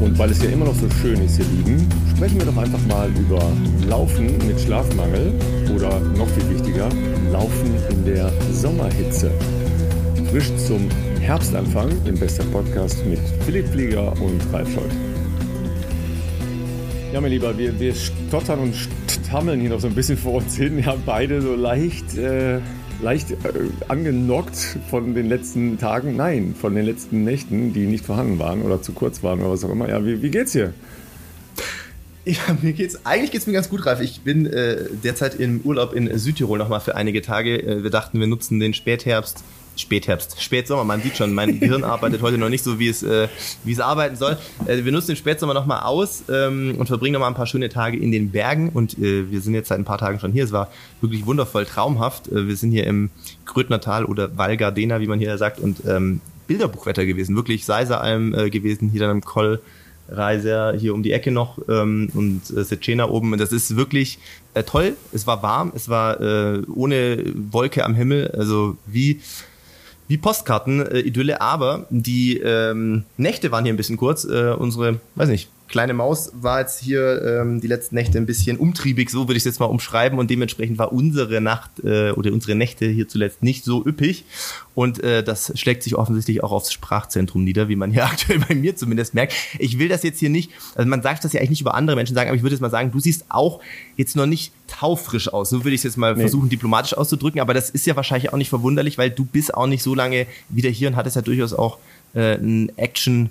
Und weil es ja immer noch so schön ist, ihr Lieben, sprechen wir doch einfach mal über Laufen mit Schlafmangel oder noch viel wichtiger, Laufen in der Sommerhitze. Frisch zum Herbstanfang im Bester Podcast mit Philipp Flieger und Ralf Scholz. Ja, mein Lieber, wir, wir stottern und stammeln hier noch so ein bisschen vor uns hin. Ja, beide so leicht, äh, leicht äh, angenockt von den letzten Tagen. Nein, von den letzten Nächten, die nicht vorhanden waren oder zu kurz waren oder was auch immer. Ja, wie, wie geht's dir? Ja, mir geht's, eigentlich geht's mir ganz gut, Ralf. Ich bin äh, derzeit im Urlaub in Südtirol nochmal für einige Tage. Äh, wir dachten, wir nutzen den Spätherbst Spätherbst, Spätsommer, man sieht schon, mein Gehirn arbeitet heute noch nicht so, wie es, äh, wie es arbeiten soll. Äh, wir nutzen den Spätsommer nochmal aus ähm, und verbringen nochmal ein paar schöne Tage in den Bergen und äh, wir sind jetzt seit ein paar Tagen schon hier. Es war wirklich wundervoll, traumhaft. Äh, wir sind hier im Grödnertal oder Val Gardena, wie man hier sagt, und ähm, Bilderbuchwetter gewesen, wirklich Seiseralm äh, gewesen, hier dann im Koll. Reiser hier um die Ecke noch ähm, und äh, Secena oben. Und das ist wirklich äh, toll. Es war warm, es war äh, ohne Wolke am Himmel, also wie wie Postkarten-Idylle, äh, aber die ähm, Nächte waren hier ein bisschen kurz. Äh, unsere, weiß nicht, kleine Maus war jetzt hier ähm, die letzten Nächte ein bisschen umtriebig, so würde ich es jetzt mal umschreiben. Und dementsprechend war unsere Nacht äh, oder unsere Nächte hier zuletzt nicht so üppig. Und äh, das schlägt sich offensichtlich auch aufs Sprachzentrum nieder, wie man hier aktuell bei mir zumindest merkt. Ich will das jetzt hier nicht, also man sagt das ja eigentlich nicht über andere Menschen sagen, aber ich würde jetzt mal sagen, du siehst auch jetzt noch nicht taufrisch aus. So würde ich es jetzt mal nee. versuchen, diplomatisch auszudrücken. Aber das ist ja wahrscheinlich auch nicht verwunderlich, weil du bist auch nicht so lange wieder hier und hattest ja durchaus auch äh, ein Action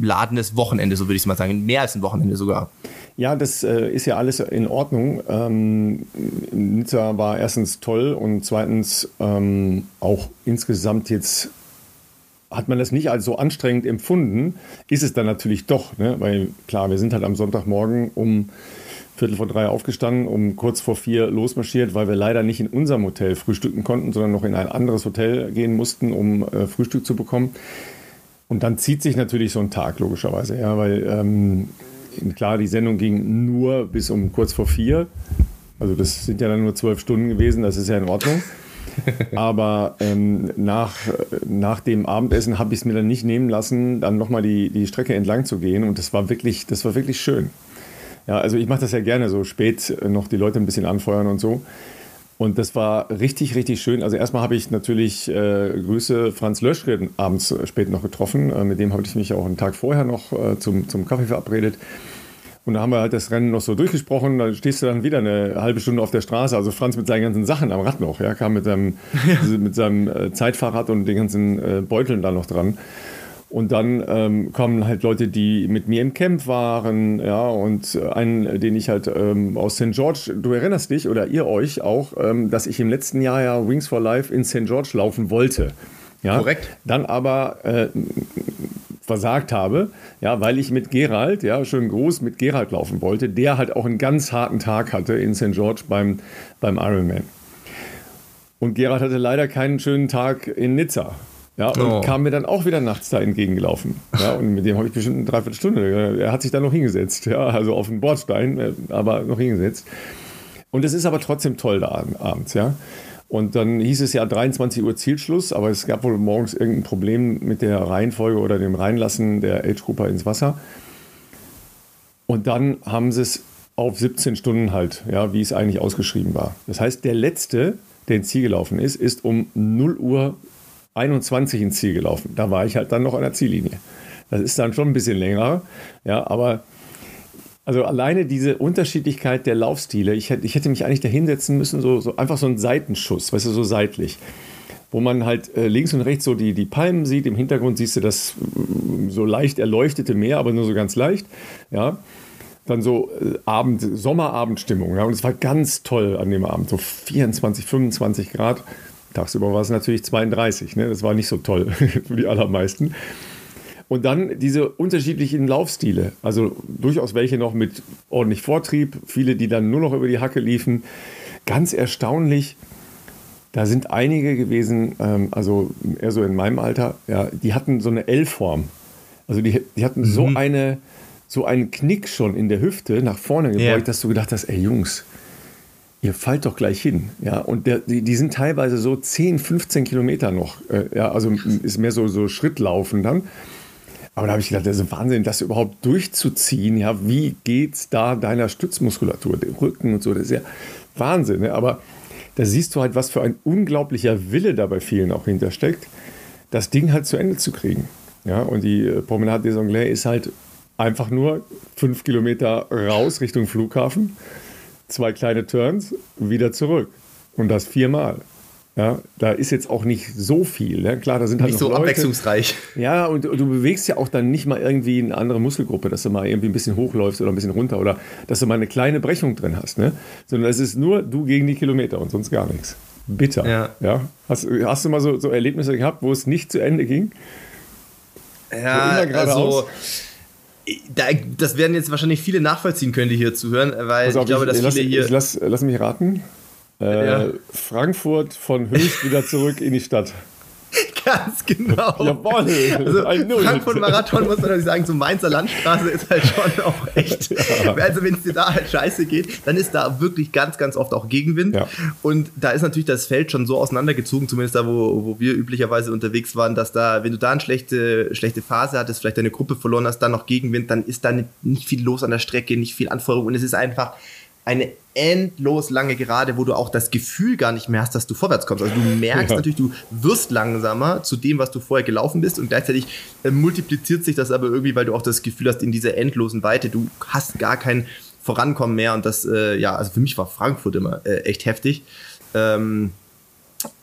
geladenes Wochenende, so würde ich es mal sagen. Mehr als ein Wochenende sogar. Ja, das äh, ist ja alles in Ordnung. Ähm, Nizza war erstens toll und zweitens ähm, auch insgesamt jetzt hat man das nicht als so anstrengend empfunden, ist es dann natürlich doch, ne? weil klar, wir sind halt am Sonntagmorgen um Viertel vor drei aufgestanden, um kurz vor vier losmarschiert, weil wir leider nicht in unserem Hotel frühstücken konnten, sondern noch in ein anderes Hotel gehen mussten, um äh, Frühstück zu bekommen. Und dann zieht sich natürlich so ein Tag logischerweise, ja, weil ähm, klar, die Sendung ging nur bis um kurz vor vier. Also das sind ja dann nur zwölf Stunden gewesen, das ist ja in Ordnung. Aber ähm, nach, nach dem Abendessen habe ich es mir dann nicht nehmen lassen, dann nochmal die, die Strecke entlang zu gehen. Und das war wirklich, das war wirklich schön. Ja, also ich mache das ja gerne, so spät noch die Leute ein bisschen anfeuern und so. Und das war richtig, richtig schön. Also erstmal habe ich natürlich äh, Grüße Franz Löschgren abends äh, spät noch getroffen. Äh, mit dem habe ich mich auch einen Tag vorher noch äh, zum, zum Kaffee verabredet. Und da haben wir halt das Rennen noch so durchgesprochen. Da stehst du dann wieder eine halbe Stunde auf der Straße. Also Franz mit seinen ganzen Sachen am Rad noch. Ja, kam mit seinem, ja. mit seinem äh, Zeitfahrrad und den ganzen äh, Beuteln da noch dran. Und dann ähm, kommen halt Leute, die mit mir im Camp waren, ja, und einen, den ich halt ähm, aus St. George, du erinnerst dich oder ihr euch auch, ähm, dass ich im letzten Jahr ja Wings for Life in St. George laufen wollte. Ja, Korrekt. Dann aber äh, versagt habe, ja, weil ich mit Gerald, ja, schönen Gruß, mit Gerald laufen wollte, der halt auch einen ganz harten Tag hatte in St. George beim, beim Ironman. Und Gerald hatte leider keinen schönen Tag in Nizza. Ja, und oh. kam mir dann auch wieder nachts da entgegengelaufen. Ja, und mit dem habe ich bestimmt eine Dreiviertelstunde. Er hat sich da noch hingesetzt, ja, also auf den Bordstein, äh, aber noch hingesetzt. Und es ist aber trotzdem toll da abends, ja. Und dann hieß es ja 23 Uhr Zielschluss, aber es gab wohl morgens irgendein Problem mit der Reihenfolge oder dem Reinlassen der Age-Grupper ins Wasser. Und dann haben sie es auf 17 Stunden halt, ja, wie es eigentlich ausgeschrieben war. Das heißt, der letzte, der ins Ziel gelaufen ist, ist um 0 Uhr 21 ins Ziel gelaufen. Da war ich halt dann noch an der Ziellinie. Das ist dann schon ein bisschen länger, ja, aber also alleine diese Unterschiedlichkeit der Laufstile, ich hätte, ich hätte mich eigentlich da hinsetzen müssen, so, so einfach so ein Seitenschuss, weißt du, so seitlich wo man halt äh, links und rechts so die, die Palmen sieht. Im Hintergrund siehst du das äh, so leicht erleuchtete Meer, aber nur so ganz leicht. Ja. Dann so äh, Abend, Sommerabendstimmung. Ja. Und es war ganz toll an dem Abend. So 24, 25 Grad. Tagsüber war es natürlich 32, ne? das war nicht so toll für die allermeisten. Und dann diese unterschiedlichen Laufstile, also durchaus welche noch mit ordentlich Vortrieb, viele, die dann nur noch über die Hacke liefen. Ganz erstaunlich, da sind einige gewesen, ähm, also eher so in meinem Alter, ja, die hatten so eine L-Form. Also die, die hatten mhm. so, eine, so einen Knick schon in der Hüfte nach vorne gebeugt, yeah. dass du gedacht hast, ey Jungs, ihr fallt doch gleich hin. Ja, und der, die, die sind teilweise so 10, 15 Kilometer noch. Äh, ja, also ist mehr so, so Schrittlaufen dann. Aber da habe ich gedacht, das ist Wahnsinn, das überhaupt durchzuziehen. Ja, wie geht's da deiner Stützmuskulatur, dem Rücken und so? Das ist ja Wahnsinn. Ne? Aber da siehst du halt, was für ein unglaublicher Wille da bei vielen auch hintersteckt, das Ding halt zu Ende zu kriegen. Ja, und die äh, Promenade des Anglais ist halt einfach nur fünf Kilometer raus Richtung Flughafen, zwei kleine Turns, wieder zurück. Und das viermal. Ja, da ist jetzt auch nicht so viel. Ne? Klar, da sind halt nicht so Leute. abwechslungsreich. Ja, und, und, du bewegst ja auch dann nicht mal irgendwie eine andere Muskelgruppe, dass du mal irgendwie ein bisschen hochläufst oder ein bisschen runter oder dass du mal eine kleine Brechung drin hast. Ne? Sondern es ist nur du gegen die Kilometer und sonst gar nichts. Bitter. Ja. ja? Hast, hast du mal so, so Erlebnisse gehabt, wo es nicht zu Ende ging? Ja, also da, das werden jetzt wahrscheinlich viele nachvollziehen können, die hier zuhören, weil auf, ich glaube, dass ich, viele lass, hier. lass, lass mich raten. Äh, ja. Frankfurt von Höchst wieder zurück in die Stadt. Ganz genau. Jawohl. Also Frankfurt Marathon muss man natürlich sagen, so Mainzer Landstraße ist halt schon auch echt. Ja. Also wenn es dir da halt scheiße geht, dann ist da wirklich ganz, ganz oft auch Gegenwind. Ja. Und da ist natürlich das Feld schon so auseinandergezogen, zumindest da, wo, wo wir üblicherweise unterwegs waren, dass da, wenn du da eine schlechte, schlechte Phase hattest, vielleicht deine Gruppe verloren hast, dann noch Gegenwind, dann ist da nicht, nicht viel los an der Strecke, nicht viel Anforderung und es ist einfach eine endlos lange Gerade, wo du auch das Gefühl gar nicht mehr hast, dass du vorwärts kommst. Also du merkst ja. natürlich, du wirst langsamer zu dem, was du vorher gelaufen bist und gleichzeitig äh, multipliziert sich das aber irgendwie, weil du auch das Gefühl hast, in dieser endlosen Weite, du hast gar kein Vorankommen mehr und das, äh, ja, also für mich war Frankfurt immer äh, echt heftig. Ähm,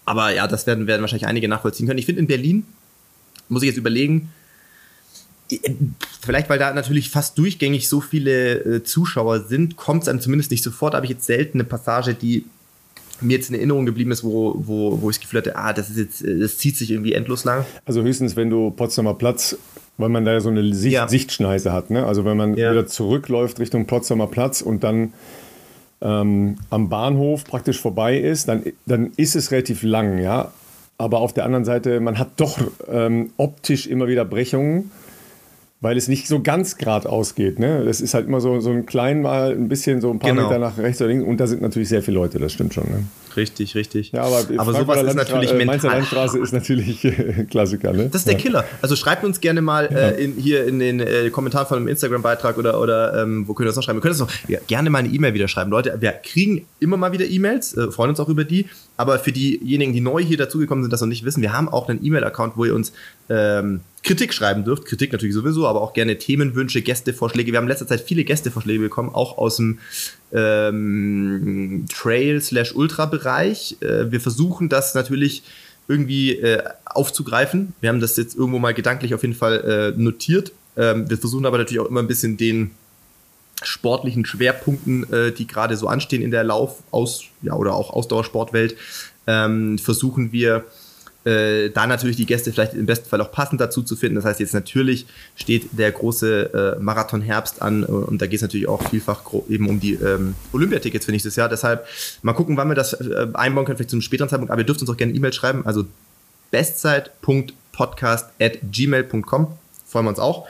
aber ja, das werden, werden wahrscheinlich einige nachvollziehen können. Ich finde in Berlin, muss ich jetzt überlegen, vielleicht weil da natürlich fast durchgängig so viele äh, Zuschauer sind, kommt es einem zumindest nicht sofort. Habe ich jetzt selten eine Passage, die mir jetzt in Erinnerung geblieben ist, wo, wo, wo ich das Gefühl hatte, ah, das ist jetzt, äh, das zieht sich irgendwie endlos lang. Also höchstens, wenn du Potsdamer Platz, weil man da ja so eine Sicht, ja. Sichtschneise hat, ne? Also wenn man ja. wieder zurückläuft Richtung Potsdamer Platz und dann ähm, am Bahnhof praktisch vorbei ist, dann, dann ist es relativ lang, ja. Aber auf der anderen Seite, man hat doch ähm, optisch immer wieder Brechungen weil es nicht so ganz grad ausgeht. Ne? Das ist halt immer so, so ein klein mal ein bisschen so ein paar genau. Meter nach rechts oder links und da sind natürlich sehr viele Leute, das stimmt schon. Ne? Richtig, richtig. Ja, aber, aber sowas ist natürlich äh, Mainzer Landstraße ist natürlich äh, Klassiker. Ne? Das ist der ja. Killer. Also schreibt uns gerne mal äh, in, hier in den äh, Kommentaren von einem Instagram-Beitrag oder, oder ähm, wo könnt ihr das noch schreiben? Wir können das noch ja, gerne mal eine E-Mail wieder schreiben. Leute, wir kriegen immer mal wieder E-Mails, äh, freuen uns auch über die. Aber für diejenigen, die neu hier dazugekommen sind, das noch nicht wissen, wir haben auch einen E-Mail-Account, wo ihr uns ähm, Kritik schreiben dürft. Kritik natürlich sowieso, aber auch gerne Themenwünsche, Gästevorschläge. Wir haben in letzter Zeit viele Gästevorschläge bekommen, auch aus dem ähm, Trail-Ultra-Bereich. Äh, wir versuchen das natürlich irgendwie äh, aufzugreifen. Wir haben das jetzt irgendwo mal gedanklich auf jeden Fall äh, notiert. Ähm, wir versuchen aber natürlich auch immer ein bisschen den sportlichen Schwerpunkten, äh, die gerade so anstehen in der Lauf- aus ja, oder auch Ausdauersportwelt, ähm, versuchen wir äh, da natürlich die Gäste vielleicht im besten Fall auch passend dazu zu finden. Das heißt, jetzt natürlich steht der große äh, Marathon Herbst an und da geht es natürlich auch vielfach eben um die ähm, Olympiatickets für nächstes Jahr. Deshalb mal gucken, wann wir das äh, einbauen können, vielleicht zu einem späteren Zeitpunkt. Aber ihr dürft uns auch gerne E-Mail schreiben, also bestzeit.podcast at gmail.com. Freuen wir uns auch.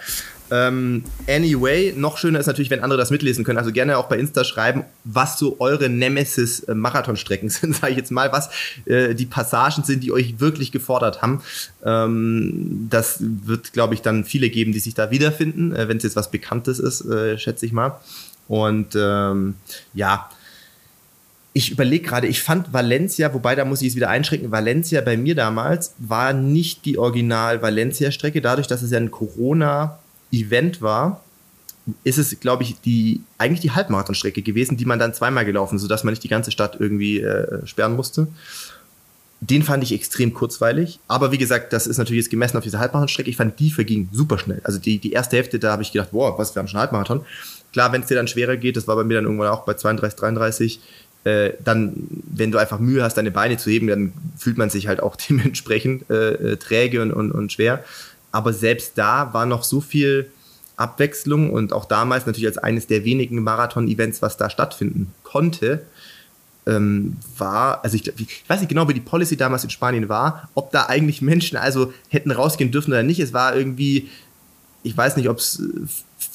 Ähm, anyway, noch schöner ist natürlich, wenn andere das mitlesen können. Also gerne auch bei Insta schreiben, was so eure Nemesis-Marathonstrecken sind, sage ich jetzt mal, was äh, die Passagen sind, die euch wirklich gefordert haben. Ähm, das wird, glaube ich, dann viele geben, die sich da wiederfinden, äh, wenn es jetzt was Bekanntes ist, äh, schätze ich mal. Und ähm, ja, ich überlege gerade, ich fand Valencia, wobei da muss ich es wieder einschränken, Valencia bei mir damals war nicht die Original-Valencia-Strecke, dadurch, dass es ja ein Corona- Event war, ist es, glaube ich, die eigentlich die Halbmarathonstrecke gewesen, die man dann zweimal gelaufen, ist, sodass man nicht die ganze Stadt irgendwie äh, sperren musste. Den fand ich extrem kurzweilig. Aber wie gesagt, das ist natürlich jetzt gemessen auf diese Halbmarathonstrecke. Ich fand, die verging super schnell. Also die, die erste Hälfte, da habe ich gedacht, boah, was, wir haben schon Halbmarathon. Klar, wenn es dir dann schwerer geht, das war bei mir dann irgendwann auch bei 32, 33, äh, dann, wenn du einfach Mühe hast, deine Beine zu heben, dann fühlt man sich halt auch dementsprechend äh, äh, träge und, und, und schwer. Aber selbst da war noch so viel Abwechslung und auch damals natürlich als eines der wenigen Marathon-Events, was da stattfinden konnte, ähm, war, also ich, ich, weiß nicht genau, wie die Policy damals in Spanien war, ob da eigentlich Menschen also hätten rausgehen dürfen oder nicht. Es war irgendwie, ich weiß nicht, ob es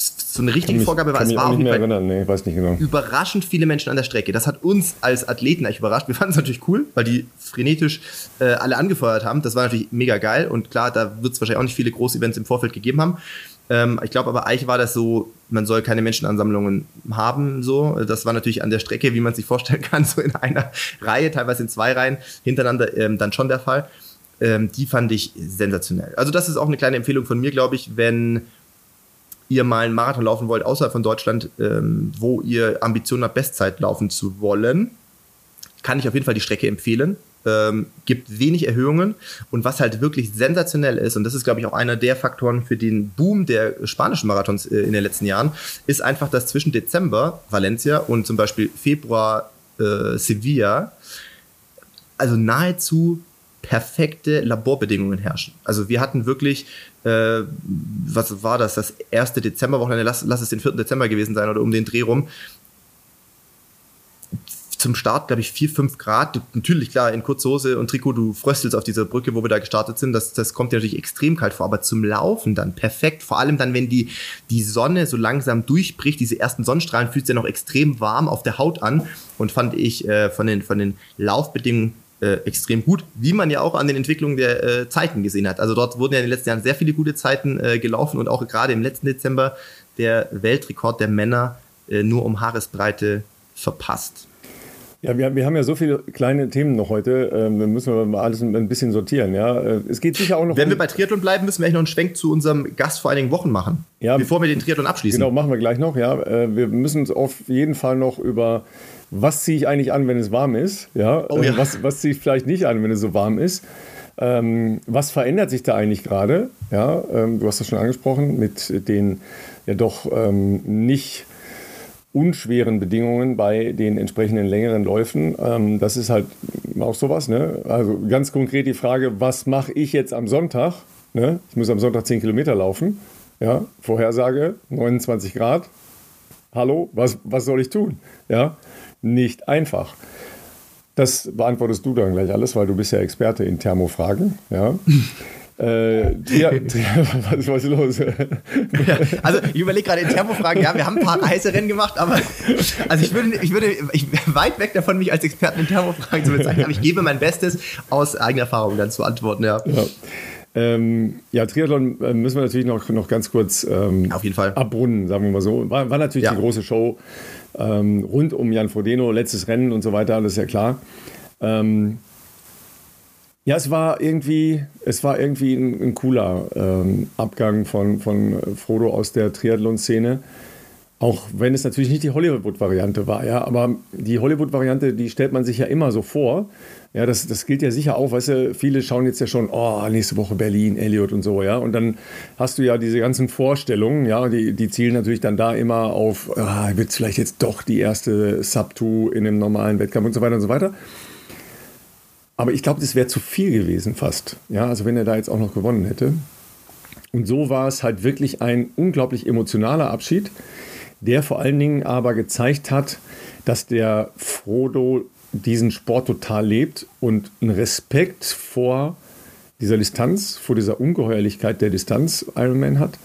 so eine richtige mich, Vorgabe war. es war nicht mehr erinnern. Nee, genau. überraschend viele Menschen an der Strecke. Das hat uns als Athleten eigentlich überrascht. Wir fanden es natürlich cool, weil die frenetisch äh, alle angefeuert haben. Das war natürlich mega geil und klar, da wird es wahrscheinlich auch nicht viele Groß-Events im Vorfeld gegeben haben. Ähm, ich glaube aber eigentlich war das so, man soll keine Menschenansammlungen haben. So, das war natürlich an der Strecke, wie man sich vorstellen kann, so in einer Reihe, teilweise in zwei Reihen hintereinander ähm, dann schon der Fall. Ähm, die fand ich sensationell. Also das ist auch eine kleine Empfehlung von mir, glaube ich, wenn ihr mal einen Marathon laufen wollt außerhalb von Deutschland, ähm, wo ihr Ambitionen habt, Bestzeit laufen zu wollen, kann ich auf jeden Fall die Strecke empfehlen ähm, gibt wenig Erhöhungen. Und was halt wirklich sensationell ist, und das ist, glaube ich, auch einer der Faktoren für den Boom der spanischen Marathons äh, in den letzten Jahren, ist einfach, dass zwischen Dezember Valencia und zum Beispiel Februar äh, Sevilla, also nahezu perfekte Laborbedingungen herrschen. Also wir hatten wirklich, äh, was war das, das erste Dezemberwochenende, lass, lass es den 4. Dezember gewesen sein oder um den Dreh rum, zum Start, glaube ich, 4, 5 Grad. Natürlich, klar, in Kurzhose und Trikot, du fröstelst auf dieser Brücke, wo wir da gestartet sind. Das, das kommt dir natürlich extrem kalt vor, aber zum Laufen dann perfekt. Vor allem dann, wenn die, die Sonne so langsam durchbricht, diese ersten Sonnenstrahlen fühlt sich ja noch extrem warm auf der Haut an und fand ich äh, von, den, von den Laufbedingungen äh, extrem gut, wie man ja auch an den Entwicklungen der äh, Zeiten gesehen hat. Also dort wurden ja in den letzten Jahren sehr viele gute Zeiten äh, gelaufen und auch gerade im letzten Dezember der Weltrekord der Männer äh, nur um Haaresbreite verpasst. Ja, wir, wir haben ja so viele kleine Themen noch heute. Ähm, wir müssen mal alles ein bisschen sortieren. Ja, äh, es geht sicher auch noch. Wenn um wir bei Triathlon bleiben, müssen wir eigentlich noch einen Schwenk zu unserem Gast vor einigen Wochen machen. Ja, bevor wir den Triathlon abschließen. Genau, machen wir gleich noch. Ja, wir müssen uns auf jeden Fall noch über was ziehe ich eigentlich an, wenn es warm ist. Ja, oh, ja. Was, was ziehe ich vielleicht nicht an, wenn es so warm ist. Ähm, was verändert sich da eigentlich gerade? Ja, ähm, du hast das schon angesprochen mit den ja doch ähm, nicht unschweren Bedingungen bei den entsprechenden längeren Läufen. Ähm, das ist halt auch sowas. Ne? Also ganz konkret die Frage, was mache ich jetzt am Sonntag? Ne? Ich muss am Sonntag 10 Kilometer laufen. Ja? Vorhersage 29 Grad. Hallo, was, was soll ich tun? Ja? Nicht einfach. Das beantwortest du dann gleich alles, weil du bist ja Experte in Thermofragen. Ja? Äh, Tria, Tria, was, was ist los? Ja, also ich überlege gerade in Thermofragen, ja, wir haben ein paar Reiserennen gemacht, aber also ich würde, ich würde ich, weit weg davon, mich als Experten in Thermofragen zu bezeichnen, aber ich gebe mein Bestes aus eigener Erfahrung dann zu antworten, ja. ja. Ähm, ja, Triathlon äh, müssen wir natürlich noch, noch ganz kurz ähm, Auf jeden Fall. abrunden, sagen wir mal so. War, war natürlich ja. die große Show ähm, rund um Jan Frodeno, letztes Rennen und so weiter, ist ja klar. Ähm, ja, es war irgendwie, es war irgendwie ein, ein cooler ähm, Abgang von, von Frodo aus der Triathlon-Szene. Auch wenn es natürlich nicht die Hollywood-Variante war, ja, aber die Hollywood-Variante, die stellt man sich ja immer so vor. Ja, das, das gilt ja sicher auch, weißt du, viele schauen jetzt ja schon, oh, nächste Woche Berlin, Elliot und so, ja. Und dann hast du ja diese ganzen Vorstellungen, ja, die, die zielen natürlich dann da immer auf, ah, wird vielleicht jetzt doch die erste Sub-2 in einem normalen Wettkampf und so weiter und so weiter. Aber ich glaube, das wäre zu viel gewesen fast. Ja, also wenn er da jetzt auch noch gewonnen hätte. Und so war es halt wirklich ein unglaublich emotionaler Abschied, der vor allen Dingen aber gezeigt hat, dass der Frodo diesen Sport total lebt und einen Respekt vor dieser Distanz, vor dieser Ungeheuerlichkeit der Distanz Ironman hat,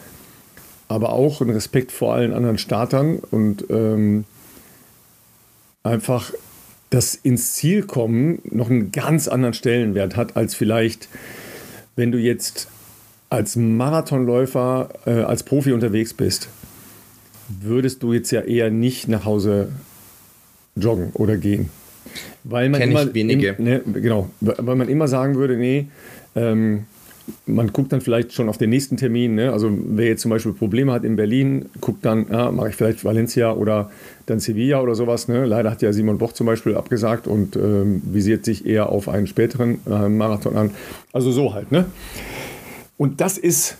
aber auch einen Respekt vor allen anderen Startern und ähm, einfach das ins Ziel kommen noch einen ganz anderen Stellenwert hat, als vielleicht, wenn du jetzt als Marathonläufer, äh, als Profi unterwegs bist, würdest du jetzt ja eher nicht nach Hause joggen oder gehen. Weil man Kenn immer, wenige. Im, ne, genau, weil man immer sagen würde, nee, ähm, man guckt dann vielleicht schon auf den nächsten Termin. Ne? Also wer jetzt zum Beispiel Probleme hat in Berlin, guckt dann, ja, mache ich vielleicht Valencia oder dann Sevilla oder sowas. Ne? Leider hat ja Simon Boch zum Beispiel abgesagt und ähm, visiert sich eher auf einen späteren äh, Marathon an. Also so halt. Ne? Und das ist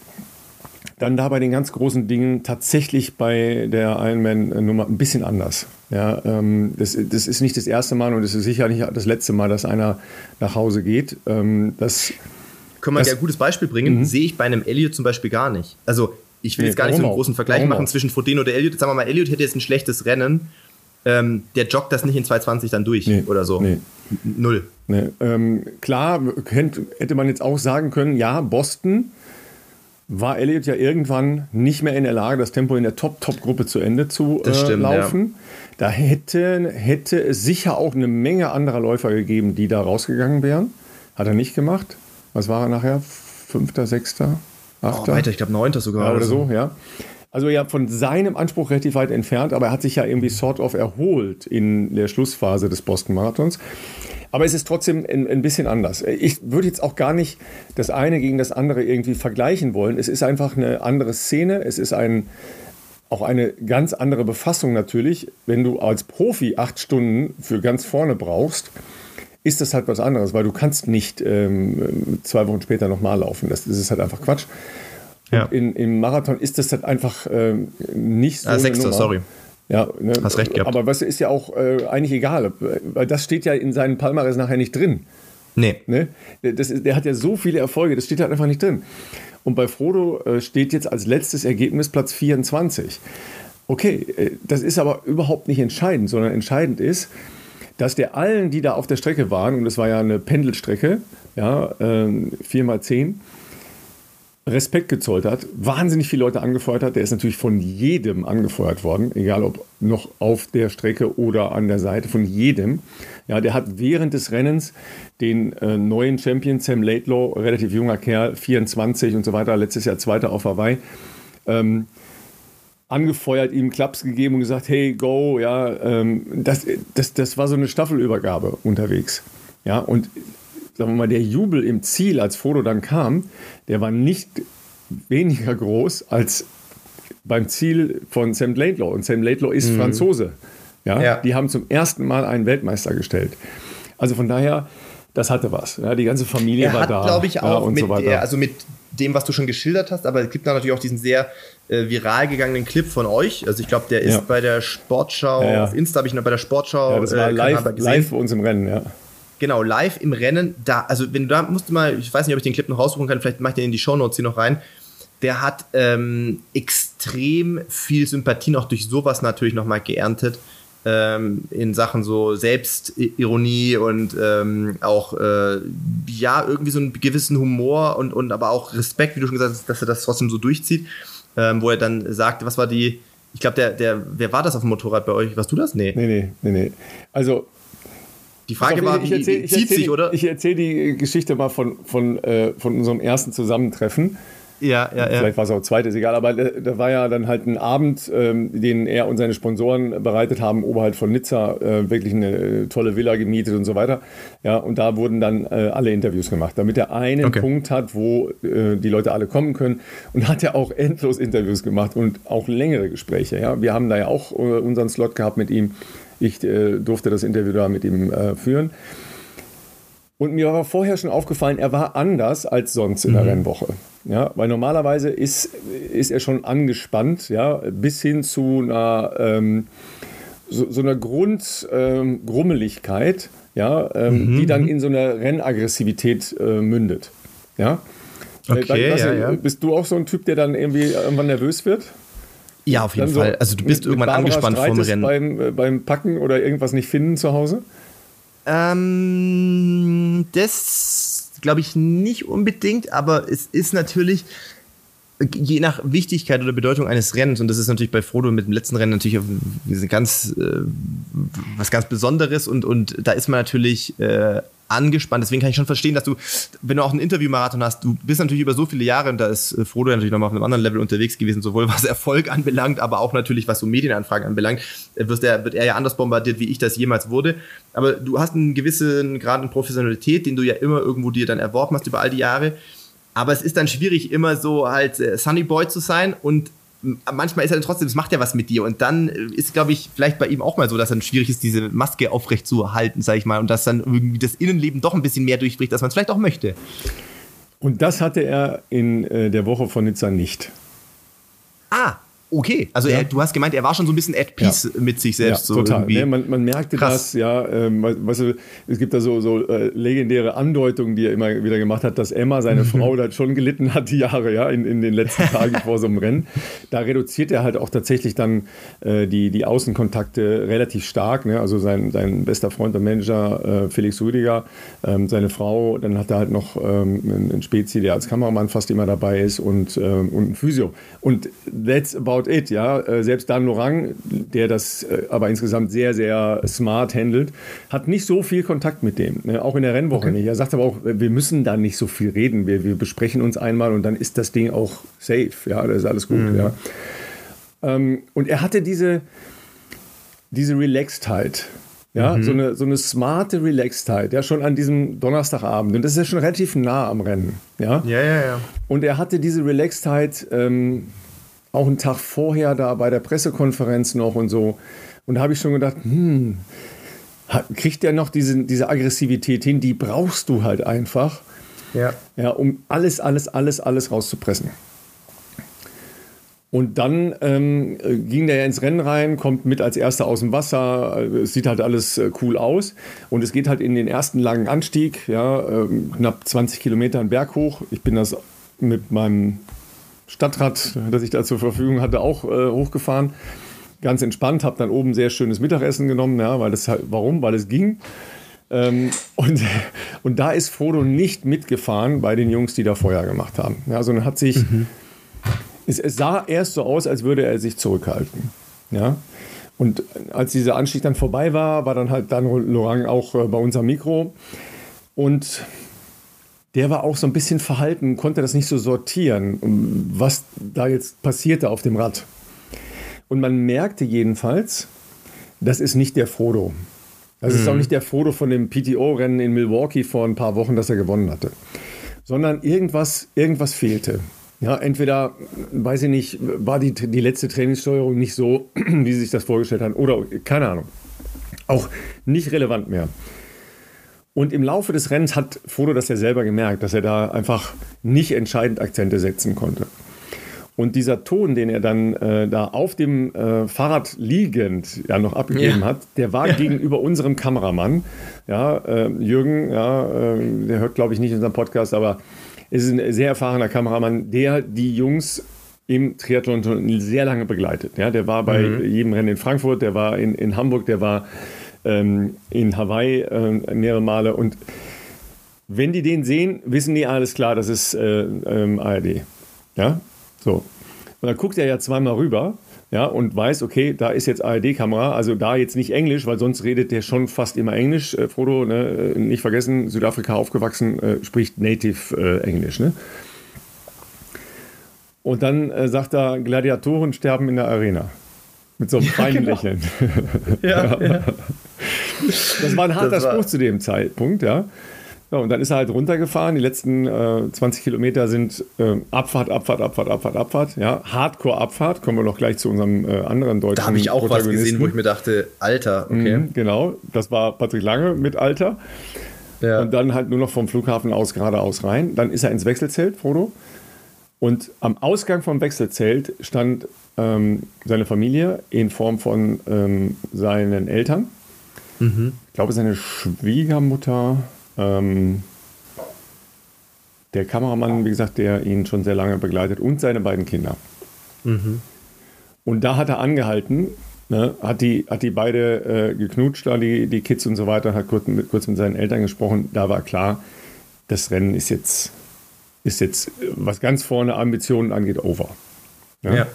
dann da bei den ganz großen Dingen tatsächlich bei der Ironman-Nummer ein bisschen anders. Ja, ähm, das, das, ist nicht das erste Mal und es ist sicher nicht das letzte Mal, dass einer nach Hause geht. Ähm, das können wir ja ein gutes Beispiel bringen, mhm. sehe ich bei einem Elliot zum Beispiel gar nicht. Also ich will nee, jetzt gar nicht so einen großen Vergleich machen auch? zwischen Frodeno oder Elliot. Sagen wir mal, Elliot hätte jetzt ein schlechtes Rennen, ähm, der joggt das nicht in 220 dann durch nee, oder so. Nee. Null. Nee. Ähm, klar, hätte man jetzt auch sagen können, ja, Boston war Elliott ja irgendwann nicht mehr in der Lage, das Tempo in der Top-Top-Gruppe zu Ende zu äh, stimmt, laufen. Ja. Da hätte, hätte es sicher auch eine Menge anderer Läufer gegeben, die da rausgegangen wären. Hat er nicht gemacht. Was war er nachher? Fünfter, sechster, achter? Oh, weiter, ich glaube neunter sogar. Ja, oder so, ja. Also ja, von seinem Anspruch relativ weit entfernt, aber er hat sich ja irgendwie sort of erholt in der Schlussphase des Boston Marathons. Aber es ist trotzdem ein, ein, bisschen anders. Ich würde jetzt auch gar nicht das eine gegen das andere irgendwie vergleichen wollen. Es ist einfach eine andere Szene. Es ist ein, auch eine ganz andere Befassung natürlich. Wenn du als Profi acht Stunden für ganz vorne brauchst, ist das halt was anderes, weil du kannst nicht ähm, zwei Wochen später nochmal laufen. Das, das ist halt einfach Quatsch. Ja. In, Im Marathon ist das halt einfach ähm, nicht so. Ah, Sechster, sorry. Ja, ne? hast recht gehabt. Aber was ist ja auch äh, eigentlich egal, weil das steht ja in seinen Palmares nachher nicht drin. Nee. Ne? Das ist, der hat ja so viele Erfolge, das steht halt einfach nicht drin. Und bei Frodo äh, steht jetzt als letztes Ergebnis Platz 24. Okay, äh, das ist aber überhaupt nicht entscheidend, sondern entscheidend ist, dass der allen, die da auf der Strecke waren, und das war ja eine Pendelstrecke, ja, äh, 4 mal 10, Respekt gezollt hat, wahnsinnig viele Leute angefeuert hat. Der ist natürlich von jedem angefeuert worden, egal ob noch auf der Strecke oder an der Seite, von jedem. Ja, der hat während des Rennens den äh, neuen Champion Sam Laidlaw, relativ junger Kerl, 24 und so weiter, letztes Jahr Zweiter auf Hawaii, ähm, angefeuert, ihm Klaps gegeben und gesagt, hey, go, ja, ähm, das, das, das war so eine Staffelübergabe unterwegs. Ja, und sagen wir mal, der Jubel im Ziel, als Frodo dann kam, der war nicht weniger groß als beim Ziel von Sam Laidlaw. Und Sam Laidlaw ist mhm. Franzose. Ja? ja? Die haben zum ersten Mal einen Weltmeister gestellt. Also von daher, das hatte was. Ja, die ganze Familie er war hat, da. glaube ich, auch ja, mit, so also mit dem, was du schon geschildert hast, aber es gibt da natürlich auch diesen sehr äh, viral gegangenen Clip von euch. Also ich glaube, der ist bei der Sportschau, auf Insta habe ich noch bei der Sportschau. Ja, das war äh, live, live bei uns im Rennen, ja. Genau, live im Rennen, da, also wenn du da musst du mal, ich weiß nicht, ob ich den Clip noch raussuchen kann, vielleicht mach ich den in die Shownotes hier noch rein. Der hat ähm, extrem viel Sympathie noch durch sowas natürlich nochmal geerntet. Ähm, in Sachen so Selbstironie und ähm, auch äh, ja, irgendwie so einen gewissen Humor und, und aber auch Respekt, wie du schon gesagt hast, dass er das trotzdem so durchzieht. Ähm, wo er dann sagte, was war die, ich glaube, der, der, wer war das auf dem Motorrad bei euch? Warst du das? Nee. Nee, nee, nee, nee. Also die Frage war, ich, erzähl, wie, zieht sich, die, oder? Ich erzähle die Geschichte mal von, von, äh, von unserem ersten Zusammentreffen. Ja, ja, ja. Vielleicht war es auch zweites, egal. Aber da war ja dann halt ein Abend, ähm, den er und seine Sponsoren bereitet haben, oberhalb von Nizza, äh, wirklich eine äh, tolle Villa gemietet und so weiter. Ja, und da wurden dann äh, alle Interviews gemacht, damit er einen okay. Punkt hat, wo äh, die Leute alle kommen können. Und hat er auch endlos Interviews gemacht und auch längere Gespräche. Ja, wir haben da ja auch äh, unseren Slot gehabt mit ihm. Ich äh, durfte das Interview da mit ihm äh, führen. Und mir war vorher schon aufgefallen, er war anders als sonst in der mhm. Rennwoche. Ja, weil normalerweise ist, ist er schon angespannt, ja, bis hin zu einer, ähm, so, so, einer Grundgrummeligkeit, ähm, ja, ähm, mhm. die dann in so einer Rennaggressivität äh, mündet. Ja. Okay, dann, ja, ja. Bist du auch so ein Typ, der dann irgendwie irgendwann nervös wird? Ja, auf jeden Fall. also du bist irgendwann angespannt vom Rennen. Beim, äh, beim Packen oder irgendwas nicht finden zu Hause? Ähm, das glaube ich nicht unbedingt, aber es ist natürlich je nach Wichtigkeit oder Bedeutung eines Rennens, und das ist natürlich bei Frodo mit dem letzten Rennen natürlich ganz, äh, was ganz Besonderes und, und da ist man natürlich äh, angespannt. Deswegen kann ich schon verstehen, dass du, wenn du auch einen Interviewmarathon hast, du bist natürlich über so viele Jahre, und da ist äh, Frodo natürlich nochmal auf einem anderen Level unterwegs gewesen, sowohl was Erfolg anbelangt, aber auch natürlich was so Medienanfragen anbelangt, äh, wird er, wird er ja anders bombardiert, wie ich das jemals wurde. Aber du hast einen gewissen Grad an Professionalität, den du ja immer irgendwo dir dann erworben hast über all die Jahre. Aber es ist dann schwierig, immer so halt äh, Sunny Boy zu sein und manchmal ist er dann trotzdem, es macht ja was mit dir. Und dann äh, ist, glaube ich, vielleicht bei ihm auch mal so, dass dann schwierig ist, diese Maske aufrecht zu halten, sage ich mal, und dass dann irgendwie das Innenleben doch ein bisschen mehr durchbricht, als man es vielleicht auch möchte. Und das hatte er in äh, der Woche von Nizza nicht. Ah, okay. Also ja. er, du hast gemeint, er war schon so ein bisschen at peace ja. mit sich selbst. Ja, so total. Nee, man, man, merkte Krass. das, ja. Ähm, weißt du, es gibt da so, so äh, legendäre Andeutungen, die er immer wieder gemacht hat, dass Emma, seine Frau, da schon gelitten hat, die Jahre, ja, in, in den letzten Tagen vor so einem Rennen. Da reduziert er halt auch tatsächlich dann äh, die, die Außenkontakte relativ stark. Ne? Also sein, sein bester Freund und Manager, äh, Felix Rüdiger, ähm, seine Frau, dann hat er halt noch ähm, einen Spezi, der als Kameramann fast immer dabei ist und, ähm, und ein Physio. Und that's about it, ja. Äh, selbst Dan Lorang, der das äh, aber insgesamt sehr, sehr smart handelt, hat nicht so viel Kontakt mit dem. Ne? Auch in der Rennwoche okay. nicht. Er sagt aber auch, wir müssen da nicht so viel reden. Wir, wir besprechen uns einmal und dann ist das Ding auch safe, ja. Das ist alles gut, mhm. ja. Ähm, und er hatte diese, diese Relaxedheit. Ja, mhm. so, eine, so eine smarte Relaxedheit, ja, schon an diesem Donnerstagabend. Und das ist ja schon relativ nah am Rennen. Ja, ja, ja. ja. Und er hatte diese Relaxedheit ähm, auch einen Tag vorher da bei der Pressekonferenz noch und so. Und da habe ich schon gedacht, hm, kriegt er noch diese, diese Aggressivität hin? Die brauchst du halt einfach, ja. Ja, um alles, alles, alles, alles rauszupressen. Und dann ähm, ging der ja ins Rennen rein, kommt mit als erster aus dem Wasser. Es sieht halt alles äh, cool aus. Und es geht halt in den ersten langen Anstieg, ja, ähm, knapp 20 Kilometer einen Berg hoch. Ich bin das mit meinem Stadtrad, das ich da zur Verfügung hatte, auch äh, hochgefahren. Ganz entspannt, habe dann oben sehr schönes Mittagessen genommen, ja, weil das halt, warum? Weil es ging. Ähm, und, und da ist Frodo nicht mitgefahren bei den Jungs, die da Feuer gemacht haben. Ja, sondern hat sich. Mhm es, es sah erst so aus, als würde er sich zurückhalten. Ja. Und als dieser Anstieg dann vorbei war, war dann halt Dan Lorang auch äh, bei uns am Mikro. Und der war auch so ein bisschen verhalten, konnte das nicht so sortieren, was da jetzt passierte auf dem Rad. Und man merkte jedenfalls, das ist nicht der Frodo. Das mhm. ist auch nicht der Frodo von dem PTO-Rennen in Milwaukee vor ein paar Wochen, das er gewonnen hatte. Sondern irgendwas, irgendwas fehlte. Ja, entweder, weiß ich nicht, war die, die letzte Trainingssteuerung nicht so, wie sie sich das vorgestellt haben, oder keine Ahnung. Auch nicht relevant mehr. Und im Laufe des Rennens hat Frodo das ja selber gemerkt, dass er da einfach nicht entscheidend Akzente setzen konnte. Und dieser Ton, den er dann äh, da auf dem äh, Fahrrad liegend ja noch abgegeben ja. hat, der war ja. gegenüber unserem Kameramann, ja, äh, Jürgen, ja, äh, der hört glaube ich nicht unseren Podcast, aber ist ein sehr erfahrener Kameramann, der die Jungs im Triathlon schon sehr lange begleitet. Ja, der war bei mhm. jedem Rennen in Frankfurt, der war in, in Hamburg, der war ähm, in Hawaii äh, mehrere Male. Und wenn die den sehen, wissen die alles klar, das ist äh, ähm, ARD. Ja, so. Und dann guckt er ja zweimal rüber ja, und weiß, okay, da ist jetzt ARD-Kamera, also da jetzt nicht Englisch, weil sonst redet der schon fast immer Englisch. Äh, Frodo, ne, äh, nicht vergessen, Südafrika aufgewachsen, äh, spricht Native äh, Englisch. Ne? Und dann äh, sagt er, Gladiatoren sterben in der Arena. Mit so einem feinen genau. Lächeln. ja, ja. Das war ein harter Spruch zu dem Zeitpunkt, ja. Ja, und dann ist er halt runtergefahren. Die letzten äh, 20 Kilometer sind äh, Abfahrt, Abfahrt, Abfahrt, Abfahrt, Abfahrt. Ja, Hardcore-Abfahrt. Kommen wir noch gleich zu unserem äh, anderen deutschen Da habe ich auch was gesehen, wo ich mir dachte, Alter, okay. Mhm, genau, das war Patrick Lange mit Alter. Ja. Und dann halt nur noch vom Flughafen aus geradeaus rein. Dann ist er ins Wechselzelt, Frodo. Und am Ausgang vom Wechselzelt stand ähm, seine Familie in Form von ähm, seinen Eltern. Mhm. Ich glaube, seine Schwiegermutter, ähm, der Kameramann, wie gesagt, der ihn schon sehr lange begleitet und seine beiden Kinder. Mhm. Und da hat er angehalten, ne, hat, die, hat die beide äh, geknutscht, da die, die Kids und so weiter, hat kurz mit, kurz mit seinen Eltern gesprochen. Da war klar, das Rennen ist jetzt, ist jetzt was ganz vorne Ambitionen angeht, over. Ja. ja.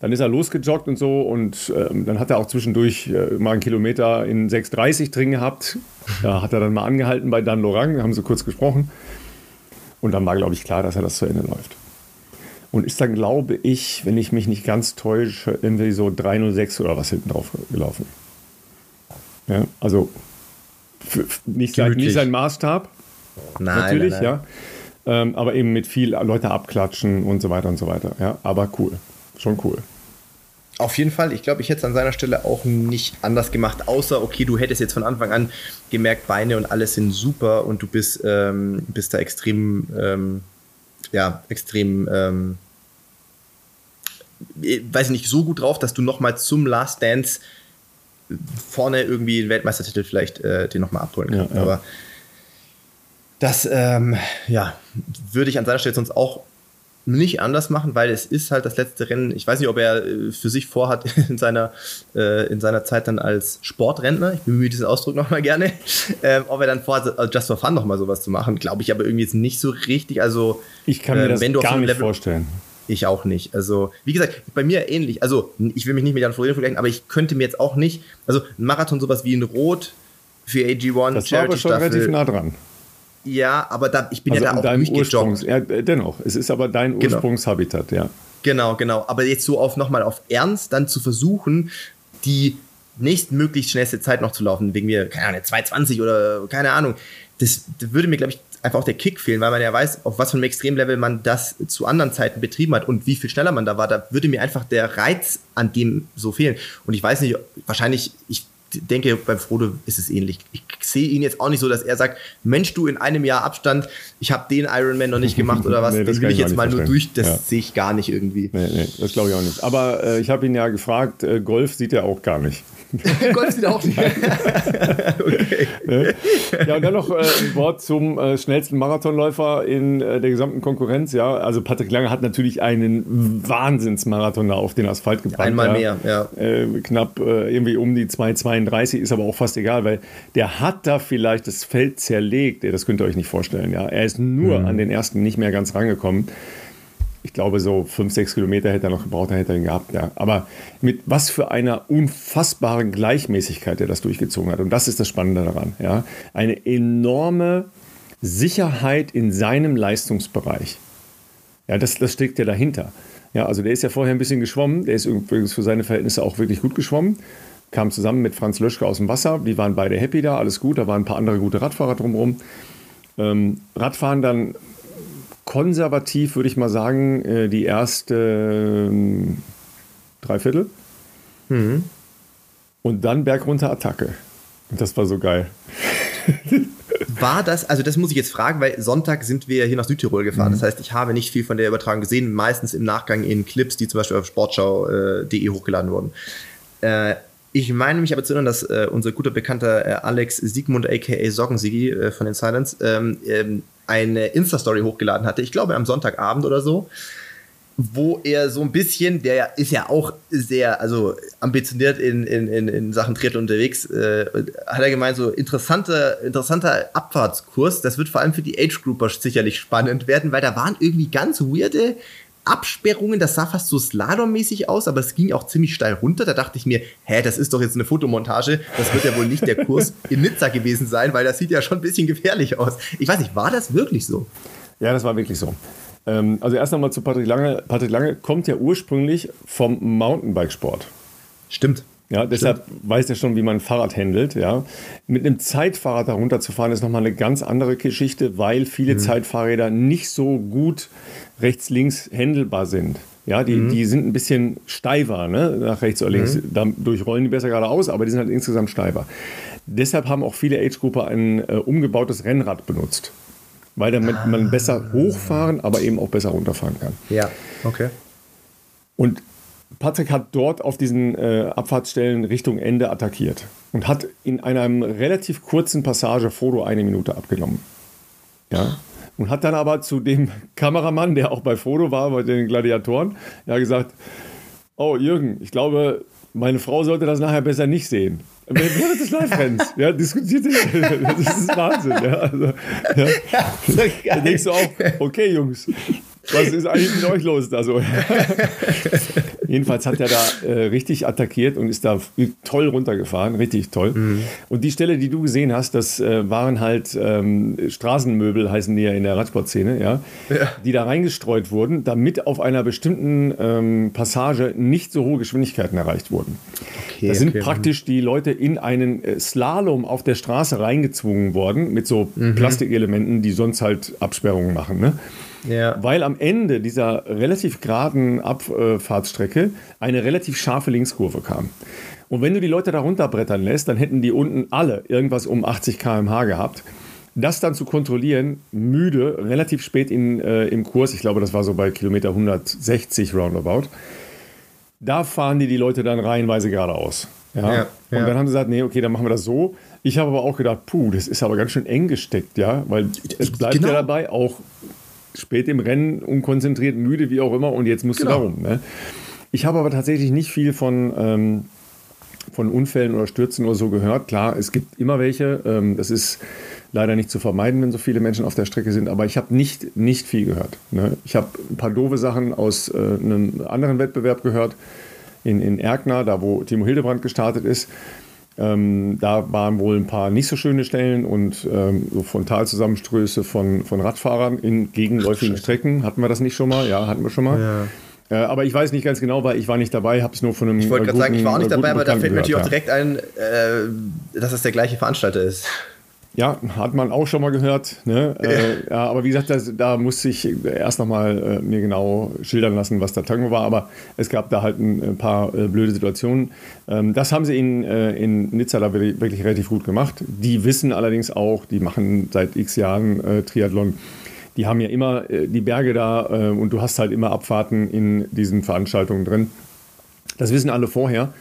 Dann ist er losgejoggt und so und ähm, dann hat er auch zwischendurch äh, mal einen Kilometer in 6,30 drin gehabt. Da hat er dann mal angehalten bei Dan Lorang, haben sie kurz gesprochen. Und dann war, glaube ich, klar, dass er das zu Ende läuft. Und ist dann, glaube ich, wenn ich mich nicht ganz täusche, irgendwie so 306 oder was hinten drauf gelaufen. Ja, also nicht sein, nicht sein Maßstab. Nein, natürlich, nein, nein. ja. Ähm, aber eben mit viel Leute abklatschen und so weiter und so weiter. Ja, aber cool schon cool. Auf jeden Fall. Ich glaube, ich hätte es an seiner Stelle auch nicht anders gemacht, außer, okay, du hättest jetzt von Anfang an gemerkt, Beine und alles sind super und du bist, ähm, bist da extrem, ähm, ja, extrem, ähm, äh, weiß ich nicht, so gut drauf, dass du nochmal zum Last Dance vorne irgendwie einen Weltmeistertitel vielleicht äh, den nochmal abholen kannst. Ja, ja. Aber das, ähm, ja, würde ich an seiner Stelle sonst auch nicht anders machen, weil es ist halt das letzte Rennen. Ich weiß nicht, ob er äh, für sich vorhat, in seiner, äh, in seiner Zeit dann als Sportrentner, ich bemühe diesen Ausdruck nochmal gerne, äh, ob er dann vorhat, also Just for Fun nochmal sowas zu machen, glaube ich aber irgendwie jetzt nicht so richtig. Also, ich kann mir äh, das gar nicht Level, vorstellen. Ich auch nicht. Also, wie gesagt, bei mir ähnlich. Also, ich will mich nicht mit Jan Florian vergleichen, aber ich könnte mir jetzt auch nicht, also ein Marathon sowas wie in Rot für AG1, das war aber schon relativ nah dran. Ja, aber da, ich bin also ja da auch durchgejoggt. Ja, dennoch, es ist aber dein genau. Ursprungshabitat, ja. Genau, genau. Aber jetzt so auf nochmal auf Ernst dann zu versuchen, die nächstmöglichst schnellste Zeit noch zu laufen, wegen mir, keine Ahnung, 220 oder keine Ahnung, das, das würde mir, glaube ich, einfach auch der Kick fehlen, weil man ja weiß, auf was für einem Extremlevel man das zu anderen Zeiten betrieben hat und wie viel schneller man da war. Da würde mir einfach der Reiz an dem so fehlen. Und ich weiß nicht, wahrscheinlich, ich denke, beim Frodo ist es ähnlich. Ich sehe ihn jetzt auch nicht so, dass er sagt, Mensch, du in einem Jahr Abstand, ich habe den Ironman noch nicht gemacht oder was, nee, den will ich jetzt mal verstehen. nur durch, das ja. sehe ich gar nicht irgendwie. Nee, nee, das glaube ich auch nicht. Aber äh, ich habe ihn ja gefragt, äh, Golf sieht er auch gar nicht. Golf sieht auch nicht. okay. Ja, und dann noch äh, ein Wort zum äh, schnellsten Marathonläufer in äh, der gesamten Konkurrenz. Ja, also Patrick Lange hat natürlich einen Wahnsinnsmarathon auf den Asphalt gebracht. Einmal ja. mehr, ja. Äh, knapp äh, irgendwie um die 2,32 ist aber auch fast egal, weil der hat da vielleicht das Feld zerlegt. Das könnt ihr euch nicht vorstellen. Ja, er ist nur mhm. an den ersten nicht mehr ganz rangekommen ich glaube, so fünf, sechs Kilometer hätte er noch gebraucht, dann hätte er ihn gehabt. Ja. Aber mit was für einer unfassbaren Gleichmäßigkeit er das durchgezogen hat. Und das ist das Spannende daran. Ja. Eine enorme Sicherheit in seinem Leistungsbereich. Ja, das, das steckt ja dahinter. Ja, also der ist ja vorher ein bisschen geschwommen. Der ist übrigens für seine Verhältnisse auch wirklich gut geschwommen. Kam zusammen mit Franz Löschke aus dem Wasser. Die waren beide happy da, alles gut. Da waren ein paar andere gute Radfahrer drumherum. Ähm, Radfahren dann konservativ, würde ich mal sagen, äh, die erste äh, Dreiviertel. Mhm. Und dann bergunter Attacke. Und das war so geil. War das, also das muss ich jetzt fragen, weil Sonntag sind wir hier nach Südtirol gefahren. Mhm. Das heißt, ich habe nicht viel von der Übertragung gesehen, meistens im Nachgang in Clips, die zum Beispiel auf sportschau.de äh, hochgeladen wurden. Äh, ich meine mich aber zu erinnern, dass äh, unser guter Bekannter äh, Alex Siegmund, aka Sockensigi äh, von den Silence, ähm, ähm, eine Insta-Story hochgeladen hatte, ich glaube am Sonntagabend oder so, wo er so ein bisschen, der ist ja auch sehr, also ambitioniert in, in, in, in Sachen Triathlon unterwegs, äh, hat er gemeint, so interessanter, interessanter Abfahrtskurs. Das wird vor allem für die Age-Grouper sicherlich spannend werden, weil da waren irgendwie ganz weirde Absperrungen, das sah fast so slalommäßig aus, aber es ging auch ziemlich steil runter. Da dachte ich mir, hä, das ist doch jetzt eine Fotomontage. Das wird ja wohl nicht der Kurs in Nizza gewesen sein, weil das sieht ja schon ein bisschen gefährlich aus. Ich weiß nicht, war das wirklich so? Ja, das war wirklich so. Ähm, also erst einmal zu Patrick Lange. Patrick Lange kommt ja ursprünglich vom Mountainbikesport. Stimmt. Ja, deshalb Stimmt. weiß er schon, wie man ein Fahrrad handelt. Ja. Mit einem Zeitfahrrad darunter zu fahren, ist nochmal eine ganz andere Geschichte, weil viele mhm. Zeitfahrräder nicht so gut rechts-links händelbar sind. Ja, die, mhm. die sind ein bisschen steifer, ne? nach rechts oder links. Mhm. Dadurch rollen die besser geradeaus, aber die sind halt insgesamt steifer. Deshalb haben auch viele Age-Grupper ein äh, umgebautes Rennrad benutzt. Weil damit ah. man besser hochfahren, aber eben auch besser runterfahren kann. Ja, okay. Und Patrick hat dort auf diesen äh, Abfahrtsstellen Richtung Ende attackiert und hat in einem relativ kurzen Passage Foto eine Minute abgenommen. Ja. Und hat dann aber zu dem Kameramann, der auch bei Foto war, bei den Gladiatoren, ja gesagt, oh Jürgen, ich glaube, meine Frau sollte das nachher besser nicht sehen. Während des Live-Rennens, ja, diskutiert. Das ist Wahnsinn. Ja, also, ja. Ja, so da denkst du auch, okay, Jungs, was ist eigentlich mit euch los da so? Jedenfalls hat er da äh, richtig attackiert und ist da toll runtergefahren, richtig toll. Mhm. Und die Stelle, die du gesehen hast, das äh, waren halt ähm, Straßenmöbel, heißen die ja in der Radsportszene, ja, ja, die da reingestreut wurden, damit auf einer bestimmten ähm, Passage nicht so hohe Geschwindigkeiten erreicht wurden. Okay, da sind okay. praktisch die Leute in einen äh, Slalom auf der Straße reingezwungen worden mit so mhm. Plastikelementen, die sonst halt Absperrungen machen. Ne? Ja. Weil am Ende dieser relativ geraden Abfahrtsstrecke eine relativ scharfe Linkskurve kam. Und wenn du die Leute da runterbrettern lässt, dann hätten die unten alle irgendwas um 80 km/h gehabt. Das dann zu kontrollieren, müde, relativ spät in, äh, im Kurs, ich glaube, das war so bei Kilometer 160 roundabout, da fahren die die Leute dann reihenweise geradeaus. Ja? Ja, Und dann haben sie gesagt, nee, okay, dann machen wir das so. Ich habe aber auch gedacht, puh, das ist aber ganz schön eng gesteckt, ja, weil es bleibt Genau. ja dabei, auch spät im Rennen, unkonzentriert, müde, wie auch immer, und jetzt musst Genau. du da rum. Ne? Ich habe aber tatsächlich nicht viel von, ähm, von Unfällen oder Stürzen oder so gehört. Klar, es gibt immer welche. Ähm, das ist leider nicht zu vermeiden, wenn so viele Menschen auf der Strecke sind. Aber ich habe nicht, nicht viel gehört. Ne? Ich habe ein paar doofe Sachen aus äh, einem anderen Wettbewerb gehört. In, in Erkner, da wo Timo Hildebrand gestartet ist. Ähm, da waren wohl ein paar nicht so schöne Stellen und ähm, so Frontalzusammenstöße von, von Radfahrern in gegenläufigen Strecken. Hatten wir das nicht schon mal? Ja, hatten wir schon mal. Äh, aber ich weiß nicht ganz genau, weil ich war nicht dabei, habe es nur von einem. Ich wollte gerade sagen, ich war auch nicht dabei, aber da fällt mir natürlich auch direkt. ein, äh, dass es der gleiche Veranstalter ist. Ja, hat man auch schon mal gehört. Ne? Äh, ja, aber wie gesagt, das, da musste ich erst nochmal äh, mir genau schildern lassen, was der Tango war. Aber es gab da halt ein, paar äh, blöde Situationen. Ähm, das haben sie in, äh, in Nizza da wirklich, relativ gut gemacht. Die wissen allerdings auch, die machen seit x Jahren äh, Triathlon. Die haben ja immer äh, die Berge da und du hast halt immer Abfahrten in diesen Veranstaltungen drin. Das wissen alle vorher.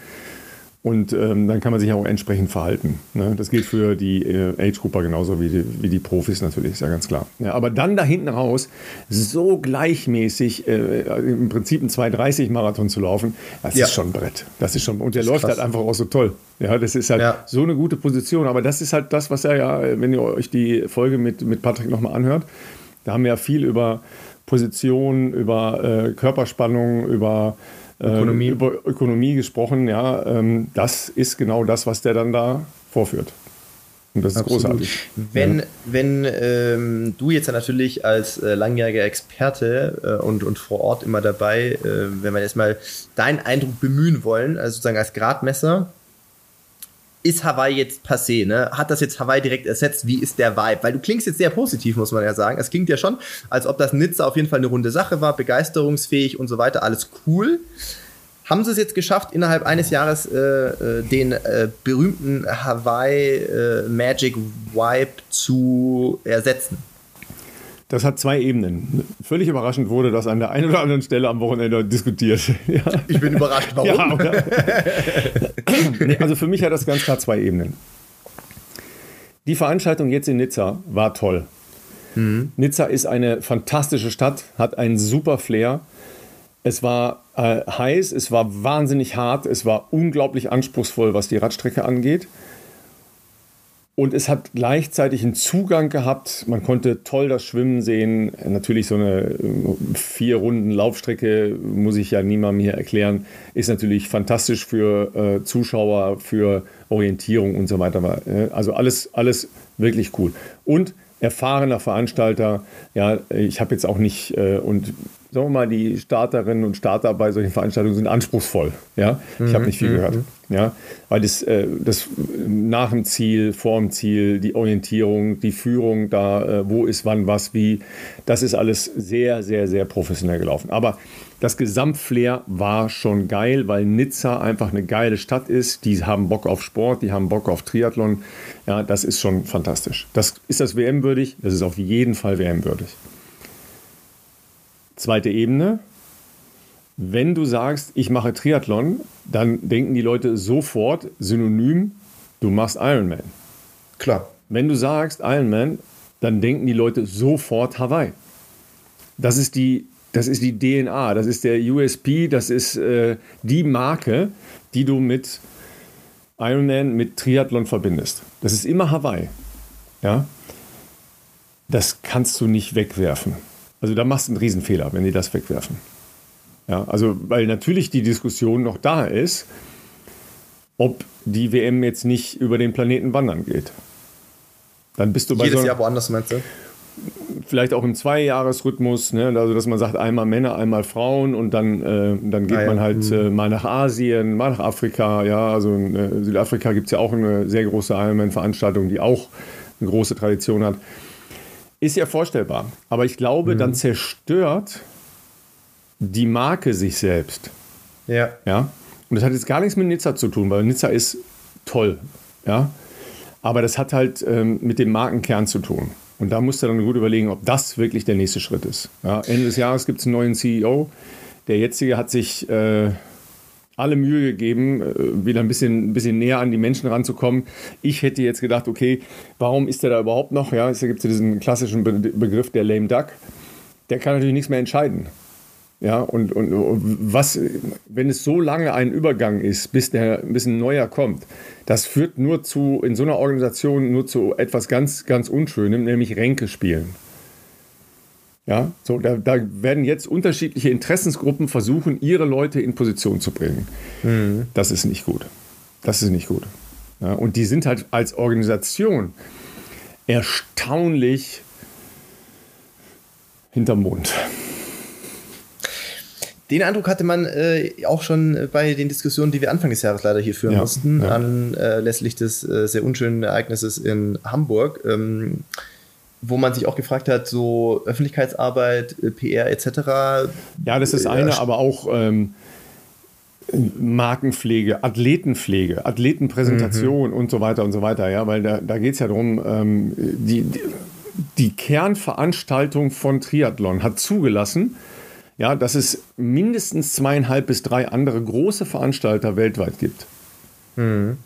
Und ähm, dann kann man sich auch entsprechend verhalten. Ne? Das gilt für die äh, Age-Grupper genauso wie die, wie die Profis natürlich, ist ja ganz klar. Ja, aber dann da hinten raus so gleichmäßig äh, im Prinzip einen 230-Marathon zu laufen, das Ja. ist schon ein Brett. Das ist schon, und der läuft krass. halt einfach auch so toll. Ja, das ist halt Ja. so eine gute Position. Aber das ist halt das, was er ja, wenn ihr euch die Folge mit, mit Patrick nochmal anhört, da haben wir ja viel über Position, über äh, Körperspannung, über Ökonomie. über Ökonomie gesprochen, ja, ähm, das ist genau das, was der dann da vorführt. Und das ist großartig. Wenn, wenn ähm, du jetzt ja natürlich als äh, langjähriger Experte äh, und, und vor Ort immer dabei, äh, wenn wir jetzt mal deinen Eindruck bemühen wollen, also sozusagen als Gradmesser, ist Hawaii jetzt passé, ne? Hat das jetzt Hawaii direkt ersetzt? Wie ist der Vibe? Weil du klingst jetzt sehr positiv, muss man ja sagen. Es klingt ja schon, als ob das Nizza auf jeden Fall eine runde Sache war, begeisterungsfähig und so weiter, alles cool. Haben sie es jetzt geschafft, innerhalb eines Jahres äh, äh, den äh, berühmten Hawaii äh, Magic Vibe zu ersetzen? Das hat zwei Ebenen. Völlig überraschend wurde das an der einen oder anderen Stelle am Wochenende diskutiert. ja. Ich bin überrascht, warum? Ja, oder? nee, also für mich hat das ganz klar zwei Ebenen. Die Veranstaltung jetzt in Nizza war toll. Nizza ist eine fantastische Stadt, hat einen super Flair. Es war äh, heiß, es war wahnsinnig hart, es war unglaublich anspruchsvoll, was die Radstrecke angeht. Und es hat gleichzeitig einen Zugang gehabt. Man konnte toll das Schwimmen sehen. Natürlich so eine äh, vier Runden Laufstrecke, muss ich ja niemandem hier erklären, ist natürlich fantastisch für äh, Zuschauer, für Orientierung und so weiter. Äh, Also alles, alles wirklich cool. Und erfahrener Veranstalter. Ja, ich habe jetzt auch nicht äh, und sagen wir mal, die Starterinnen und Starter bei solchen Veranstaltungen sind anspruchsvoll. Ja, ich habe nicht viel gehört. Ja, weil das, äh, das nach dem Ziel, vor dem Ziel, die Orientierung, die Führung, da äh, wo ist wann was wie, das ist alles sehr, sehr, sehr professionell gelaufen. Aber das Gesamtflair war schon geil, weil Nizza einfach eine geile Stadt ist. Die haben Bock auf Sport, die haben Bock auf Triathlon. Ja, das ist schon fantastisch. Das ist das WM würdig. Das ist auf jeden Fall WM würdig. Zweite Ebene. Wenn du sagst, ich mache Triathlon, dann denken die Leute sofort synonym, du machst Ironman. Klar. Wenn du sagst Ironman, dann denken die Leute sofort Hawaii. Das ist die, das ist die DNA, das ist der USP, das ist äh, die Marke, die du mit Ironman, mit Triathlon verbindest. Das ist immer Hawaii. Ja? Das kannst du nicht wegwerfen. Also da machst du einen Riesenfehler, wenn die das wegwerfen. Ja, also weil natürlich die Diskussion noch da ist, ob die WM jetzt nicht über den Planeten wandern geht. Dann bist du bei Jedes so Jahr woanders, meinst du? vielleicht auch im Zweijahresrhythmus, ne? also dass man sagt, einmal Männer, einmal Frauen und dann, äh, dann geht Ah, ja. man halt äh, mal nach Asien, mal nach Afrika. Ja, also in äh, Südafrika gibt es ja auch eine sehr große Ironman-Veranstaltung, die auch eine große Tradition hat. Ist ja vorstellbar. Aber ich glaube, dann zerstört die Marke sich selbst. Ja. Ja? Und das hat jetzt gar nichts mit Nizza zu tun, weil Nizza ist toll. Ja? Aber das hat halt ähm, mit dem Markenkern zu tun. Und da musst du dann gut überlegen, ob das wirklich der nächste Schritt ist. Ja? Ende des Jahres gibt es einen neuen CEO. Der jetzige hat sich äh, alle Mühe gegeben, äh, wieder ein bisschen, ein bisschen näher an die Menschen ranzukommen. Ich hätte jetzt gedacht, okay, warum ist der da überhaupt noch? Ja, es gibt diesen klassischen Be Begriff der Lame Duck. Der kann natürlich nichts mehr entscheiden. Ja, und, und was, wenn es so lange ein Übergang ist, bis, der, bis ein neuer kommt, das führt nur zu, in so einer Organisation nur zu etwas ganz, ganz Unschönem, nämlich Ränke spielen. Ja, so, da, da, werden jetzt unterschiedliche Interessensgruppen versuchen, ihre Leute in Position zu bringen. Mhm. Das ist nicht gut. Das ist nicht gut. Ja, und die sind halt als Organisation erstaunlich hinterm Mond. Den Eindruck hatte man äh, auch schon bei den Diskussionen, die wir Anfang des Jahres leider hier führen ja, mussten, ja. anlässlich des äh, sehr unschönen Ereignisses in Hamburg. Ähm, wo man sich auch gefragt hat, so Öffentlichkeitsarbeit, äh, PR etc. Ja, das ist äh, eine, aber auch ähm, Markenpflege, Athletenpflege, Athletenpräsentation mhm. und so weiter und so weiter. Ja, weil da, da geht es ja darum, ähm, die, die, die Kernveranstaltung von Triathlon hat zugelassen, ja, dass es mindestens zweieinhalb bis drei andere große Veranstalter weltweit gibt. Mhm.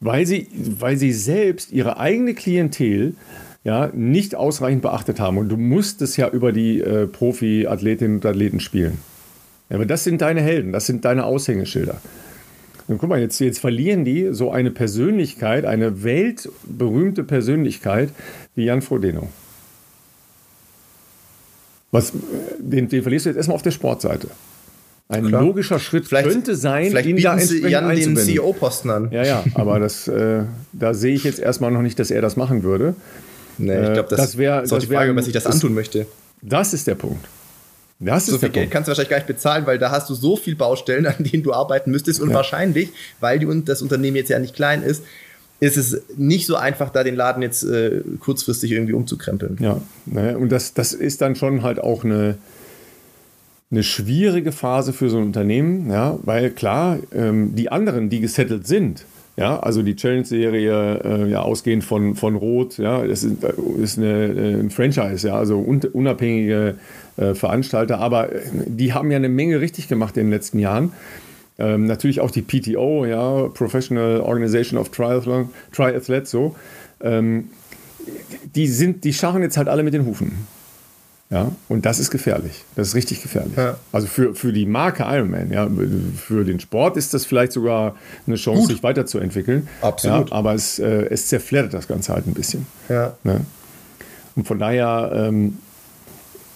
Weil, sie, weil sie selbst ihre eigene Klientel ja, nicht ausreichend beachtet haben. Und du musst es ja über die äh, Profi-Athletinnen und Athleten spielen. Ja, aber das sind deine Helden, das sind deine Aushängeschilder. Und guck mal, jetzt, jetzt verlieren die so eine Persönlichkeit, eine weltberühmte Persönlichkeit wie Jan Frodeno. Was, den, den verlierst du jetzt erstmal auf der Sportseite. Ein Klar. logischer Schritt vielleicht, könnte sein, vielleicht ihn da Sie Jan den CEO-Posten an. Ja, ja, aber das, äh, da sehe ich jetzt erstmal noch nicht, dass er das machen würde. Nee, ich glaube, das, das wäre ist auch die Frage, was ich das antun möchte. Das ist der Punkt. Das so viel Geld Punkt. kannst du wahrscheinlich gar nicht bezahlen, weil da hast du so viele Baustellen, an denen du arbeiten müsstest. Und ja. wahrscheinlich, weil die, das Unternehmen jetzt ja nicht klein ist, ist es nicht so einfach, da den Laden jetzt äh, kurzfristig irgendwie umzukrempeln. Ja, ne, und das, das ist dann schon halt auch eine, eine schwierige Phase für so ein Unternehmen, ja, weil klar, ähm, die anderen, die gesettelt sind, ja, also die Challenge-Serie, äh, ja, ausgehend von, von Rot, ja, das ist, äh, ist eine, äh, ein Franchise, ja, also un unabhängige äh, Veranstalter, aber äh, die haben ja eine Menge richtig gemacht in den letzten Jahren. Ähm, natürlich auch die PTO, ja, Professional Organization of Triathlon, Triathletes, so. Ähm, die sind, die scharren jetzt halt alle mit den Hufen. Ja, und das ist gefährlich. Das ist richtig gefährlich. Ja. Also für, für die Marke Ironman, ja, für den Sport ist das vielleicht sogar eine Chance, Gut. sich weiterzuentwickeln. Absolut. Ja, aber es, äh, es zerfleddert das Ganze halt ein bisschen. Ja. Ne? Und von daher ähm,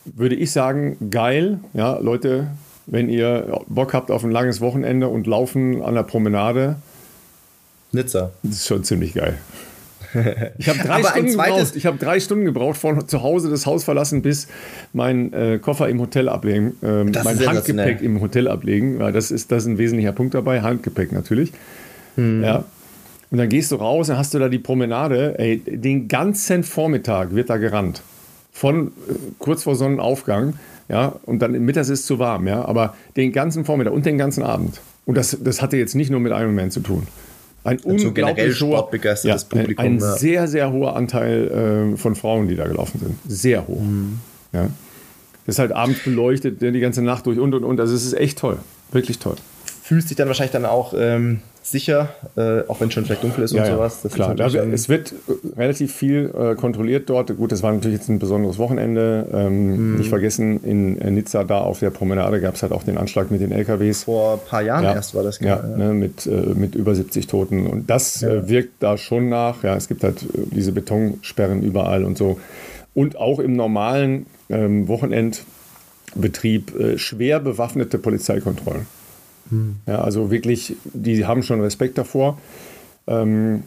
würde ich sagen, geil, ja, Leute, wenn ihr Bock habt auf ein langes Wochenende und laufen an der Promenade. Nizza. Das ist schon ziemlich geil. Ich habe drei, Stunden gebraucht. Ich hab drei Stunden gebraucht, von zu Hause das Haus verlassen, bis mein äh, Koffer im Hotel ablegen, äh, mein Handgepäck im Hotel ablegen. Ja, das, ist, das ist ein wesentlicher Punkt dabei, Handgepäck natürlich. Hm. Ja. Und dann gehst du raus, dann hast du da die Promenade. Ey, den ganzen Vormittag wird da gerannt. Von äh, kurz vor Sonnenaufgang, ja, und dann mittags ist es zu warm, ja, aber den ganzen Vormittag und den ganzen Abend. Und das, das hatte jetzt nicht nur mit Ironman zu tun. Ein also unglaublich hoher, ja, Publikum. Ein ja. sehr, sehr hoher Anteil äh, von Frauen, die da gelaufen sind. Sehr hoch. Mhm. Ja. Das ist halt abends beleuchtet, die ganze Nacht durch und und und. Also es ist echt toll. Wirklich toll. Fühlst dich dann wahrscheinlich dann auch ähm, sicher, äh, auch wenn es schon vielleicht dunkel ist ja, und sowas. Das klar, da, es wird relativ viel äh, kontrolliert dort. Gut, das war natürlich jetzt ein besonderes Wochenende. Ähm, mm. Nicht vergessen, in Nizza, da auf der Promenade, gab es halt auch den Anschlag mit den LKWs. Vor ein paar Jahren ja. erst war das. Genau, ja, ne, mit, äh, mit über 70 Toten. Und das äh, wirkt da schon nach. Ja, es gibt halt äh, diese Betonsperren überall und so. Und auch im normalen ähm, Wochenendbetrieb äh, schwer bewaffnete Polizeikontrollen. Ja, also wirklich, die haben schon Respekt davor. Ähm,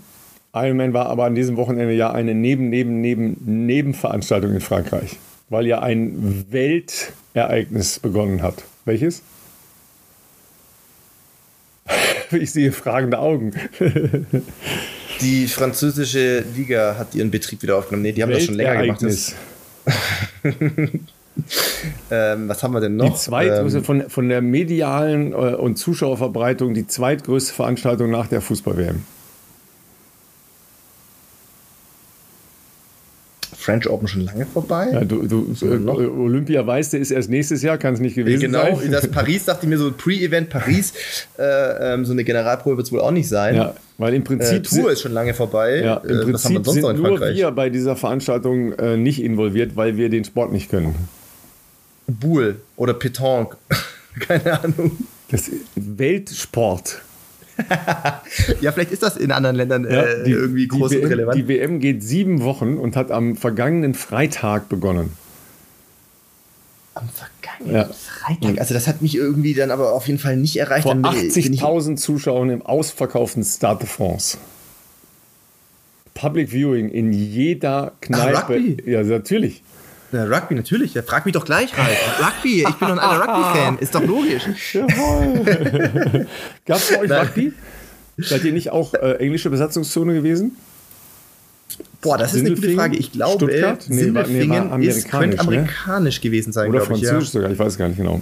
Ironman war aber an diesem Wochenende ja eine Neben, Neben, Neben, Nebenveranstaltung in Frankreich, weil ja ein Weltereignis begonnen hat. Welches? Ich sehe fragende Augen. Die französische Liga hat ihren Betrieb wieder aufgenommen. Nee, die haben das schon länger gemacht. ähm, was haben wir denn noch? Die zweitgrößte, ähm, von, von der medialen äh, und Zuschauerverbreitung, die zweitgrößte Veranstaltung nach der Fußball-WM. French Open schon lange vorbei. Ja, du, du, äh, Olympia weißt du, ist erst nächstes Jahr, kann es nicht gewesen genau, sein. Genau, das Paris dachte ich mir so, Pre-Event Paris, äh, ähm, so eine Generalprobe wird es wohl auch nicht sein. Ja, weil im Prinzip. Äh, Tour ist schon lange vorbei. Ja, im äh, Prinzip sind nur wir bei dieser Veranstaltung äh, nicht involviert, weil wir den Sport nicht können. Boule oder Pétanque, keine Ahnung. Das Weltsport. ja, vielleicht ist das in anderen Ländern ja, äh, die, irgendwie groß die und relevant. Die WM geht sieben Wochen und hat am vergangenen Freitag begonnen. Am vergangenen ja. Freitag? Also das hat mich irgendwie dann aber auf jeden Fall nicht erreicht. Vor 80.000 Zuschauern im ausverkauften Stade de France. Public Viewing in jeder Kneipe. Ach? Ja, natürlich. Ja, Rugby, natürlich. Ja, frag mich doch gleich, Ralf. Rugby, ich bin doch ein alter Rugby-Fan. Ist doch logisch. Jawohl. Gab es bei euch Rugby? Seid ihr nicht auch äh, englische Besatzungszone gewesen? Boah, das ist eine gute Frage. Ich glaube, Stuttgart? Nee, Sindelfingen nee, ist, könnte amerikanisch ne? gewesen sein, Oder französisch ich, ja. sogar, ich weiß gar nicht genau.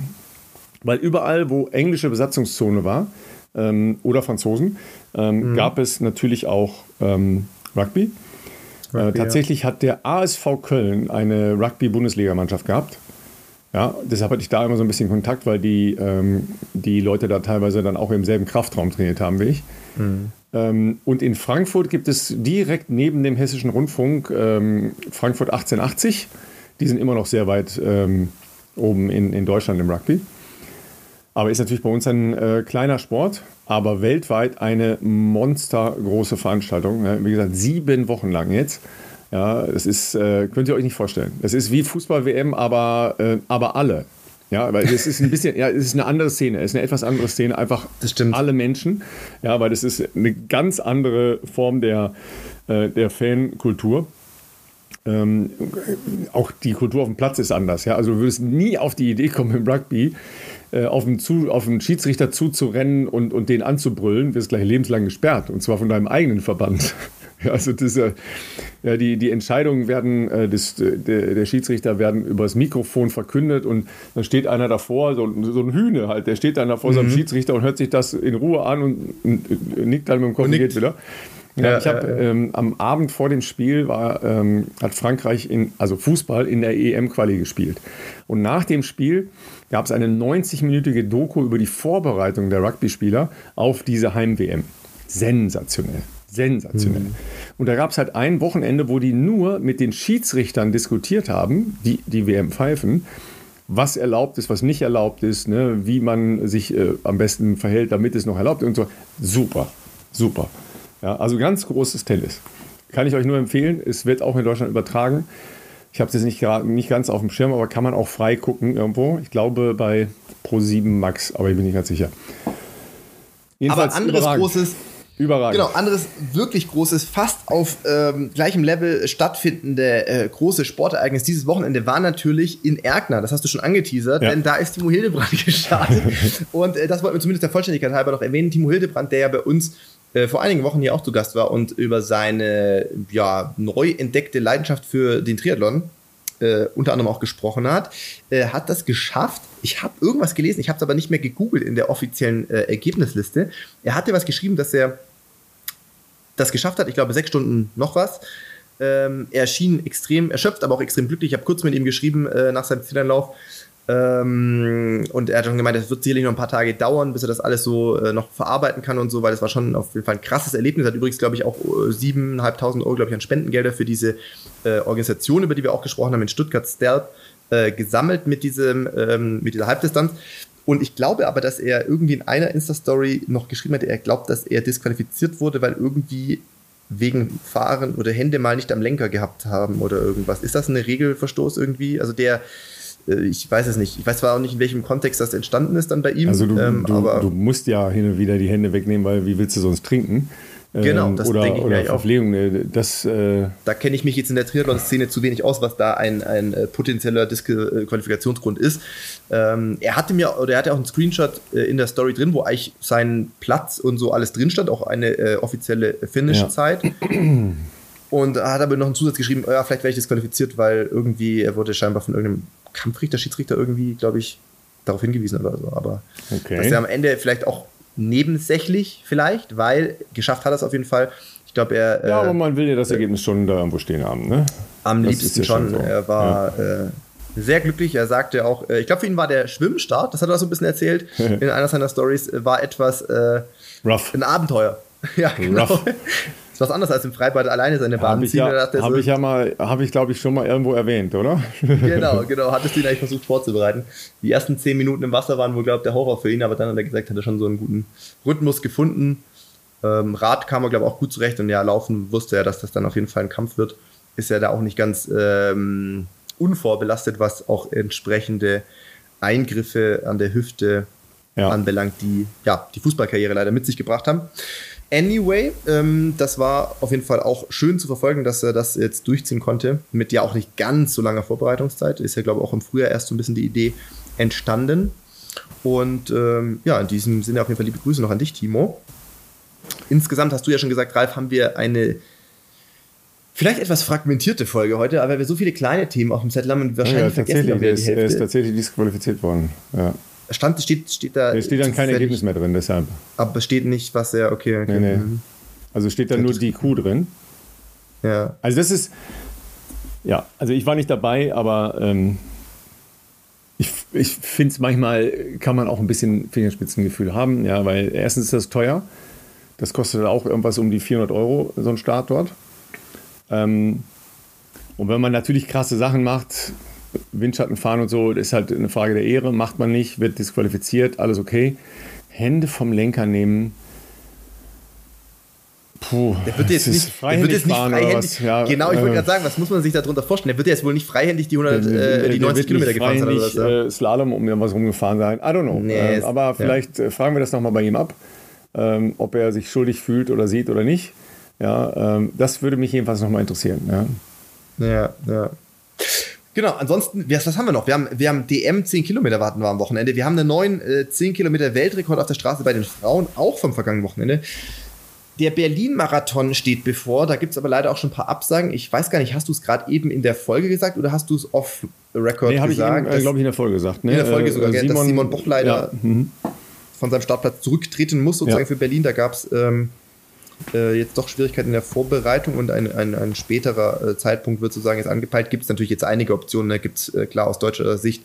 Weil überall, wo englische Besatzungszone war, ähm, oder Franzosen, ähm, mhm. gab es natürlich auch ähm, Rugby. Rugby, äh, tatsächlich ja. hat der ASV Köln eine Rugby-Bundesligamannschaft gehabt. Ja, deshalb hatte ich da immer so ein bisschen Kontakt, weil die, ähm, die Leute da teilweise dann auch im selben Kraftraum trainiert haben wie ich. Mhm. Ähm, und in Frankfurt gibt es direkt neben dem Hessischen Rundfunk ähm, Frankfurt 1880. Die sind immer noch sehr weit ähm, oben in, in Deutschland im Rugby. Aber ist natürlich bei uns ein äh, kleiner Sport, aber weltweit eine monstergroße Veranstaltung. Wie gesagt, sieben Wochen lang jetzt. Ja, das ist, äh, könnt ihr euch nicht vorstellen. Es ist wie Fußball-WM, aber, äh, aber alle. Ja, weil es ist ein bisschen, ja, es ist eine andere Szene, es ist eine etwas andere Szene, einfach alle Menschen. Ja, weil das ist eine ganz andere Form der, äh, der Fankultur. Ähm, auch die Kultur auf dem Platz ist anders. Ja? Also du würdest nie auf die Idee kommen im Rugby, äh, auf, den zu, auf den Schiedsrichter zuzurennen und, und den anzubrüllen, wirst gleich lebenslang gesperrt. Und zwar von deinem eigenen Verband. also das, äh, ja, die, die Entscheidungen werden, äh, des, der, der Schiedsrichter werden übers Mikrofon verkündet und dann steht einer davor, so, so ein Hühne halt, der steht dann da vor mhm. seinem Schiedsrichter und hört sich das in Ruhe an und, und nickt dann mit dem Kopf und geht wieder. Ja, ich habe ähm, am Abend vor dem Spiel war, ähm, hat Frankreich in, also Fußball in der EM-Quali gespielt. Und nach dem Spiel gab es eine 90-minütige Doku über die Vorbereitung der Rugby-Spieler auf diese Heim-WM. Sensationell. Sensationell. Mhm. Und da gab es halt ein Wochenende, wo die nur mit den Schiedsrichtern diskutiert haben, die die WM pfeifen, was erlaubt ist, was nicht erlaubt ist, ne, wie man sich äh, am besten verhält, damit es noch erlaubt ist und so. Super, super. Ja, also ganz großes Tennis. Kann ich euch nur empfehlen. Es wird auch in Deutschland übertragen. Ich habe es jetzt nicht, nicht ganz auf dem Schirm, aber kann man auch frei gucken irgendwo. Ich glaube bei Pro7 Max, aber ich bin nicht ganz sicher. Jedenfalls aber anderes überragend. großes Überragend. Genau, anderes wirklich großes, fast auf ähm, gleichem Level stattfindende äh, große Sportereignis dieses Wochenende war natürlich in Erkner. Das hast du schon angeteasert, ja. denn da ist Timo Hildebrand gestartet. und äh, das wollten wir zumindest der Vollständigkeit halber noch erwähnen. Timo Hildebrand, der ja bei uns äh, vor einigen Wochen hier auch zu Gast war und über seine ja, neu entdeckte Leidenschaft für den Triathlon äh, unter anderem auch gesprochen hat, äh, hat das geschafft. Ich habe irgendwas gelesen, ich habe es aber nicht mehr gegoogelt in der offiziellen äh, Ergebnisliste. Er hatte was geschrieben, dass er das geschafft hat. Ich glaube, sechs Stunden noch was. Ähm, er schien extrem erschöpft, aber auch extrem glücklich. Ich habe kurz mit ihm geschrieben äh, nach seinem Zieleinlauf. Ähm, und er hat schon gemeint, es wird sicherlich noch ein paar Tage dauern, bis er das alles so äh, noch verarbeiten kann und so, weil das war schon auf jeden Fall ein krasses Erlebnis. Er hat übrigens, glaube ich, auch äh, 7.500 Euro, glaube ich, an Spendengelder für diese äh, Organisation, über die wir auch gesprochen haben, in Stuttgart Stealth, äh, gesammelt mit, diesem, ähm, mit dieser Halbdistanz. Und ich glaube aber, dass er irgendwie in einer Insta-Story noch geschrieben hat, er glaubt, dass er disqualifiziert wurde, weil irgendwie wegen Fahren oder Hände mal nicht am Lenker gehabt haben oder irgendwas. Ist das ein Regelverstoß irgendwie? Also der ich weiß es nicht. Ich weiß zwar auch nicht, in welchem Kontext das entstanden ist dann bei ihm. Also du, ähm, du, du musst ja hin und wieder die Hände wegnehmen, weil wie willst du sonst trinken? Genau, ähm, das oder, denke ich oder mir Verpflegung. Auch. Das, äh da kenne ich mich jetzt in der Triathlon-Szene zu wenig aus, was da ein, ein äh, potenzieller Disqualifikationsgrund ist. Ähm, er hatte mir, oder er hatte auch einen Screenshot äh, in der Story drin, wo eigentlich sein Platz und so alles drin stand, auch eine äh, offizielle Finish-Zeit. Ja. Und er hat aber noch einen Zusatz geschrieben, ja, vielleicht wäre ich disqualifiziert, weil irgendwie er wurde scheinbar von irgendeinem Kampfrichter, Schiedsrichter irgendwie, glaube ich, darauf hingewiesen oder so. Aber okay. dass er am Ende vielleicht auch nebensächlich vielleicht, weil geschafft hat er es auf jeden Fall. Ich glaube, er. Ja, äh, aber man will ja das Ergebnis schon da irgendwo stehen haben, ne? Am das liebsten ja schon. schon so. Er war ja. äh, sehr glücklich. Er sagte auch, äh, ich glaube, für ihn war der Schwimmstart, das hat er so ein bisschen erzählt, in einer seiner Stories, äh, war etwas äh, rough. Ein Abenteuer. ja, genau. Rough. ist was anderes als im Freibad alleine seine Bahn ziehen. Ja, habe so, ich ja mal, habe ich glaube ich schon mal irgendwo erwähnt, oder? genau, genau. Hattest du ihn eigentlich versucht vorzubereiten. Die ersten zehn Minuten im Wasser waren wohl, glaube ich, der Horror für ihn, aber dann hat er gesagt, hat er schon so einen guten Rhythmus gefunden. Ähm, Rad kam er, glaube ich, auch gut zurecht und ja, Laufen wusste er, dass das dann auf jeden Fall ein Kampf wird. Ist er da auch nicht ganz ähm, unvorbelastet, was auch entsprechende Eingriffe an der Hüfte ja. anbelangt, die ja, die Fußballkarriere leider mit sich gebracht haben. Anyway, ähm, das war auf jeden Fall auch schön zu verfolgen, dass er das jetzt durchziehen konnte. Mit ja auch nicht ganz so langer Vorbereitungszeit. Ist ja, glaube ich, auch im Frühjahr erst so ein bisschen die Idee entstanden. Und ähm, ja, in diesem Sinne auf jeden Fall liebe Grüße noch an dich, Timo. Insgesamt hast du ja schon gesagt, Ralf, haben wir eine vielleicht etwas fragmentierte Folge heute, aber wir so viele kleine Themen auf dem Zettel haben und wahrscheinlich ja, vergessen wir die Hälfte. Er ist tatsächlich disqualifiziert worden. Ja. Stand, steht, steht da. Es steht dann kein Ergebnis mehr drin, deshalb. Aber es steht nicht, was er, okay, okay. Nee, nee. Mhm. Also steht da nur die Kuh drin. Ja. Also das ist, ja, also ich war nicht dabei, aber ähm, ich, ich finde es manchmal, kann man auch ein bisschen Fingerspitzengefühl haben, ja, weil erstens ist das teuer. Das kostet auch irgendwas um die 400 Euro, so ein Start dort. Ähm, und wenn man natürlich krasse Sachen macht, Windschatten fahren und so, das ist halt eine Frage der Ehre, macht man nicht, wird disqualifiziert, alles okay. Hände vom Lenker nehmen. Puh, der wird jetzt nicht, der wird jetzt nicht freihändig. Ja, genau, ich wollte äh, gerade sagen, was muss man sich darunter vorstellen? Der wird jetzt wohl nicht freihändig die, 100, der, äh, die 90 Kilometer gefahren sein oder was? Äh, Slalom um was rumgefahren sein. I don't know. Nee, ähm, aber vielleicht ja. Äh, fragen wir das nochmal bei ihm ab, ähm, ob er sich schuldig fühlt oder sieht oder nicht. Ja, ähm, das würde mich jedenfalls nochmal interessieren. Ja, ja. ja. Genau, ansonsten, was haben wir noch? Wir haben, wir haben DM 10 Kilometer warten wir am Wochenende. Wir haben einen neuen äh, 10 Kilometer Weltrekord auf der Straße bei den Frauen, auch vom vergangenen Wochenende. Der Berlin-Marathon steht bevor, da gibt es aber leider auch schon ein paar Absagen. Ich weiß gar nicht, hast du es gerade eben in der Folge gesagt oder hast du es off-Record nee, gesagt? Nee, habe ich, äh, glaube ich, in der Folge gesagt. Ne? In der Folge äh, sogar, Simon, dass Simon Boch leider ja. mhm. von seinem Startplatz zurücktreten muss, sozusagen ja. für Berlin. Da gab es ähm, äh, jetzt doch Schwierigkeiten in der Vorbereitung und ein, ein, ein späterer äh, Zeitpunkt wird sozusagen jetzt angepeilt. Gibt es natürlich jetzt einige Optionen. Da gibt es äh, klar aus deutscher Sicht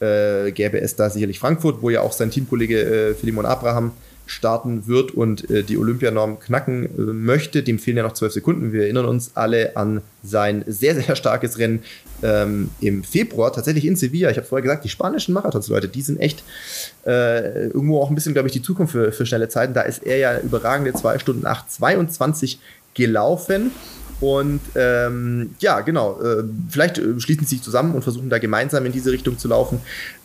äh, gäbe es da sicherlich Frankfurt, wo ja auch sein Teamkollege äh, Philemon Abraham starten wird und äh, die Olympianorm knacken äh, möchte. Dem fehlen ja noch zwölf Sekunden. Wir erinnern uns alle an sein sehr, sehr starkes Rennen ähm, im Februar, tatsächlich in Sevilla. Ich habe vorher gesagt, die spanischen Marathons, Leute, die sind echt äh, irgendwo auch ein bisschen, glaube ich, die Zukunft für, für schnelle Zeiten. Da ist er ja überragende 2 Stunden 8, 22 gelaufen. Und ähm, ja, genau, äh, vielleicht äh, schließen sie sich zusammen und versuchen da gemeinsam in diese Richtung zu laufen.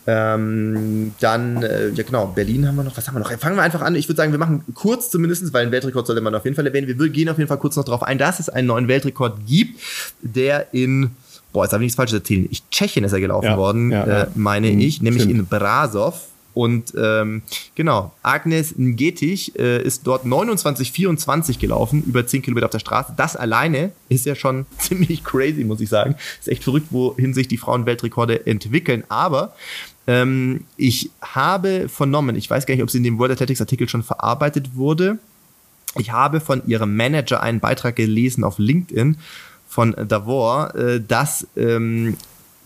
Ähm, dann, äh, ja genau, Berlin haben wir noch. Was haben wir noch? Fangen wir einfach an. Ich würde sagen, wir machen kurz zumindest, weil einen Weltrekord sollte man auf jeden Fall erwähnen. Wir gehen auf jeden Fall kurz noch darauf ein, dass es einen neuen Weltrekord gibt, der in boah, jetzt habe ich nichts Falsches erzählen. Ich, Tschechien ist er gelaufen ja, worden, ja, äh, meine ja. Mhm, ich, nämlich Stimmt. in Brasov. Und ähm, genau, Agnes Ngetich äh, ist dort 29,24 gelaufen, über 10 Kilometer auf der Straße. Das alleine ist ja schon ziemlich crazy, muss ich sagen. Ist echt verrückt, wohin sich die Frauen Weltrekorde entwickeln. Aber ähm, ich habe vernommen, ich weiß gar nicht, ob sie in dem World Athletics Artikel schon verarbeitet wurde. Ich habe von ihrem Manager einen Beitrag gelesen auf LinkedIn von Davor, äh, dass ähm,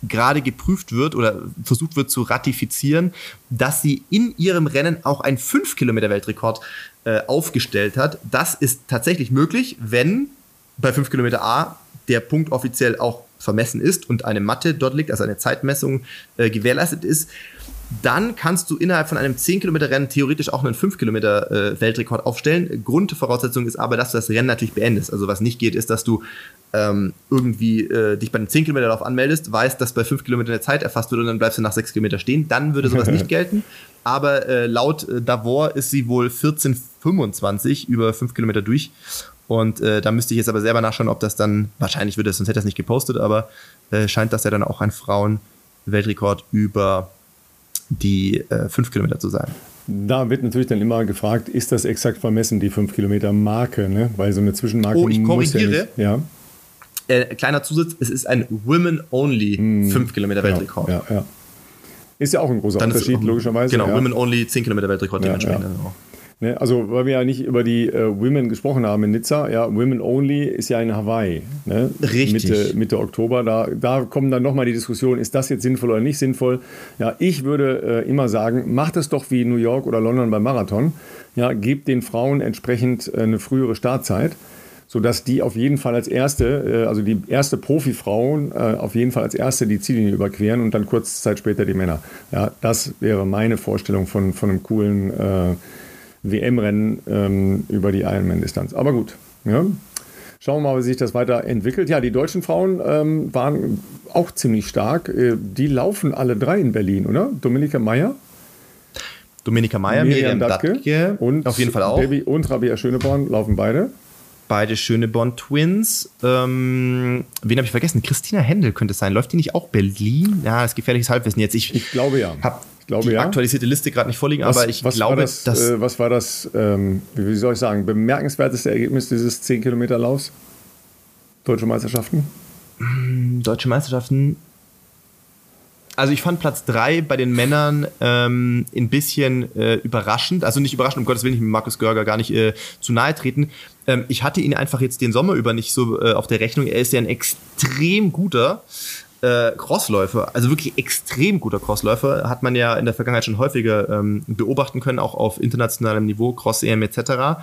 gerade geprüft wird oder versucht wird zu ratifizieren, dass sie in ihrem Rennen auch einen 5 Kilometer Weltrekord äh, aufgestellt hat. Das ist tatsächlich möglich, wenn bei 5 Kilometer A der Punkt offiziell auch vermessen ist und eine Matte dort liegt, also eine Zeitmessung äh, gewährleistet ist dann kannst du innerhalb von einem 10 Kilometer Rennen theoretisch auch einen 5 Kilometer äh, Weltrekord aufstellen. Grundvoraussetzung ist aber, dass du das Rennen natürlich beendest. Also was nicht geht, ist, dass du ähm, irgendwie äh, dich bei einem 10 Kilometer Lauf anmeldest, weißt, dass bei 5 Kilometern eine Zeit erfasst wird und dann bleibst du nach 6 Kilometer stehen. Dann würde sowas nicht gelten. Aber äh, laut äh, Davor ist sie wohl 14,25 über 5 Kilometer durch. Und äh, da müsste ich jetzt aber selber nachschauen, ob das dann, wahrscheinlich würde es, sonst hätte er es nicht gepostet, aber äh, scheint das ja dann auch ein Frauen-Weltrekord über die äh, fünf Kilometer zu sein. Da wird natürlich dann immer gefragt, ist das exakt vermessen, die 5 Kilometer Marke, ne? Weil so eine Zwischenmarke Oh, ich korrigiere. Ja, äh, kleiner Zusatz, es ist ein Women-Only 5 hm, Kilometer Weltrekord. Ja, ja, Ist ja auch ein großer dann Unterschied, auch, logischerweise. Genau, ja. Women-Only 10 Kilometer Weltrekord dementsprechend. Ja. Ne, also, weil wir ja nicht über die äh, Women gesprochen haben in Nizza, ja, Women Only ist ja in Hawaii. Ne? Richtig. Mitte, Mitte Oktober, da, da kommen dann nochmal die Diskussion, ist das jetzt sinnvoll oder nicht sinnvoll? Ja, ich würde äh, immer sagen, macht es doch wie New York oder London beim Marathon. Ja, gebt den Frauen entsprechend äh, eine frühere Startzeit sodass die auf jeden Fall als erste, äh, also die erste Profifrauen äh, auf jeden Fall als erste die Ziellinie überqueren und dann kurze Zeit später die Männer. Ja, das wäre meine Vorstellung von, von einem coolen äh, WM-Rennen ähm, über die Ironman-Distanz. Aber gut, ja. Schauen wir mal, wie sich das weiterentwickelt. Ja, die deutschen Frauen ähm, waren auch ziemlich stark. Äh, die laufen alle drei in Berlin, oder? Dominika Meyer? Dominika Meyer, Miriam, Miriam Datke, Datke, und auf jeden Fall auch. Debbie und Rabia Schöneborn laufen beide. Beide schöne Bond Twins. Ähm, wen habe ich vergessen? Christina Händel könnte es sein. Läuft die nicht auch Berlin? Ja, das ist gefährliches Halbwissen jetzt. Ich, ich glaube ja. Habe die ja. aktualisierte Liste gerade nicht vorliegen, was, aber ich was glaube, das, dass. Äh, was war das, ähm, wie soll ich sagen, bemerkenswerteste Ergebnis dieses 10 Kilometer Laufs? Deutsche Meisterschaften? Deutsche Meisterschaften. Also ich fand Platz 3 bei den Männern ähm, ein bisschen äh, überraschend. Also nicht überraschend, um Gottes Willen, ich mit Markus Görger gar nicht äh, zu nahe treten. Ähm, ich hatte ihn einfach jetzt den Sommer über nicht so äh, auf der Rechnung. Er ist ja ein extrem guter äh, Crossläufer, also wirklich extrem guter Crossläufer, hat man ja in der Vergangenheit schon häufiger ähm, beobachten können, auch auf internationalem Niveau, Cross-EM etc.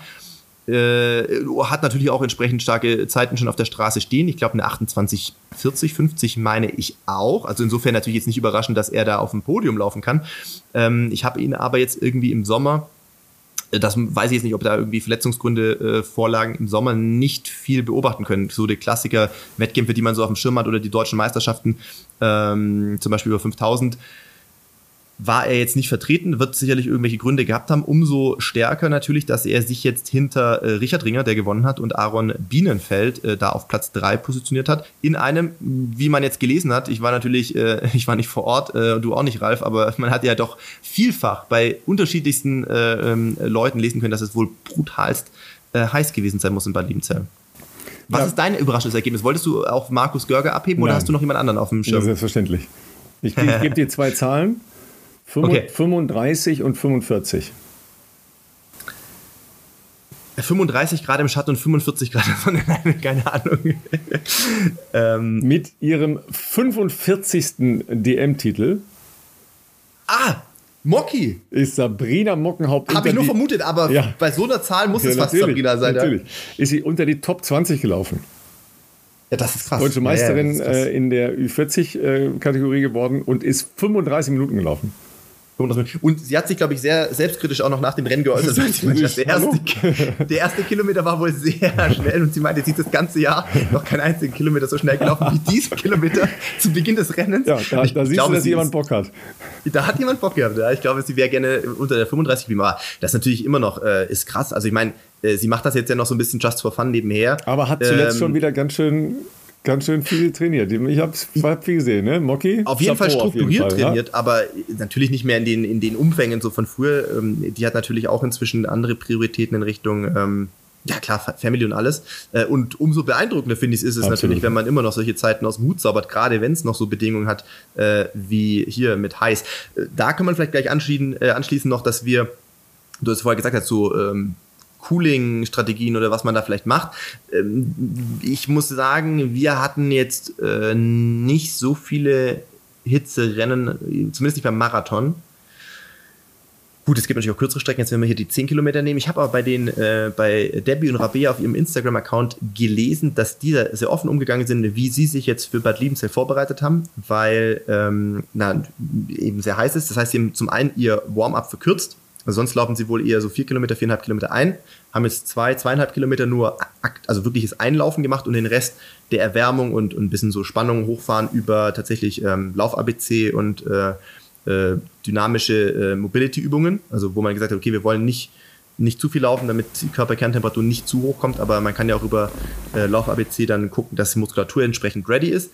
Äh, hat natürlich auch entsprechend starke Zeiten schon auf der Straße stehen. Ich glaube, eine 28, 40, 50 meine ich auch. Also insofern natürlich jetzt nicht überraschend, dass er da auf dem Podium laufen kann. Ähm, ich habe ihn aber jetzt irgendwie im Sommer das weiß ich jetzt nicht, ob da irgendwie Verletzungsgründe äh, vorlagen, im Sommer nicht viel beobachten können. So die Klassiker Wettkämpfe, die man so auf dem Schirm hat oder die deutschen Meisterschaften, ähm, zum Beispiel über 5000 war er jetzt nicht vertreten, wird sicherlich irgendwelche Gründe gehabt haben. Umso stärker natürlich, dass er sich jetzt hinter äh, Richard Ringer, der gewonnen hat, und Aaron Bienenfeld äh, da auf Platz drei positioniert hat. In einem, wie man jetzt gelesen hat, ich war natürlich, äh, ich war nicht vor Ort, äh, du auch nicht, Ralf, aber man hat ja doch vielfach bei unterschiedlichsten äh, ähm, Leuten lesen können, dass es wohl brutalst äh, heiß gewesen sein muss in Bad Liebenzell. Was ja. ist dein überraschendes Ergebnis? Wolltest du auch Markus Görger abheben Nein. oder hast du noch jemand anderen auf dem Schirm? Ja, selbstverständlich. Ich, ich gebe dir zwei Zahlen. 35 und 45. 35 Grad im Schatten und 45 Grad in Sonne, keine Ahnung. ähm, Mit ihrem 45. DM-Titel. Ah, Mocky. Ist Sabrina Mockenhaupt. Habe ich nur vermutet, aber ja. bei so einer Zahl muss ja, es fast Sabrina sein. Natürlich. Ja. Ist sie unter die Top 20 gelaufen. Ja, das ist krass. Deutsche Meisterin äh, in der Ü40-Kategorie äh, geworden und ist 35 Minuten gelaufen. Und sie hat sich, glaube ich, sehr selbstkritisch auch noch nach dem Rennen geäußert. der, erste, der erste Kilometer war wohl sehr schnell und sie meinte, sie ist das ganze Jahr noch keinen einzigen Kilometer so schnell gelaufen wie diesen Kilometer zu Beginn des Rennens. Ja, da, da siehst glaube, du, dass jemand Bock hat. Da hat jemand Bock gehabt, ja. Ich glaube, sie wäre gerne unter der 35 geblieben. Aber das natürlich immer noch äh, ist krass. Also ich meine, äh, sie macht das jetzt ja noch so ein bisschen just for fun nebenher. Aber hat zuletzt ähm, schon wieder ganz schön ganz schön viel trainiert. Ich habe hab viel gesehen, ne? Mocky? Auf jeden Fall strukturiert jeden Fall, trainiert, ja? aber natürlich nicht mehr in den, in den Umfängen so von früher. Ähm, die hat natürlich auch inzwischen andere Prioritäten in Richtung, ähm, ja klar, Family und alles. Äh, und umso beeindruckender finde ich es ist es natürlich, wenn man immer noch solche Zeiten aus dem Hut zaubert, gerade wenn es noch so Bedingungen hat äh, wie hier mit Heiß. Äh, da kann man vielleicht gleich anschließen, äh, anschließen noch, dass wir, du hast vorher gesagt hast, so ähm, Cooling-Strategien oder was man da vielleicht macht. Ähm, ich muss sagen, wir hatten jetzt äh, nicht so viele Hitzerennen, zumindest nicht beim Marathon. Gut, es gibt natürlich auch kürzere Strecken, jetzt wenn wir hier die 10 Kilometer nehmen. Ich habe aber bei den, äh, bei Debbie und Rabea auf ihrem Instagram-Account gelesen, dass die da sehr offen umgegangen sind, wie sie sich jetzt für Bad Liebenzell vorbereitet haben, weil ähm, na, eben sehr heiß ist. Das heißt, sie haben zum einen ihr Warm-up verkürzt, also sonst laufen sie wohl eher so vier Kilometer, viereinhalb Kilometer ein, haben jetzt zwei, zweieinhalb Kilometer nur, also wirkliches Einlaufen gemacht und den Rest der Erwärmung und, und ein bisschen so Spannung hochfahren über tatsächlich ähm, Lauf-ABC und äh, äh, dynamische äh, Mobility-Übungen. Also wo man gesagt hat, okay, wir wollen nicht, nicht zu viel laufen, damit die Körperkerntemperatur nicht zu hoch kommt, aber man kann ja auch über äh, Lauf-ABC dann gucken, dass die Muskulatur entsprechend ready ist.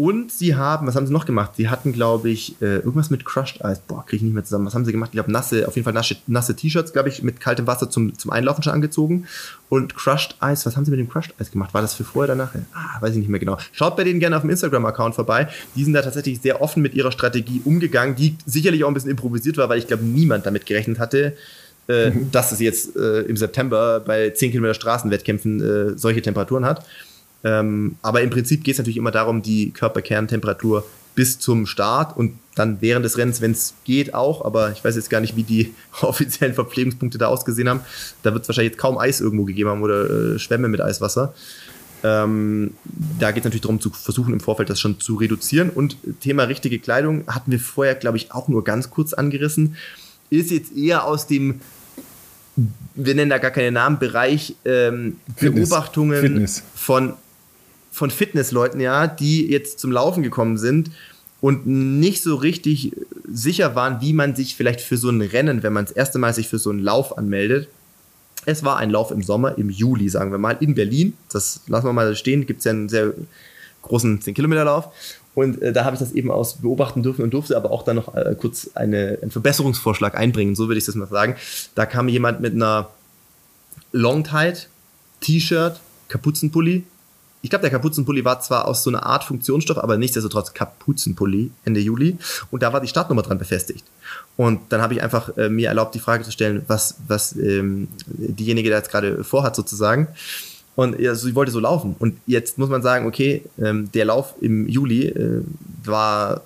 Und sie haben, was haben sie noch gemacht? Sie hatten, glaube ich, äh, irgendwas mit Crushed Ice. Boah, kriege ich nicht mehr zusammen. Was haben sie gemacht? Ich glaube, nasse, auf jeden Fall nasse, nasse T-Shirts, glaube ich, mit kaltem Wasser zum, zum Einlaufen schon angezogen. Und Crushed Ice, was haben sie mit dem Crushed Ice gemacht? War das für vorher oder nachher? Ah, weiß ich nicht mehr genau. Schaut bei denen gerne auf dem Instagram-Account vorbei. Die sind da tatsächlich sehr offen mit ihrer Strategie umgegangen, die sicherlich auch ein bisschen improvisiert war, weil ich glaube, niemand damit gerechnet hatte, äh, mhm. dass es jetzt äh, im September bei 10 Kilometer Straßenwettkämpfen äh, solche Temperaturen hat. Ähm, aber im Prinzip geht es natürlich immer darum, die Körperkerntemperatur bis zum Start und dann während des Rennens, wenn es geht, auch. Aber ich weiß jetzt gar nicht, wie die offiziellen Verpflegungspunkte da ausgesehen haben. Da wird es wahrscheinlich jetzt kaum Eis irgendwo gegeben haben oder äh, Schwämme mit Eiswasser. Ähm, da geht es natürlich darum, zu versuchen, im Vorfeld das schon zu reduzieren. Und Thema richtige Kleidung hatten wir vorher, glaube ich, auch nur ganz kurz angerissen. Ist jetzt eher aus dem, wir nennen da gar keine Namen, Bereich ähm, Fitness. Beobachtungen Fitness. von von Fitnessleuten, ja, die jetzt zum Laufen gekommen sind und nicht so richtig sicher waren, wie man sich vielleicht für so ein Rennen, wenn man das erste Mal sich für so einen Lauf anmeldet. Es war ein Lauf im Sommer, im Juli, sagen wir mal, in Berlin. Das lassen wir mal stehen. Gibt es ja einen sehr großen 10-Kilometer-Lauf. Und äh, da habe ich das eben aus beobachten dürfen und durfte aber auch dann noch äh, kurz eine, einen Verbesserungsvorschlag einbringen. So würde ich das mal sagen. Da kam jemand mit einer Longtide, T-Shirt, Kapuzenpulli, ich glaube, der Kapuzenpulli war zwar aus so einer Art Funktionsstoff, aber nichtsdestotrotz Kapuzenpulli Ende Juli. Und da war die Startnummer dran befestigt. Und dann habe ich einfach äh, mir erlaubt, die Frage zu stellen, was, was ähm, diejenige da jetzt gerade vorhat, sozusagen. Und also, sie wollte so laufen. Und jetzt muss man sagen, okay, ähm, der Lauf im Juli äh, war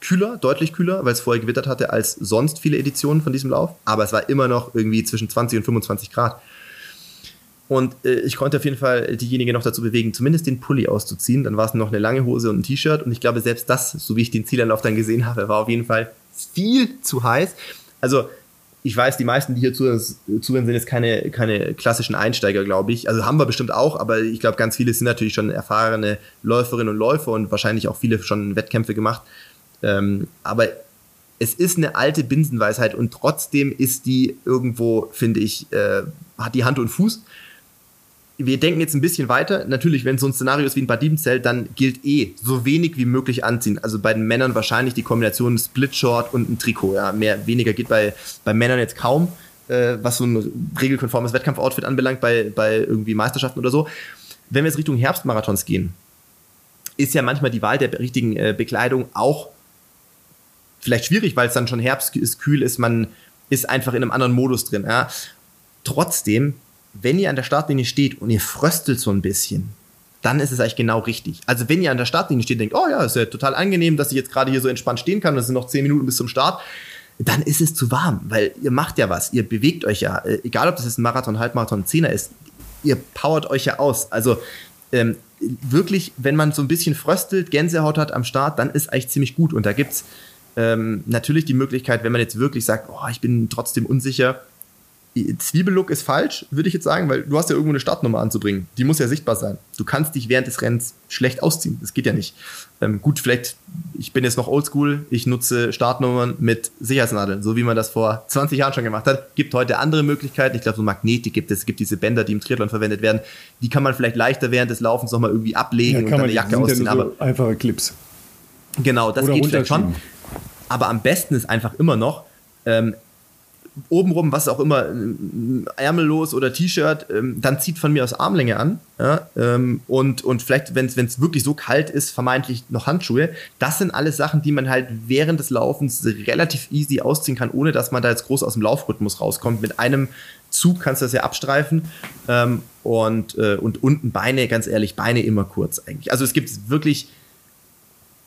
kühler, deutlich kühler, weil es vorher gewittert hatte als sonst viele Editionen von diesem Lauf. Aber es war immer noch irgendwie zwischen 20 und 25 Grad. Und äh, ich konnte auf jeden Fall diejenige noch dazu bewegen, zumindest den Pulli auszuziehen. Dann war es noch eine lange Hose und ein T-Shirt. Und ich glaube, selbst das, so wie ich den Zielanlauf dann gesehen habe, war auf jeden Fall viel zu heiß. Also, ich weiß, die meisten, die hier zuhören, sind jetzt keine, keine klassischen Einsteiger, glaube ich. Also haben wir bestimmt auch, aber ich glaube, ganz viele sind natürlich schon erfahrene Läuferinnen und Läufer und wahrscheinlich auch viele schon Wettkämpfe gemacht. Ähm, aber es ist eine alte Binsenweisheit und trotzdem ist die irgendwo, finde ich, äh, hat die Hand und Fuß wir denken jetzt ein bisschen weiter. Natürlich, wenn so ein Szenario ist wie ein Bad Diebenzell, dann gilt eh so wenig wie möglich anziehen. Also bei den Männern wahrscheinlich die Kombination Split Short und ein Trikot. Ja, mehr, weniger geht bei, bei Männern jetzt kaum, äh, was so ein regelkonformes Wettkampfoutfit anbelangt, bei, bei irgendwie Meisterschaften oder so. Wenn wir jetzt Richtung Herbstmarathons gehen, ist ja manchmal die Wahl der richtigen äh, Bekleidung auch vielleicht schwierig, weil es dann schon Herbst ist, kühl ist, man ist einfach in einem anderen Modus drin. Ja. Trotzdem wenn ihr an der Startlinie steht und ihr fröstelt so ein bisschen, dann ist es eigentlich genau richtig. Also wenn ihr an der Startlinie steht und denkt, oh ja, ist ja total angenehm, dass ich jetzt gerade hier so entspannt stehen kann, das sind noch zehn Minuten bis zum Start, dann ist es zu warm, weil ihr macht ja was, ihr bewegt euch ja, äh, egal ob das jetzt ein Marathon, Halbmarathon, Zehner ist, ihr powert euch ja aus. Also ähm, wirklich, wenn man so ein bisschen fröstelt, Gänsehaut hat am Start, dann ist eigentlich ziemlich gut. Und da gibt's ähm, natürlich die Möglichkeit, wenn man jetzt wirklich sagt, oh, ich bin trotzdem unsicher, Zwiebellook ist falsch, würde ich jetzt sagen, weil du hast ja irgendwo eine Startnummer anzubringen. Die muss ja sichtbar sein. Du kannst dich während des Rennens schlecht ausziehen. Das geht ja nicht. Ähm, gut, vielleicht, ich bin jetzt noch oldschool, ich nutze Startnummern mit Sicherheitsnadeln, so wie man das vor 20 Jahren schon gemacht hat. Gibt heute andere Möglichkeiten. Ich glaube, so Magnetik gibt es. Es gibt diese Bänder, die im Triathlon verwendet werden. Die kann man vielleicht leichter während des Laufens nochmal irgendwie ablegen ja, und dann eine Jacke ausziehen. Ja so aber einfache Clips. Genau, das Oder geht vielleicht schon. Aber am besten ist einfach immer noch, ähm, obenrum, was auch immer, ärmellos oder T-Shirt, ähm, dann zieht von mir aus Armlänge an. Ja, ähm, und, und vielleicht, wenn es wirklich so kalt ist, vermeintlich noch Handschuhe. Das sind alles Sachen, die man halt während des Laufens relativ easy ausziehen kann, ohne dass man da jetzt groß aus dem Laufrhythmus rauskommt. Mit einem Zug kannst du das ja abstreifen. Ähm, und, äh, und unten Beine, ganz ehrlich, Beine immer kurz eigentlich. Also es gibt wirklich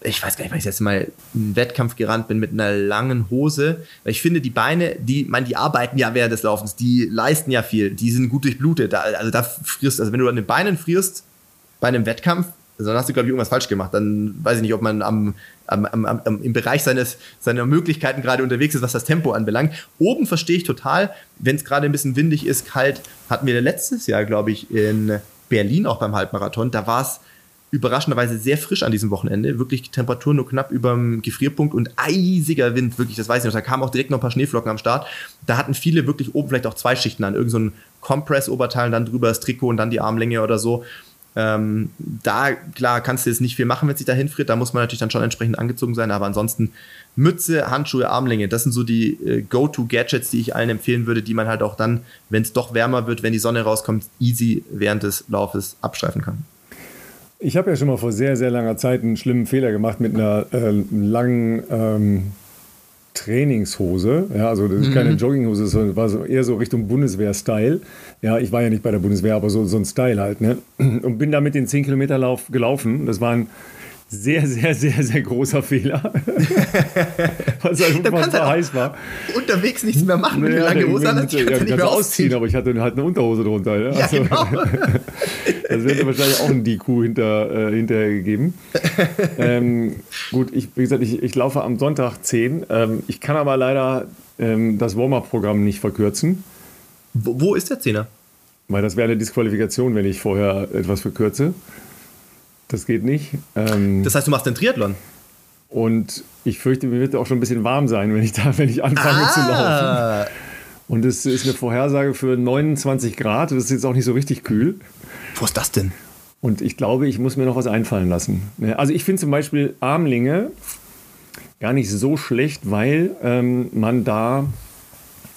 ich weiß gar nicht, weil ich jetzt Mal einen Wettkampf gerannt bin mit einer langen Hose. Weil ich finde, die Beine, die, man, die arbeiten ja während des Laufens, die leisten ja viel, die sind gut durchblutet. Da, also da frierst, also wenn du an den Beinen frierst bei einem Wettkampf, dann hast du, glaube ich, irgendwas falsch gemacht. Dann weiß ich nicht, ob man am, am, am, am, im Bereich seines, seiner Möglichkeiten gerade unterwegs ist, was das Tempo anbelangt. Oben verstehe ich total, wenn es gerade ein bisschen windig ist, kalt, hatten wir letztes Jahr, glaube ich, in Berlin auch beim Halbmarathon. Da war es überraschenderweise sehr frisch an diesem Wochenende. Wirklich Temperatur nur knapp über dem Gefrierpunkt und eisiger Wind, wirklich, das weiß ich noch. Da kamen auch direkt noch ein paar Schneeflocken am Start. Da hatten viele wirklich oben vielleicht auch zwei Schichten an. Irgend so ein Compress-Oberteil dann drüber das Trikot und dann die Armlänge oder so. Ähm, da, klar, kannst du jetzt nicht viel machen, wenn es sich da hinfriert. Da muss man natürlich dann schon entsprechend angezogen sein. Aber ansonsten Mütze, Handschuhe, Armlänge, das sind so die äh, Go-To-Gadgets, die ich allen empfehlen würde, die man halt auch dann, wenn es doch wärmer wird, wenn die Sonne rauskommt, easy während des Laufes abstreifen kann. Ich habe ja schon mal vor sehr, sehr langer Zeit einen schlimmen Fehler gemacht mit einer äh, langen ähm, Trainingshose. Ja, also das ist keine Mhm. Jogginghose, sondern war so eher so Richtung Bundeswehr-Style. Ja, ich war ja nicht bei der Bundeswehr, aber so, so ein Style halt. Ne? Und bin damit den 10-Kilometer-Lauf gelaufen. Das war ein sehr, sehr, sehr, sehr großer Fehler. Es halt du unfassbar heiß war. Unterwegs nichts mehr machen, wenn du Ja, lange Hose ja, hast, ja, kannst du nicht kannst mehr du ausziehen, aber ich hatte halt eine Unterhose drunter. Ja? Ja, Also, genau. Das wäre wahrscheinlich auch ein DQ hinter, äh, hinterher gegeben. ähm, gut, ich, wie gesagt, ich, ich laufe am Sonntag 10. Ähm, ich kann aber leider ähm, das Warm-Up-Programm nicht verkürzen, Wo, wo ist der Zehner? weil das wäre eine Disqualifikation, wenn ich vorher etwas verkürze. Das geht nicht. Ähm, Das heißt, du machst den Triathlon. und ich fürchte, mir wird auch schon ein bisschen warm sein, wenn ich da, wenn ich anfange zu laufen. Ah, Und es ist eine Vorhersage für 29 Grad. Das ist jetzt auch nicht so richtig kühl. wo ist das denn? Und ich glaube, ich muss mir noch was einfallen lassen. Also ich finde zum Beispiel Armlinge gar nicht so schlecht, weil ähm, man da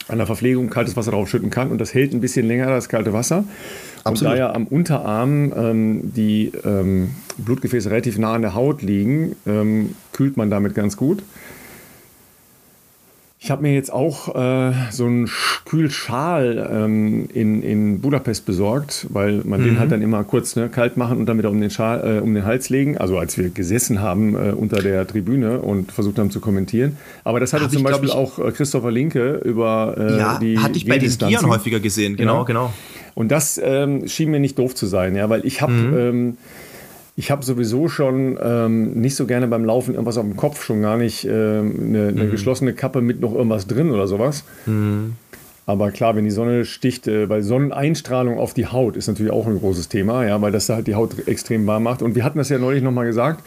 an der Verpflegung kaltes Wasser draufschütten kann und das hält ein bisschen länger, das kalte Wasser. Absolut. Und da ja am Unterarm ähm, die ähm, Blutgefäße relativ nah an der Haut liegen, ähm, kühlt man damit ganz gut. Ich habe mir jetzt auch äh, so einen Sch- Kühlschal ähm, in, in Budapest besorgt, weil man den halt dann immer kurz ne, kalt machen und dann wieder um den, Schal, äh, um den Hals legen. Also als wir gesessen haben äh, unter der Tribüne und versucht haben zu kommentieren. Aber das hatte Hab zum ich, Beispiel ich- auch äh, Christopher Linke über äh, Ja, die hatte ich bei den. Skiern häufiger gesehen. Genau, Ja. genau. Und das ähm, schien mir nicht doof zu sein, ja, weil ich habe ähm, ich habe sowieso schon ähm, nicht so gerne beim Laufen irgendwas auf dem Kopf, schon gar nicht ähm, eine, eine geschlossene Kappe mit noch irgendwas drin oder sowas. Aber klar, wenn die Sonne sticht, äh, weil Sonneneinstrahlung auf die Haut ist natürlich auch ein großes Thema, ja, weil das da halt die Haut extrem warm macht. Und wir hatten das ja neulich nochmal gesagt.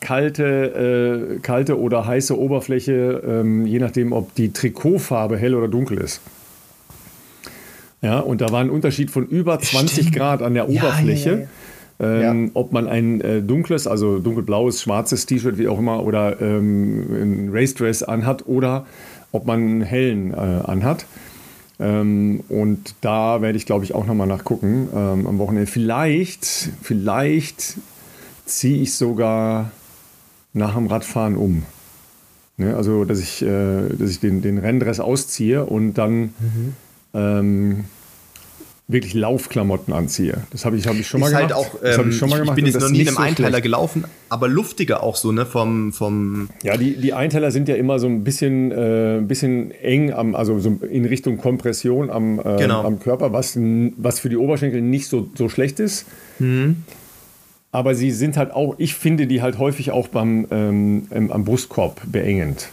Kalte, äh, kalte oder heiße Oberfläche, ähm, je nachdem, ob die Trikotfarbe hell oder dunkel ist. Ja, und da war ein Unterschied von über 20 Stimmt. Grad an der Ja, Oberfläche. ja, ja, Ähm, Ob man ein äh, dunkles, also dunkelblaues, schwarzes T-Shirt, wie auch immer, oder ähm, ein Racedress anhat oder ob man einen hellen äh, anhat. Ähm, und da werde ich, glaube ich, auch nochmal nachgucken ähm, am Wochenende. Vielleicht, vielleicht ziehe ich sogar nach dem Radfahren um. Ne? Also, dass ich, äh, dass ich den, den Renndress ausziehe und dann ähm, wirklich Laufklamotten anziehe. Das habe ich, hab ich schon mal halt gemacht. auch, das ähm, ich schon mal gemacht. bin und jetzt noch nie in einem so Einteiler schlecht. gelaufen, aber luftiger auch so, ne? Vom, vom Ja, die, die Einteiler sind ja immer so ein bisschen, äh, ein bisschen eng, am, also so in Richtung Kompression am, äh, Genau. am Körper, was, was für die Oberschenkel nicht so, so schlecht ist. Mhm. Aber sie sind halt auch, ich finde die halt häufig auch beim, ähm, ähm, am Brustkorb beengend.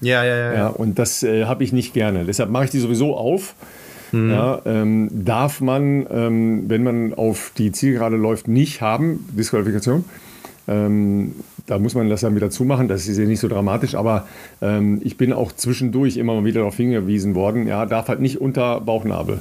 Ja, ja, ja. Ja, und das äh, habe ich nicht gerne. Deshalb mache ich die sowieso auf. Ja, ähm, darf man, ähm, wenn man auf die Zielgerade läuft, nicht haben, Disqualifikation. Ähm, da muss man das dann wieder zumachen, das ist ja nicht so dramatisch, aber ähm, ich bin auch zwischendurch immer mal wieder darauf hingewiesen worden, ja, darf halt nicht unter Bauchnabel.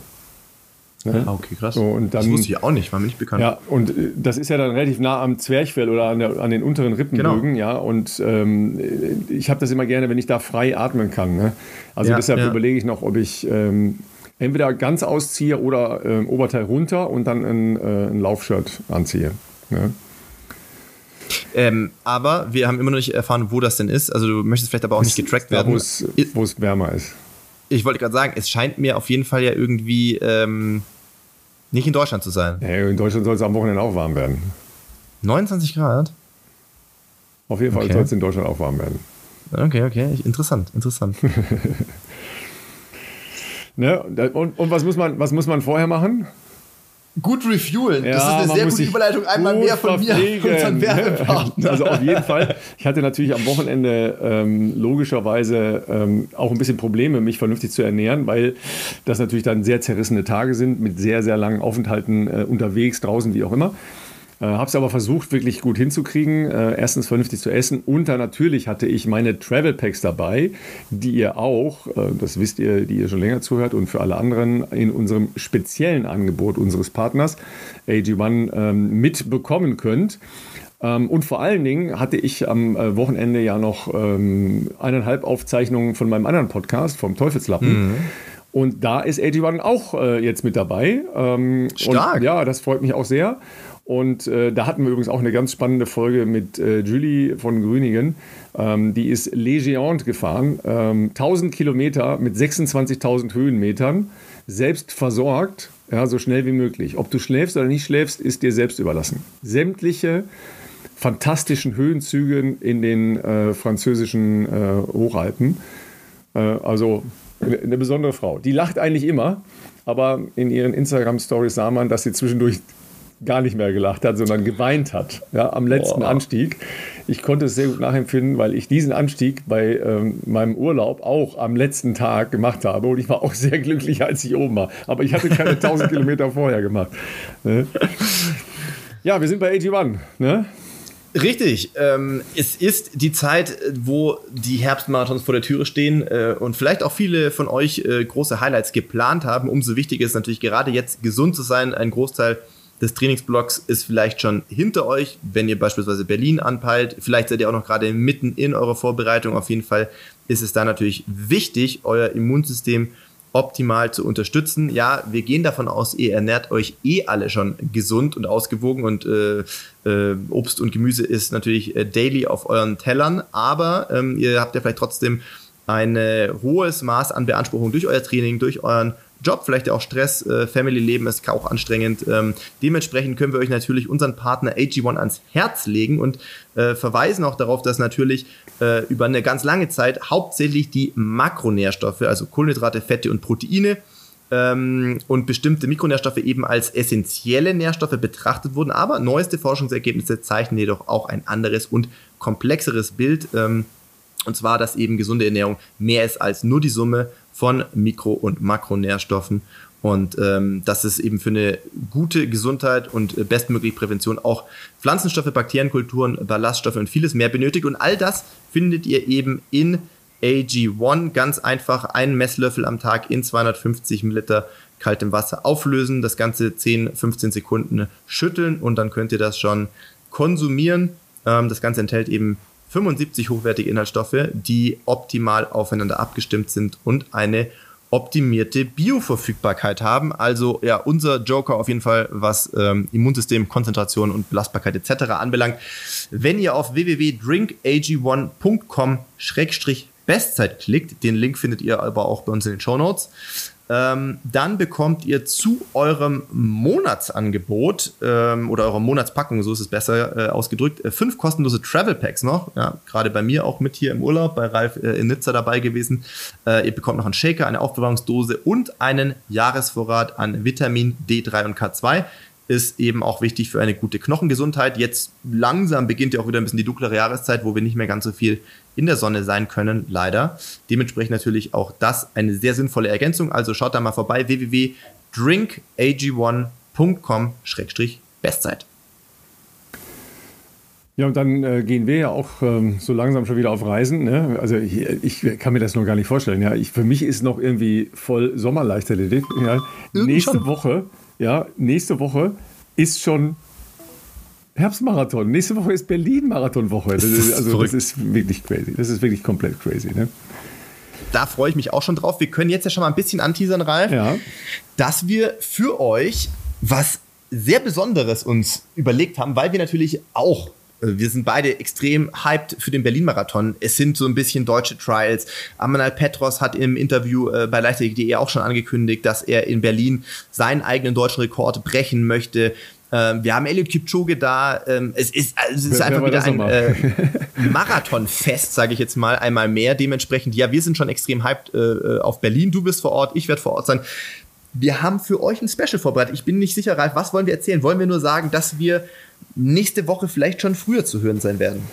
Ah, okay, krass. So, und das dann- wusste ich auch nicht, war mir nicht bekannt. Ja, und äh, das ist ja dann relativ nah am Zwerchfell oder an, der, an den unteren Rippenbögen, Genau. ja. Und ähm, äh, ich habe das immer gerne, wenn ich da frei atmen kann. Ne? Also Ja, deshalb ja. überlege ich noch, ob ich ähm, entweder ganz ausziehe oder ähm, Oberteil runter und dann ein, äh, ein Laufshirt anziehe. Ne? Ähm, aber wir haben immer noch nicht erfahren, wo das denn ist. Also du möchtest vielleicht aber auch nicht getrackt werden. wo es, wo es wärmer ist. Ich wollte gerade sagen, es scheint mir auf jeden Fall ja irgendwie ähm, nicht in Deutschland zu sein. Ja, in Deutschland soll es am Wochenende auch warm werden. 29 Grad? Auf jeden Fall Okay. soll es in Deutschland auch warm werden. Okay, okay. Interessant, interessant. Ne? Und, und was, muss man, was muss man vorher machen? Gut refuelen. Ja, man muss sich gut verpflegen. Also auf jeden Fall. Ich hatte natürlich am Wochenende ähm, logischerweise ähm, auch ein bisschen Probleme, mich vernünftig zu ernähren, weil das natürlich dann sehr zerrissene Tage sind mit sehr, sehr langen Aufenthalten äh, unterwegs, draußen, wie auch immer. Äh, Habe es aber versucht, wirklich gut hinzukriegen. Äh, erstens vernünftig zu essen. Und dann natürlich hatte ich meine Travel Packs dabei, die ihr auch, äh, das wisst ihr, die ihr schon länger zuhört und für alle anderen in unserem speziellen Angebot unseres Partners AG1 ähm, mitbekommen könnt. Ähm, und vor allen Dingen hatte ich am äh, Wochenende ja noch ähm, eineinhalb Aufzeichnungen von meinem anderen Podcast, vom Teufelslappen. Und da ist AG1 auch äh, jetzt mit dabei. Ähm, Stark. Und, ja, das freut mich auch sehr. Und äh, da hatten wir übrigens auch eine ganz spannende Folge mit äh, Julie von Grüningen. Ähm, die ist Les Géantes gefahren, ähm, 1000 Kilometer mit 26.000 Höhenmetern, selbst versorgt, ja, so schnell wie möglich. Ob du schläfst oder nicht schläfst, ist dir selbst überlassen. Sämtliche fantastischen Höhenzüge in den äh, französischen äh, Hochalpen. Äh, also eine besondere Frau. Die lacht eigentlich immer, aber in ihren Instagram-Stories sah man, dass sie zwischendurch gar nicht mehr gelacht hat, sondern geweint hat ja, am letzten oh. Anstieg. Ich konnte es sehr gut nachempfinden, weil ich diesen Anstieg bei ähm, meinem Urlaub auch am letzten Tag gemacht habe und ich war auch sehr glücklich, als ich oben war. Aber ich hatte keine 1000 Kilometer vorher gemacht. Ne? Ja, wir sind bei AG1. Ne? Richtig. Ähm, es ist die Zeit, wo die Herbstmarathons vor der Türe stehen äh, und vielleicht auch viele von euch äh, große Highlights geplant haben. Umso wichtiger ist natürlich gerade jetzt gesund zu sein. Ein Großteil des Trainingsblocks ist vielleicht schon hinter euch, wenn ihr beispielsweise Berlin anpeilt. Vielleicht seid ihr auch noch gerade mitten in eurer Vorbereitung. Auf jeden Fall ist es da natürlich wichtig, euer Immunsystem optimal zu unterstützen. Ja, wir gehen davon aus, ihr ernährt euch eh alle schon gesund und ausgewogen und äh, äh, Obst und Gemüse ist natürlich äh, daily auf euren Tellern, aber ähm, ihr habt ja vielleicht trotzdem ein hohes Maß an Beanspruchung durch euer Training, durch euren Job, vielleicht auch Stress, äh, Family-Leben ist auch anstrengend. Ähm, dementsprechend können wir euch natürlich unseren Partner AG1 ans Herz legen und äh, verweisen auch darauf, dass natürlich äh, über eine ganz lange Zeit hauptsächlich die Makronährstoffe, also Kohlenhydrate, Fette und Proteine, ähm, und bestimmte Mikronährstoffe eben als essentielle Nährstoffe betrachtet wurden. Aber neueste Forschungsergebnisse zeichnen jedoch auch ein anderes und komplexeres Bild. Ähm, und zwar, dass eben gesunde Ernährung mehr ist als nur die Summe von Mikro- und Makronährstoffen. Und ähm, dass es eben für eine gute Gesundheit und äh, bestmögliche Prävention auch Pflanzenstoffe, Bakterienkulturen, Ballaststoffe und vieles mehr benötigt. Und all das findet ihr eben in AG1. Ganz einfach einen Messlöffel am Tag in 250 Milliliter kaltem Wasser auflösen, das Ganze 10, 15 Sekunden schütteln und dann könnt ihr das schon konsumieren. Ähm, das Ganze enthält eben 75 hochwertige Inhaltsstoffe, die optimal aufeinander abgestimmt sind und eine optimierte Bioverfügbarkeit haben. Also ja, unser Joker auf jeden Fall, was ähm, Immunsystem, Konzentration und Belastbarkeit etc. anbelangt. Wenn ihr auf www.drinkag1.com-bestzeit klickt, den Link findet ihr aber auch bei uns in den Show Notes, ähm, dann bekommt ihr zu eurem Monatsangebot ähm, oder eurer Monatspackung, so ist es besser äh, ausgedrückt, äh, fünf kostenlose Travel Packs noch. Ja, gerade bei mir auch mit hier im Urlaub, bei Ralf äh, in Nizza dabei gewesen. Äh, ihr bekommt noch einen Shaker, eine Aufbewahrungsdose und einen Jahresvorrat an Vitamin D3 und K2 ist eben auch wichtig für eine gute Knochengesundheit. Jetzt langsam beginnt ja auch wieder ein bisschen die dunklere Jahreszeit, wo wir nicht mehr ganz so viel in der Sonne sein können, leider. Dementsprechend natürlich auch das eine sehr sinnvolle Ergänzung. Also schaut da mal vorbei, www.drinkag1.com-bestzeit. Ja, und dann äh, gehen wir ja auch ähm, so langsam schon wieder auf Reisen. Ne? Also ich, ich, kann mir das noch gar nicht vorstellen. Ja, ich, für mich ist noch irgendwie voll Sommerleichtathletik. Ja. Nächste schon. Woche ja, nächste Woche ist schon Herbstmarathon. Nächste Woche ist Berlin-Marathonwoche. Das ist, also das ist wirklich crazy. Das ist wirklich komplett crazy. Ne? Da freue ich mich auch schon drauf. Wir können jetzt ja schon mal ein bisschen anteasern, Ralf, ja. dass wir für euch was sehr Besonderes uns überlegt haben, weil wir natürlich auch äh, wir sind beide extrem hyped für den Berlin-Marathon. Es sind so ein bisschen deutsche Trials. Amanal Petros hat im Interview äh, bei Leichtathletik.de auch schon angekündigt, dass er in Berlin seinen eigenen deutschen Rekord brechen möchte. Ähm, wir haben Eliud Kipchoge da. Ähm, es ist, also es ist einfach wieder ein äh, Marathonfest, sage ich jetzt mal, einmal mehr. Dementsprechend, ja, wir sind schon extrem hyped äh, äh auf Berlin. Du bist vor Ort, ich werde vor Ort sein. Wir haben für euch ein Special vorbereitet. Ich bin nicht sicher, Ralf, was wollen wir erzählen? Wollen wir nur sagen, dass wir nächste Woche vielleicht schon früher zu hören sein werden?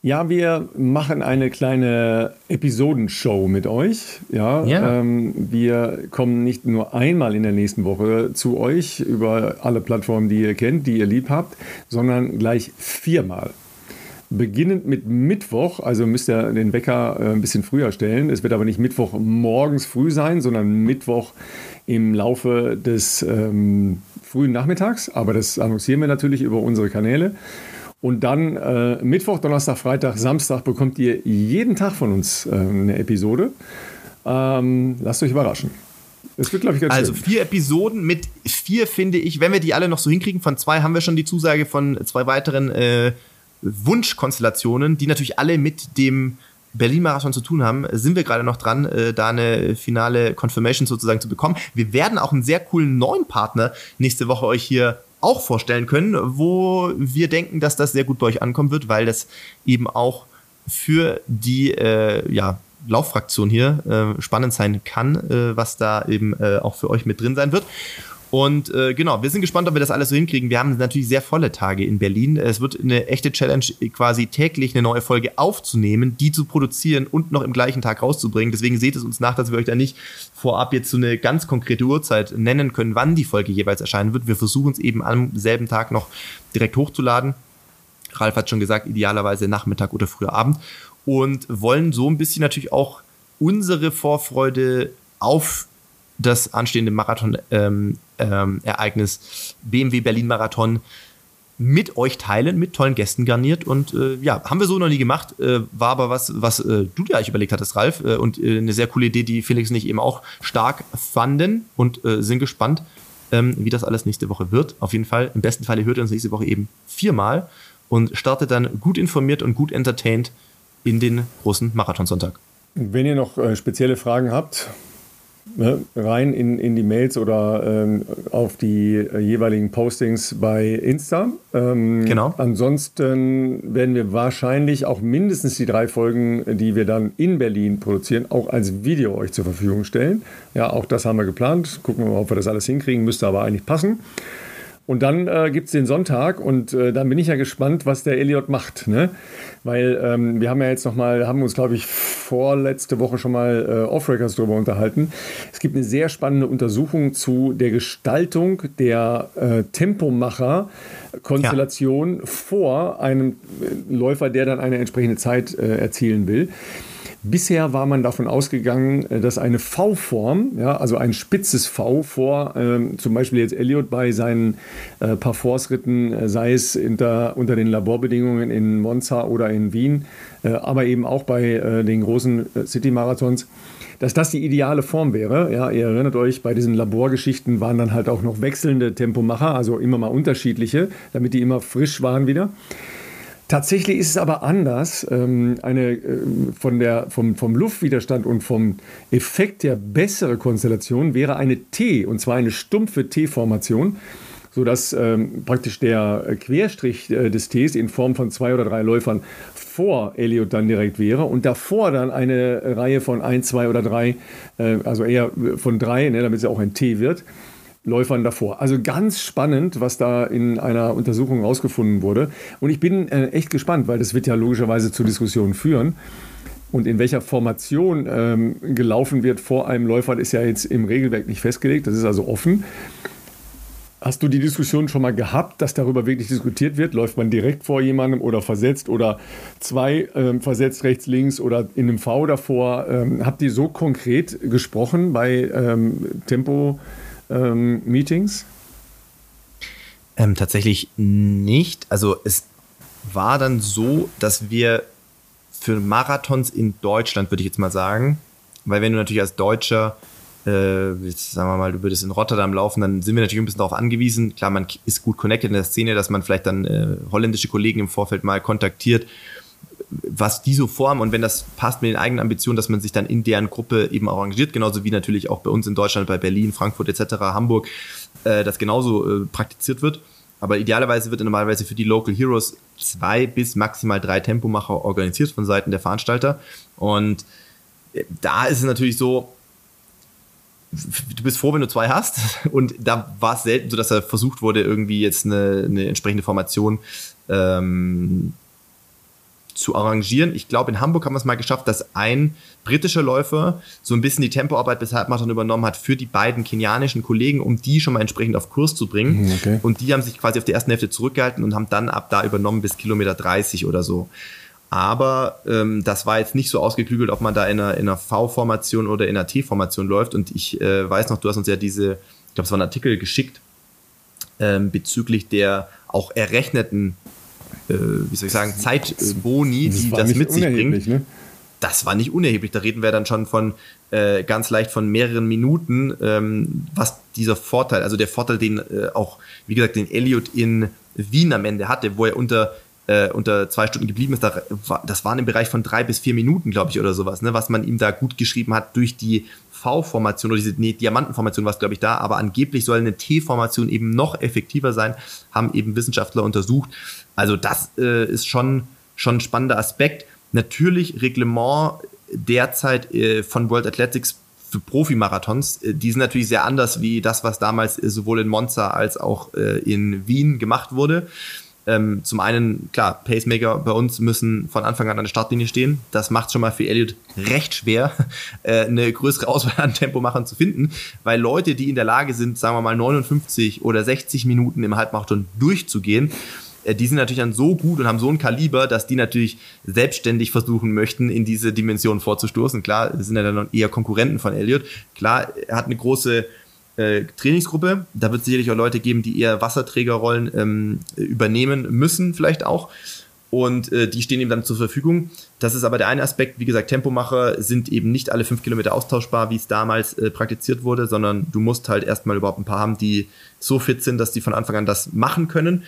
Ja, wir machen eine kleine Episodenshow mit euch. Ja, ja. Ähm, wir kommen nicht nur einmal in der nächsten Woche zu euch über alle Plattformen, die ihr kennt, die ihr lieb habt, sondern gleich viermal. Beginnend mit Mittwoch, also müsst ihr den Wecker äh, ein bisschen früher stellen. Es wird aber nicht Mittwoch morgens früh sein, sondern Mittwoch im Laufe des ähm, frühen Nachmittags. Aber das annoncieren wir natürlich über unsere Kanäle. Und dann äh, Mittwoch, Donnerstag, Freitag, Samstag bekommt ihr jeden Tag von uns äh, eine Episode. Ähm, lasst euch überraschen. Das wird, glaube ich, ganz Also schön. vier Episoden mit vier, finde ich, wenn wir die alle noch so hinkriegen, von zwei haben wir schon die Zusage von zwei weiteren äh, Wunschkonstellationen, die natürlich alle mit dem Berlin-Marathon zu tun haben, sind wir gerade noch dran, äh, da eine finale Confirmation sozusagen zu bekommen. Wir werden auch einen sehr coolen neuen Partner nächste Woche euch hier auch vorstellen können, wo wir denken, dass das sehr gut bei euch ankommen wird, weil das eben auch für die äh, ja, Lauffraktion hier äh, spannend sein kann, äh, was da eben äh, auch für euch mit drin sein wird. Und äh, genau, wir sind gespannt, ob wir das alles so hinkriegen. Wir haben natürlich sehr volle Tage in Berlin. Es wird eine echte Challenge, quasi täglich eine neue Folge aufzunehmen, die zu produzieren und noch im gleichen Tag rauszubringen. Deswegen seht es uns nach, dass wir euch da nicht vorab jetzt so eine ganz konkrete Uhrzeit nennen können, wann die Folge jeweils erscheinen wird. Wir versuchen es eben am selben Tag noch direkt hochzuladen. Ralf hat schon gesagt, idealerweise Nachmittag oder früher Abend. Und wollen so ein bisschen natürlich auch unsere Vorfreude auf das anstehende Marathon-Ereignis ähm, ähm, BMW Berlin Marathon mit euch teilen, mit tollen Gästen garniert. Und äh, ja, haben wir so noch nie gemacht. Äh, war aber was, was äh, du dir eigentlich überlegt hattest, Ralf. Äh, und äh, eine sehr coole Idee, die Felix und ich eben auch stark fanden und äh, sind gespannt, ähm, wie das alles nächste Woche wird. Auf jeden Fall, im besten Fall hört ihr uns nächste Woche eben viermal und startet dann gut informiert und gut entertained in den großen Marathonsonntag. Wenn ihr noch spezielle Fragen habt, ne, rein in, in die Mails oder ähm, auf die äh, jeweiligen Postings bei Insta. Ähm, Genau. Ansonsten werden wir wahrscheinlich auch mindestens die drei Folgen, die wir dann in Berlin produzieren, auch als Video euch zur Verfügung stellen. Ja, auch das haben wir geplant. Gucken wir mal, ob wir das alles hinkriegen. Müsste aber eigentlich passen. Und dann äh, gibt es den Sonntag und äh, dann bin ich ja gespannt, was der Elliot macht. Ne? Weil ähm, wir haben ja jetzt noch mal, haben uns, glaube ich, vorletzte Woche schon mal äh, Off-Records darüber unterhalten. Es gibt eine sehr spannende Untersuchung zu der Gestaltung der äh, Tempomacher-Konstellation vor einem äh, Läufer, der dann eine entsprechende Zeit äh, erzielen will. Bisher war man davon ausgegangen, äh, dass eine V-Form, ja, also ein spitzes V vor, ähm, zum Beispiel jetzt Elliot bei seinen äh, Parforce-Ritten, äh, sei es unter, unter den Laborbedingungen in Monza oder in Wien, äh, aber eben auch bei äh, den großen äh, City-Marathons, dass das die ideale Form wäre. Ja, ihr erinnert euch, bei diesen Laborgeschichten waren dann halt auch noch wechselnde Tempomacher, also immer mal unterschiedliche, damit die immer frisch waren wieder. Tatsächlich ist es aber anders. Ähm, eine äh, von der, vom, vom Luftwiderstand und vom Effekt her bessere Konstellation wäre eine T, und zwar eine stumpfe T-Formation, sodass ähm, praktisch der Querstrich äh, des Ts in Form von zwei oder drei Läufern vor Elliot dann direkt wäre und davor dann eine Reihe von ein, zwei oder drei, äh, also eher von drei, ne, damit es auch ein T wird. Läufern davor. Also ganz spannend, was da in einer Untersuchung rausgefunden wurde. Und ich bin äh, echt gespannt, weil das wird ja logischerweise zu Diskussionen führen. Und in welcher Formation ähm, gelaufen wird vor einem Läufer, ist ja jetzt im Regelwerk nicht festgelegt. Das ist also offen. Hast du die Diskussion schon mal gehabt, dass darüber wirklich diskutiert wird? Läuft man direkt vor jemandem oder versetzt oder zwei ähm, versetzt rechts, links oder in einem V davor? Ähm, habt ihr so konkret gesprochen bei ähm, Tempo? Ähm, Meetings? Ähm, tatsächlich nicht. Also es war dann so, dass wir für Marathons in Deutschland, würde ich jetzt mal sagen, weil wenn du natürlich als Deutscher, äh, jetzt sagen wir mal, du würdest in Rotterdam laufen, dann sind wir natürlich ein bisschen darauf angewiesen. Klar, man ist gut connected in der Szene, dass man vielleicht dann äh, holländische Kollegen im Vorfeld mal kontaktiert, was die so formen und wenn das passt mit den eigenen Ambitionen, dass man sich dann in deren Gruppe eben arrangiert, genauso wie natürlich auch bei uns in Deutschland, bei Berlin, Frankfurt etc., Hamburg, äh, das genauso äh, praktiziert wird. Aber idealerweise wird normalerweise für die Local Heroes zwei bis maximal drei Tempomacher organisiert von Seiten der Veranstalter. Und äh, da ist es natürlich so, du bist froh, wenn du zwei hast. Und da war es selten so, dass er versucht wurde, irgendwie jetzt eine, eine entsprechende Formation ähm, zu arrangieren. Ich glaube, in Hamburg haben wir es mal geschafft, dass ein britischer Läufer so ein bisschen die Tempoarbeit bis Halbmarathon übernommen hat für die beiden kenianischen Kollegen, um die schon mal entsprechend auf Kurs zu bringen. Okay. Und die haben sich quasi auf der ersten Hälfte zurückgehalten und haben dann ab da übernommen bis Kilometer 30 oder so. Aber ähm, das war jetzt nicht so ausgeklügelt, ob man da in einer, in einer V-Formation oder in einer T-Formation läuft. Und ich äh, weiß noch, du hast uns ja diese, ich glaube, es war ein Artikel geschickt ähm, bezüglich der auch errechneten wie soll ich sagen, Zeitboni, die das nicht mit sich bringt. Ne? das war nicht unerheblich. Da reden wir dann schon von äh, ganz leicht von mehreren Minuten, ähm, was dieser Vorteil, also der Vorteil, den äh, auch, wie gesagt, den Elliot in Wien am Ende hatte, wo er unter äh, unter zwei Stunden geblieben ist, da, das waren im Bereich von drei bis vier Minuten, glaube ich, oder sowas, ne, was man ihm da gut geschrieben hat durch die V-Formation oder diese nee, Diamantenformation war es, glaube ich, da, aber angeblich soll eine T-Formation eben noch effektiver sein, haben eben Wissenschaftler untersucht. Also das äh, ist schon, schon ein spannender Aspekt. Natürlich Reglement derzeit äh, von World Athletics für Profimarathons, äh, die sind natürlich sehr anders wie das, was damals äh, sowohl in Monza als auch äh, in Wien gemacht wurde. Ähm, zum einen, klar, Pacemaker bei uns müssen von Anfang an an der Startlinie stehen. Das macht schon mal für Elliot recht schwer, äh, eine größere Auswahl an Tempomachern zu finden, weil Leute, die in der Lage sind, sagen wir mal 59 oder 60 Minuten im Halbmarathon durchzugehen, äh, die sind natürlich dann so gut und haben so ein Kaliber, dass die natürlich selbstständig versuchen möchten, in diese Dimension vorzustoßen. Klar, sind ja dann eher Konkurrenten von Elliot. Klar, er hat eine große äh, Trainingsgruppe. Da wird es sicherlich auch Leute geben, die eher Wasserträgerrollen ähm, übernehmen müssen, vielleicht auch. Und äh, die stehen ihm dann zur Verfügung. Das ist aber der eine Aspekt. Wie gesagt, Tempomacher sind eben nicht alle fünf Kilometer austauschbar, wie es damals äh, praktiziert wurde, sondern du musst halt erstmal überhaupt ein paar haben, die so fit sind, dass die von Anfang an das machen können.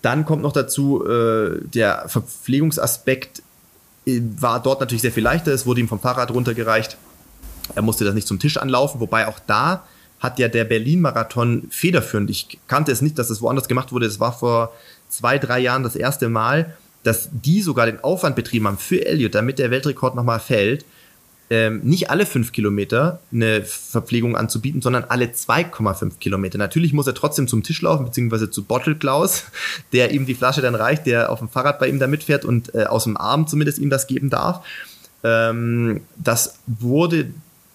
Dann kommt noch dazu, äh, der Verpflegungsaspekt äh, war dort natürlich sehr viel leichter. Es wurde ihm vom Fahrrad runtergereicht. Er musste das nicht zum Tisch anlaufen, wobei auch da hat ja der Berlin-Marathon federführend. Ich kannte es nicht, dass es woanders gemacht wurde. Es war vor zwei, drei Jahren das erste Mal, dass die sogar den Aufwand betrieben haben für Elliot, damit der Weltrekord nochmal fällt, ähm, nicht alle fünf Kilometer eine Verpflegung anzubieten, sondern alle 2,5 Kilometer. Natürlich muss er trotzdem zum Tisch laufen, beziehungsweise zu Bottle Klaus, der ihm die Flasche dann reicht, der auf dem Fahrrad bei ihm da mitfährt und äh, aus dem Arm zumindest ihm das geben darf. Ähm, das wurde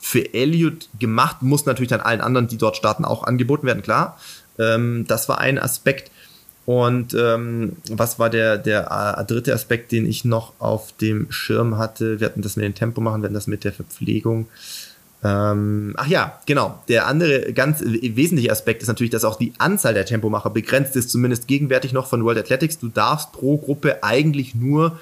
für Elliot gemacht, muss natürlich dann allen anderen, die dort starten, auch angeboten werden, klar. Ähm, das war ein Aspekt. Und ähm, was war der, der äh, dritte Aspekt, den ich noch auf dem Schirm hatte? Wir hatten das mit dem Tempo machen, wir hatten das mit der Verpflegung. Ähm, ach ja, genau. Der andere ganz wesentliche Aspekt ist natürlich, dass auch die Anzahl der Tempomacher begrenzt ist, zumindest gegenwärtig noch von World Athletics. Du darfst pro Gruppe eigentlich nur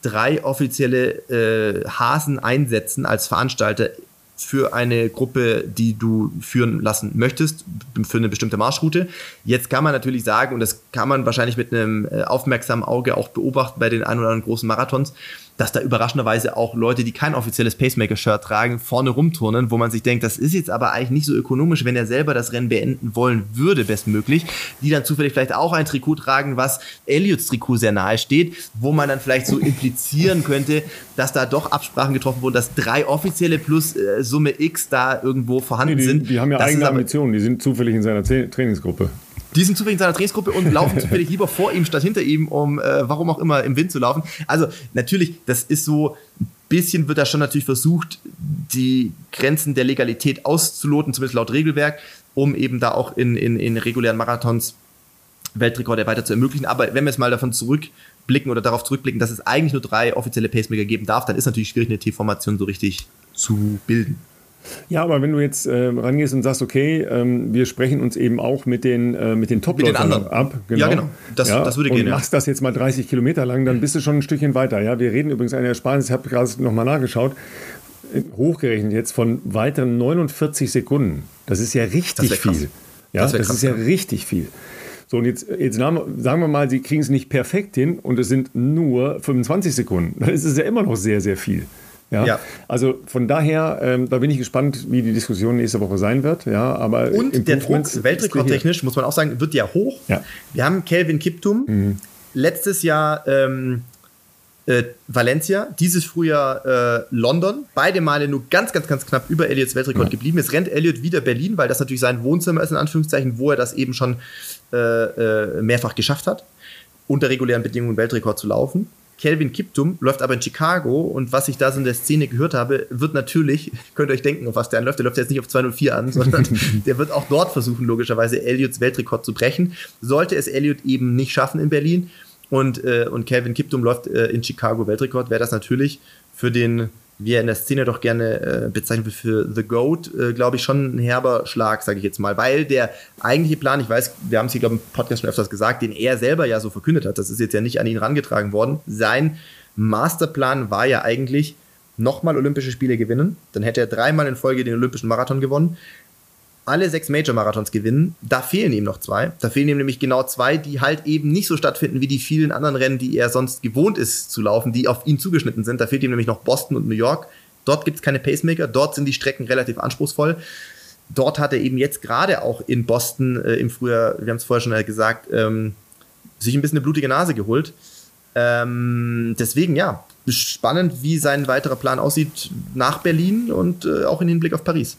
drei offizielle äh, Hasen einsetzen als Veranstalter für eine Gruppe, die du führen lassen möchtest, für eine bestimmte Marschroute. Jetzt kann man natürlich sagen, und das kann man wahrscheinlich mit einem äh, aufmerksamen Auge auch beobachten bei den ein oder anderen großen Marathons, dass da überraschenderweise auch Leute, die kein offizielles Pacemaker-Shirt tragen, vorne rumturnen, wo man sich denkt, das ist jetzt aber eigentlich nicht so ökonomisch, wenn er selber das Rennen beenden wollen würde, bestmöglich, die dann zufällig vielleicht auch ein Trikot tragen, was Elliots Trikot sehr nahe steht, wo man dann vielleicht so implizieren könnte, dass da doch Absprachen getroffen wurden, dass drei offizielle plus äh, Summe X da irgendwo vorhanden nee, die, sind. Die haben ja das eigene Ambitionen, die sind zufällig in seiner Trainingsgruppe. Die sind zufällig in seiner Trainingsgruppe und laufen zufällig lieber vor ihm statt hinter ihm, um äh, warum auch immer im Wind zu laufen. Also natürlich, das ist so, ein bisschen wird da schon natürlich versucht, die Grenzen der Legalität auszuloten, zumindest laut Regelwerk, um eben da auch in, in, in regulären Marathons Weltrekorde weiter zu ermöglichen. Aber wenn wir jetzt mal davon zurückblicken oder darauf zurückblicken, dass es eigentlich nur drei offizielle Pacemaker geben darf, dann ist natürlich schwierig, eine T-Formation so richtig zu bilden. Ja, aber wenn du jetzt äh, rangehst und sagst, okay, ähm, wir sprechen uns eben auch mit den, äh, mit den Top-Läufern ab. Genau. Ja, genau. Das, ja, das würde gehen. Und machst das jetzt mal 30 Kilometer lang, dann bist du schon ein Stückchen weiter. Ja, wir reden übrigens eine Ersparnis, ich habe gerade nochmal nachgeschaut, äh, hochgerechnet jetzt von weiteren 49 Sekunden. Das ist ja richtig viel. Ja, das, das ist ja richtig viel. So, und jetzt, jetzt sagen wir mal, sie kriegen es nicht perfekt hin und es sind nur 25 Sekunden. Dann ist es ja immer noch sehr, sehr viel. Ja? ja. Also von daher, ähm, da bin ich gespannt, wie die Diskussion nächste Woche sein wird. Ja, aber Und der Druck, weltrekordtechnisch, muss man auch sagen, wird ja hoch. Ja. Wir haben Kelvin Kiptum mhm. letztes Jahr ähm, äh, Valencia, dieses Frühjahr äh, London. Beide Male nur ganz, ganz, ganz knapp über Elliots Weltrekord ja. geblieben. Jetzt rennt Elliot wieder Berlin, weil das natürlich sein Wohnzimmer ist, in Anführungszeichen, wo er das eben schon äh, äh mehrfach geschafft hat, unter regulären Bedingungen Weltrekord zu laufen. Kelvin Kiptum läuft aber in Chicago und was ich da so in der Szene gehört habe, wird natürlich, könnt ihr euch denken, auf was der anläuft, der läuft jetzt nicht auf 204 an, sondern der wird auch dort versuchen, logischerweise Elliots Weltrekord zu brechen. Sollte es Elliot eben nicht schaffen in Berlin und, äh, und Kelvin Kiptum läuft äh, in Chicago Weltrekord, wäre das natürlich für den wie er in der Szene doch gerne äh, bezeichnet wird für The Goat, äh, glaube ich, schon ein herber Schlag, sage ich jetzt mal. Weil der eigentliche Plan, ich weiß, wir haben es hier, glaube ich, im Podcast schon öfters gesagt, den er selber ja so verkündet hat, das ist jetzt ja nicht an ihn rangetragen worden, sein Masterplan war ja eigentlich nochmal Olympische Spiele gewinnen. Dann hätte er dreimal in Folge den Olympischen Marathon gewonnen. Alle sechs Major-Marathons gewinnen. Da fehlen ihm noch zwei. Da fehlen ihm nämlich genau zwei, die halt eben nicht so stattfinden wie die vielen anderen Rennen, die er sonst gewohnt ist zu laufen, die auf ihn zugeschnitten sind. Da fehlt ihm nämlich noch Boston und New York. Dort gibt es keine Pacemaker. Dort sind die Strecken relativ anspruchsvoll dort hat er eben jetzt gerade auch in Boston äh, im Frühjahr, wir haben es vorher schon gesagt, ähm, sich ein bisschen eine blutige Nase geholt. Ähm, deswegen, ja, spannend, wie sein weiterer Plan aussieht nach Berlin und äh, auch in Hinblick auf Paris.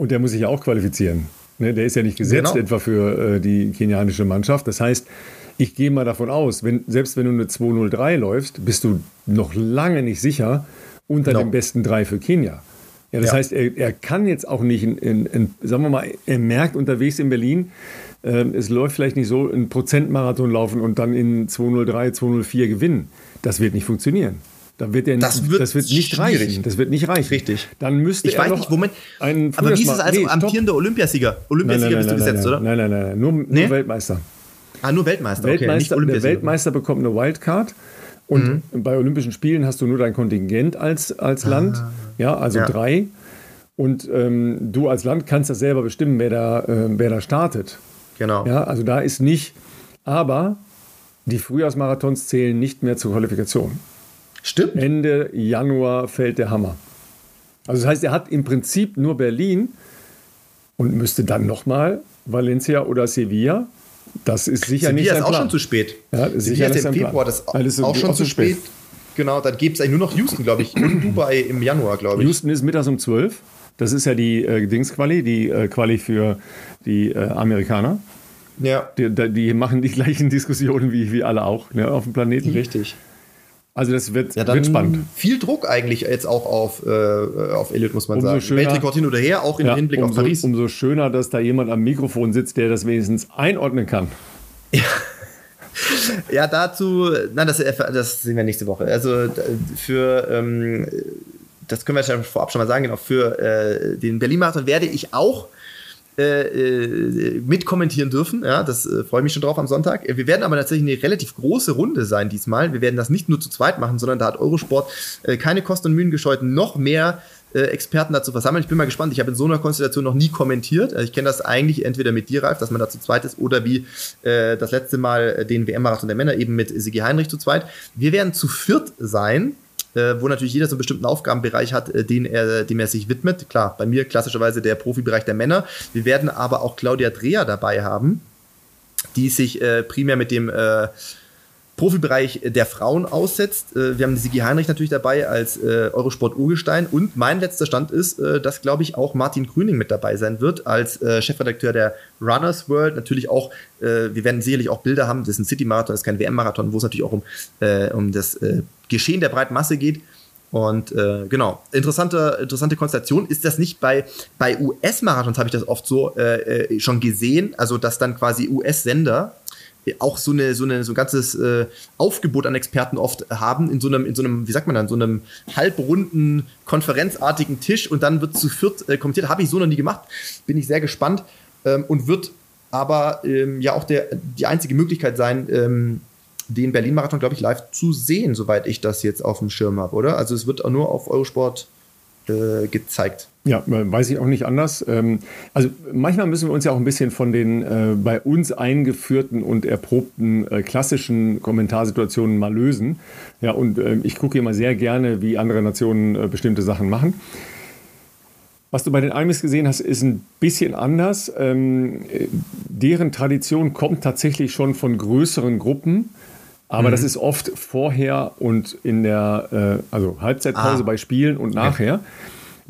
Und der muss sich ja auch qualifizieren. Ne, der ist ja nicht gesetzt genau. etwa für äh, die kenianische Mannschaft. Das heißt, ich gehe mal davon aus, wenn, selbst wenn du eine 203 läufst, bist du noch lange nicht sicher unter no. den besten drei für Kenia. Ja, das ja. heißt, er, er kann jetzt auch nicht, in, in, in, sagen wir mal, er merkt unterwegs in Berlin, äh, es läuft vielleicht nicht so, ein Prozentmarathon laufen und dann in 203, 204 gewinnen. Das wird nicht funktionieren. Da wird er nicht, das wird, das wird nicht schwierig. reichen. Das wird nicht reichen. Richtig. Dann müsste ich er weiß nicht, Moment. Aber wie ist es als nee, amtierender Olympiasieger? Olympiasieger nein, nein, bist du gesetzt, oder? Nein, nein, nein, nein. Nur, nee? nur Weltmeister. Ah, nur Weltmeister. Weltmeister okay, der Weltmeister bekommt eine Wildcard. Und mhm. bei Olympischen Spielen hast du nur dein Kontingent als, als Land. Ah. Ja, also ja. drei. Und ähm, du als Land kannst das selber bestimmen, wer da, äh, wer da startet. Genau. Ja, also da ist nicht, aber die Frühjahrsmarathons zählen nicht mehr zur Qualifikation. Stimmt. Ende Januar fällt der Hammer. Also das heißt, er hat im Prinzip nur Berlin und müsste dann nochmal Valencia oder Sevilla. Das ist sicher Sevilla nicht ist auch schon zu spät. Ja, Sevilla ist im Februar, das ist auch, auch schon zu spät. spät. Genau, dann gibt es eigentlich nur noch Houston, glaube ich, und Dubai im Januar, glaube ich. Houston ist mittags um 12. Das ist ja die äh, Dingsquali, die äh, Quali für die äh, Amerikaner. Ja. Die, die, machen die gleichen Diskussionen wie, wie alle auch ne, auf dem Planeten. Richtig. Also das wird, ja, wird spannend. Viel Druck eigentlich jetzt auch auf, äh, auf Elliot, muss man umso sagen. Schöner, Weltrekord hin oder her, auch im ja, Hinblick umso, auf Paris. Umso schöner, dass da jemand am Mikrofon sitzt, der das wenigstens einordnen kann. Ja. Ja, dazu, nein, das, das sehen wir nächste Woche. Also für ähm, das können wir schon vorab schon mal sagen, genau, für äh, den Berlin-Marathon werde ich auch äh, äh mitkommentieren dürfen. Ja, das äh, freue ich mich schon drauf am Sonntag. Wir werden aber tatsächlich eine relativ große Runde sein diesmal. Wir werden das nicht nur zu zweit machen, sondern da hat Eurosport äh, keine Kosten und Mühen gescheut, noch mehr äh, Experten dazu versammeln. Ich bin mal gespannt. Ich habe in so einer Konstellation noch nie kommentiert. Ich kenne das eigentlich entweder mit dir, Ralf, dass man da zu zweit ist, oder wie äh, das letzte Mal den WM-Marathon der Männer eben mit Sigi Heinrich zu zweit. Wir werden zu viert sein äh, wo natürlich jeder so einen bestimmten Aufgabenbereich hat, äh, den er, dem er sich widmet. Klar, bei mir klassischerweise der Profibereich der Männer. Wir werden aber auch Claudia Dreher dabei haben, die sich äh, primär mit dem äh, Profibereich der Frauen aussetzt. Äh, wir haben Sigi Heinrich natürlich dabei als äh, Eurosport-Urgestein. Und mein letzter Stand ist, äh, dass, glaube ich, auch Martin Grüning mit dabei sein wird als Chefredakteur der Runners World. Natürlich auch, wir werden sicherlich auch Bilder haben. Das ist ein City-Marathon, das ist kein WM-Marathon, wo es natürlich auch um, um das Geschehen der breiten Masse geht. Und äh, genau, interessante, interessante Konstellation. Ist das nicht bei, bei US-Marathons, habe ich das oft so äh, schon gesehen, also dass dann quasi US-Sender auch so eine so eine so ein ganzes äh, Aufgebot an Experten oft haben in so einem in so einem wie sagt man dann so einem halbrunden konferenzartigen Tisch und dann wird zu viert äh, kommentiert. Habe ich so noch nie gemacht. Bin ich sehr gespannt ähm, und wird aber ähm, ja auch der die einzige Möglichkeit sein ähm, den Berlin Marathon glaube ich live zu sehen soweit ich das jetzt auf dem Schirm habe oder? Also es wird auch nur auf Eurosport äh, gezeigt ja, weiß ich auch nicht anders. Ähm, also manchmal müssen wir uns ja auch ein bisschen von den äh, bei uns eingeführten und erprobten äh, klassischen Kommentarsituationen mal lösen. Ja, und äh, ich gucke immer sehr gerne, wie andere Nationen bestimmte Sachen machen. Was du bei den Amis gesehen hast, ist ein bisschen anders. Ähm, deren Tradition kommt tatsächlich schon von größeren Gruppen. Aber mhm. das ist oft vorher und in der also Halbzeitpause ah. bei Spielen und nachher. Okay.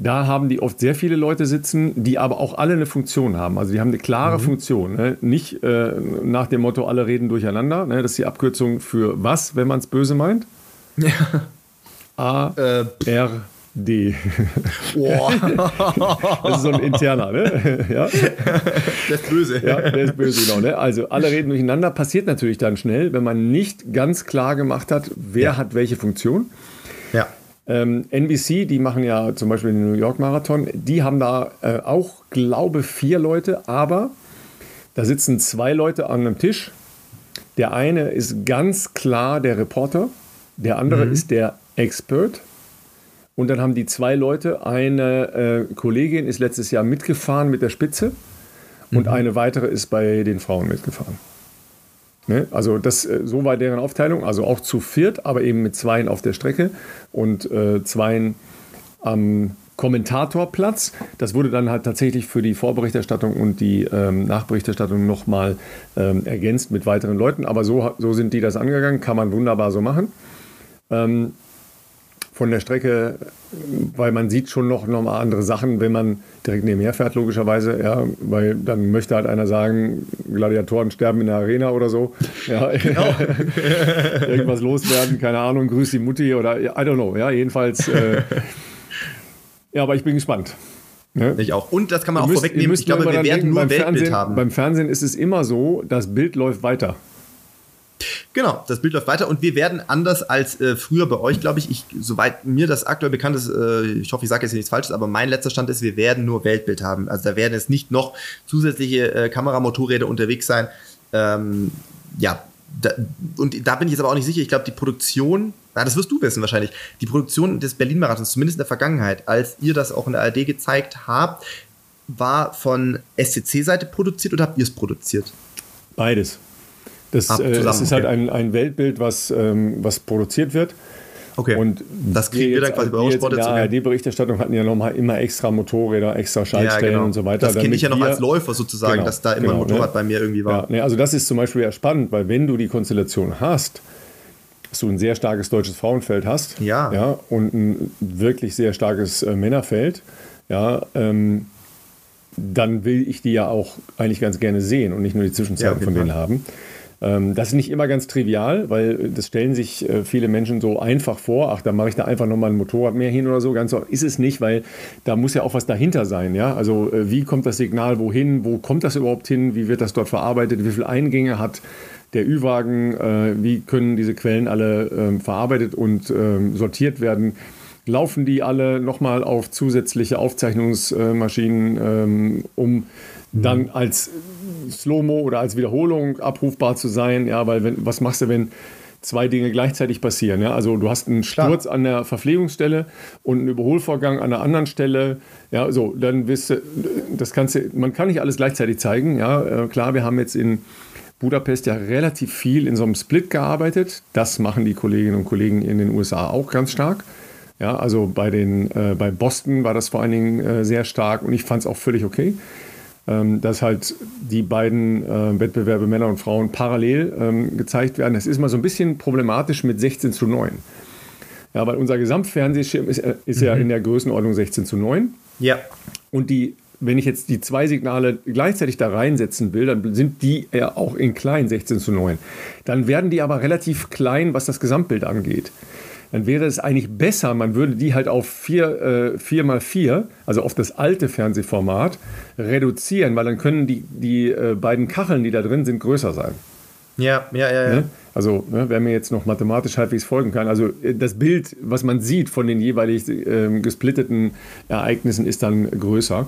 Da haben die oft sehr viele Leute sitzen, die aber auch alle eine Funktion haben. Also die haben eine klare mhm. Funktion. Ne? Nicht äh, nach dem Motto, alle reden durcheinander. Ne? Das ist die Abkürzung für was, wenn man es böse meint? Ja. A, äh. R, D. Oh. das ist so ein interner, ne? ja? Der ist böse. Ja, der ist böse, genau. Ne? Also alle reden durcheinander. Passiert natürlich dann schnell, wenn man nicht ganz klar gemacht hat, wer ja. hat welche Funktion. Ja. Ähm, NBC, die machen ja zum Beispiel den New York Marathon, die haben da äh, auch, glaube vier Leute, aber da sitzen zwei Leute an einem Tisch. Der eine ist ganz klar der Reporter, der andere mhm. ist der Expert. Und dann haben die zwei Leute, eine äh, Kollegin ist letztes Jahr mitgefahren mit der Spitze und mhm. eine weitere ist bei den Frauen mitgefahren. Ne? Also das, äh, so war deren Aufteilung, also auch zu viert, aber eben mit zweien auf der Strecke und äh, zweien am Kommentatorplatz. Das wurde dann halt tatsächlich für die Vorberichterstattung und die ähm, Nachberichterstattung nochmal ähm, ergänzt mit weiteren Leuten. Aber so, so sind die das angegangen, kann man wunderbar so machen. Ähm, von der Strecke, weil man sieht schon noch, noch mal andere Sachen, wenn man direkt nebenher fährt, logischerweise. Ja, weil dann möchte halt einer sagen, Gladiatoren sterben in der Arena oder so. Ja, genau. irgendwas loswerden, keine Ahnung, grüß die Mutti oder I don't know. Ja, jedenfalls. Äh, ja, aber ich bin gespannt. Ja. Ich auch. Und das kann man ihr auch müsst, vorwegnehmen. Ich glaube, wir werden denken, nur Weltbild Fernsehen, haben. Beim Fernsehen ist es immer so, das Bild läuft weiter. Genau, das Bild läuft weiter und wir werden anders als äh, früher bei euch, glaube ich, ich, soweit mir das aktuell bekannt ist, äh, ich hoffe, ich sage jetzt nichts Falsches, aber mein letzter Stand ist, wir werden nur Weltbild haben. Also da werden jetzt nicht noch zusätzliche äh, Kameramotorräder unterwegs sein. Ähm, ja, da, und da bin ich jetzt aber auch nicht sicher. Ich glaube, die Produktion, na, das wirst du wissen wahrscheinlich, die Produktion des Berlin-Marathons, zumindest in der Vergangenheit, als ihr das auch in der ARD gezeigt habt, war von SCC-Seite produziert oder habt ihr es produziert? Beides. Das, äh, das ist halt ein, ein Weltbild, was, ähm, was produziert wird. Okay. Und das kriegen wir dann quasi bei Eurosport jetzt. In der ARD-Berichterstattung hatten ja nochmal immer extra Motorräder, extra Schaltstellen ja, genau. und so weiter. Das kenne ich ja noch als Läufer sozusagen, genau, dass da immer genau, ein Motorrad ne? bei mir irgendwie war. Ja, ne, also das ist zum Beispiel ja spannend, weil wenn du die Konstellation hast, dass du ein sehr starkes deutsches Frauenfeld hast ja. Ja, und ein wirklich sehr starkes äh, Männerfeld, ja, ähm, dann will ich die ja auch eigentlich ganz gerne sehen und nicht nur die Zwischenzeiten ja, von denen haben. Ähm, das ist nicht immer ganz trivial, weil das stellen sich äh, viele Menschen so einfach vor. Ach, da mache ich da einfach nochmal ein Motorrad mehr hin oder so. Ganz so ist es nicht, weil da muss ja auch was dahinter sein. Ja? Also äh, wie kommt das Signal wohin? Wo kommt das überhaupt hin? Wie wird das dort verarbeitet? Wie viele Eingänge hat der Ü-Wagen? Äh, wie können diese Quellen alle ähm, verarbeitet und ähm, sortiert werden? Laufen die alle nochmal auf zusätzliche Aufzeichnungsmaschinen, um dann als Slow-Mo oder als Wiederholung abrufbar zu sein. Ja, weil wenn, was machst du, wenn zwei Dinge gleichzeitig passieren? Ja, also du hast einen Sturz Klar. an der Verpflegungsstelle und einen Überholvorgang an einer anderen Stelle. Ja, so, dann wirst du, das du, man kann nicht alles gleichzeitig zeigen. Ja, äh, klar, wir haben jetzt in Budapest ja relativ viel in so einem Split gearbeitet. Das machen die Kolleginnen und Kollegen in den USA auch ganz stark. Ja, also bei, den, äh, bei Boston war das vor allen Dingen äh, sehr stark und ich fand es auch völlig okay dass halt die beiden äh, Wettbewerbe Männer und Frauen parallel ähm, gezeigt werden. Das ist mal so ein bisschen problematisch mit 16 zu 9. Ja, weil unser Gesamtfernsehschirm ist, äh, ist mhm. ja in der Größenordnung 16 zu 9. Ja. Und die, wenn ich jetzt die zwei Signale gleichzeitig da reinsetzen will, dann sind die ja auch in klein 16 zu 9. Dann werden die aber relativ klein, was das Gesamtbild angeht dann wäre es eigentlich besser, man würde die halt auf 4 äh, mal 4 also auf das alte Fernsehformat, reduzieren, weil dann können die, die äh, beiden Kacheln, die da drin sind, größer sein. Ja, ja, ja. ja. Ne? Also, ne, wer mir jetzt noch mathematisch halbwegs folgen kann, also äh, das Bild, was man sieht von den jeweilig äh, gesplitteten Ereignissen, ist dann größer.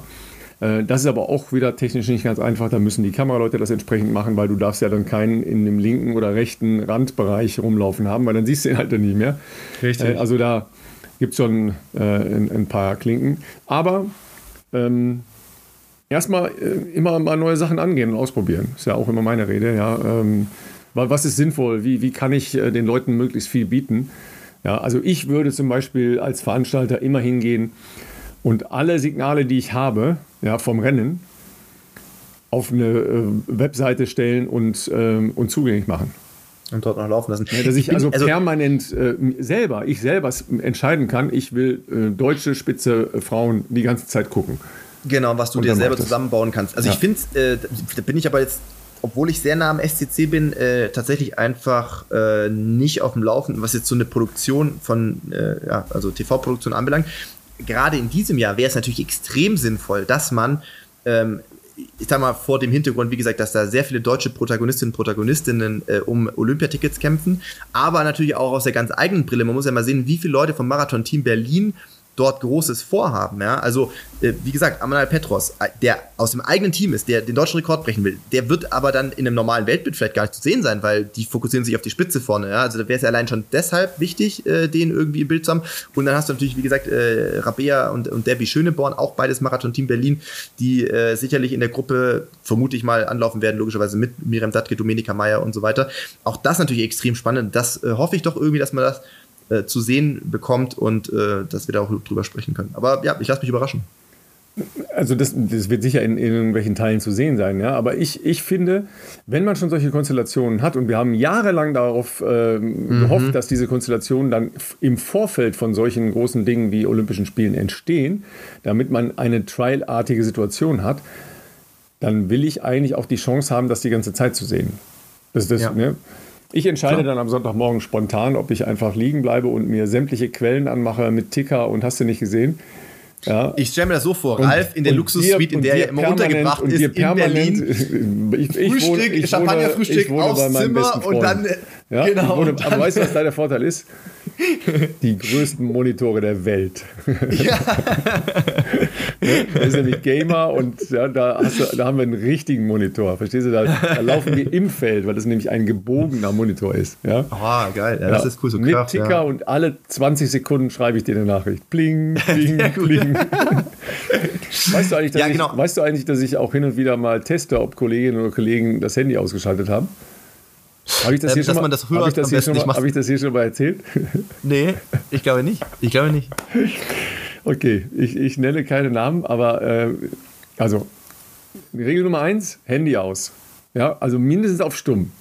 Äh, das ist aber auch wieder technisch nicht ganz einfach. Da müssen die Kameraleute das entsprechend machen, weil du darfst ja dann keinen in dem linken oder rechten Randbereich rumlaufen haben, weil dann siehst du ihn halt dann nicht mehr. Richtig. Äh, also da gibt es schon äh, ein, ein, paar Klinken. Aber ähm, erstmal äh, immer mal neue Sachen angehen und ausprobieren. Ist ja auch immer meine Rede. Ja. Ähm, was ist sinnvoll? Wie, wie kann ich äh, den Leuten möglichst viel bieten? Ja, also ich würde zum Beispiel als Veranstalter immer hingehen und alle Signale, die ich habe, ja, vom Rennen auf eine äh, Webseite stellen und, ähm, und zugänglich machen. Und dort noch laufen lassen. Ja, dass ich, ich also, also, permanent äh, selber, ich selber entscheiden kann, ich will äh, deutsche spitze äh, Frauen die ganze Zeit gucken. Genau, was du und dir selber zusammenbauen kannst. Also ja. ich finde, äh, da bin ich aber jetzt, obwohl ich sehr nah am SCC bin, äh, tatsächlich einfach nicht auf dem Laufen, was jetzt so eine Produktion von, ja, also TV-Produktion anbelangt gerade in diesem Jahr wäre es natürlich extrem sinnvoll, dass man, ähm, ich sag mal, vor dem Hintergrund, wie gesagt, dass da sehr viele deutsche Protagonistinnen und Protagonistinnen äh, um Olympiatickets kämpfen, aber natürlich auch aus der ganz eigenen Brille. Man muss ja mal sehen, wie viele Leute vom Marathon-Team Berlin dort Großes vorhaben. Ja? Also, äh, wie gesagt, Amanal Petros, äh, der aus dem eigenen Team ist, der den deutschen Rekord brechen will, der wird aber dann in einem normalen Weltbild vielleicht gar nicht zu sehen sein, weil die fokussieren sich auf die Spitze vorne. Ja? Also, da wäre es ja allein schon deshalb wichtig, äh, den irgendwie im Bild zu haben. Und dann hast du natürlich, wie gesagt, äh, Rabea und, und Debbie Schöneborn, auch beides Marathon-Team Berlin, die äh, sicherlich in der Gruppe, vermute ich mal, anlaufen werden, logischerweise mit Miriam Dattke, Domenica Meyer und so weiter. Auch das natürlich extrem spannend. Das äh, hoffe ich doch irgendwie, dass man das äh, zu sehen bekommt und äh, dass wir da auch drüber sprechen können. Aber ja, ich lasse mich überraschen. Also das, das, wird sicher in, in, irgendwelchen Teilen zu sehen sein, ja. Aber ich, ich finde, wenn man schon solche Konstellationen hat und wir haben jahrelang darauf äh, mhm. gehofft, dass diese Konstellationen dann im Vorfeld von solchen großen Dingen wie Olympischen Spielen entstehen, damit man eine Trial-artige Situation hat, dann will ich eigentlich auch die Chance haben, das die ganze Zeit zu sehen. Das, das, ja. ne? Ich entscheide Klar. dann am Sonntagmorgen spontan, ob ich einfach liegen bleibe und mir sämtliche Quellen anmache mit Ticker und hast du nicht gesehen. Ja. Ich stelle mir das so vor, und, Ralf in der Luxussuite, in der er immer untergebracht ist, in Berlin. Ich, ich Frühstück, Champagnerfrühstück aufs Zimmer und dann... Ja, genau, wohne, aber weißt du, was da der Vorteil ist? Die größten Monitore der Welt. Ja. das ist nämlich Gamer und ja, da, du, da, haben wir einen richtigen Monitor. Verstehst du? Da, da, laufen wir im Feld, weil das nämlich ein gebogener Monitor ist. Ja? Oh, geil. Ja, das ist cool. So Mit Kraft, Ticker und alle 20 Sekunden schreibe ich dir eine Nachricht. Bling, bling, bling. weißt, du eigentlich, dass genau. ich, weißt du eigentlich, dass ich auch hin und wieder mal teste, ob Kolleginnen oder Kollegen das Handy ausgeschaltet haben? Habe ich das, ähm, hier, schon mal, das hab ich das hier schon mal, hab ich das hier schon mal erzählt? Nee, ich glaube nicht. Ich glaube nicht. Okay, ich, ich nenne keine Namen, aber äh, also Regel Nummer eins, Handy aus. Ja, also mindestens auf stumm.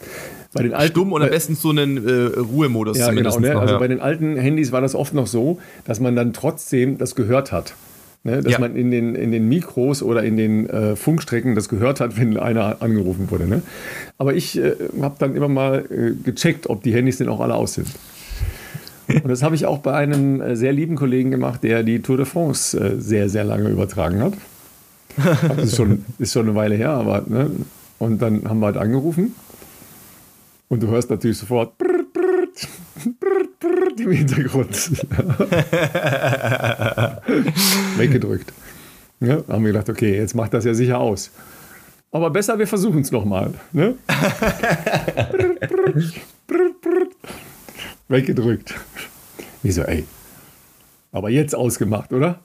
Bei den alten, Stumm und am besten so einen äh, Ruhemodus ja, Genau, ne? noch, also ja. bei den alten Handys war das oft noch so, dass man dann trotzdem das gehört hat. Ne, dass ja. man in den, in den Mikros oder in den äh, Funkstrecken das gehört hat, wenn einer angerufen wurde. Ne? Aber ich äh, habe dann immer mal äh, gecheckt, ob die Handys denn auch alle aus sind. Und das habe ich auch bei einem äh, sehr lieben Kollegen gemacht, der die Tour de France äh, sehr, sehr lange übertragen hat. Das ist schon, ist schon eine Weile her, aber. Ne? Und dann haben wir halt angerufen. Und du hörst natürlich sofort. Brr, brr, im Hintergrund. Weggedrückt. Ja, haben wir gedacht, okay, jetzt macht das ja sicher aus. Aber besser, wir versuchen es nochmal. Ne? Weggedrückt. Wieso, ey. Aber jetzt ausgemacht, oder?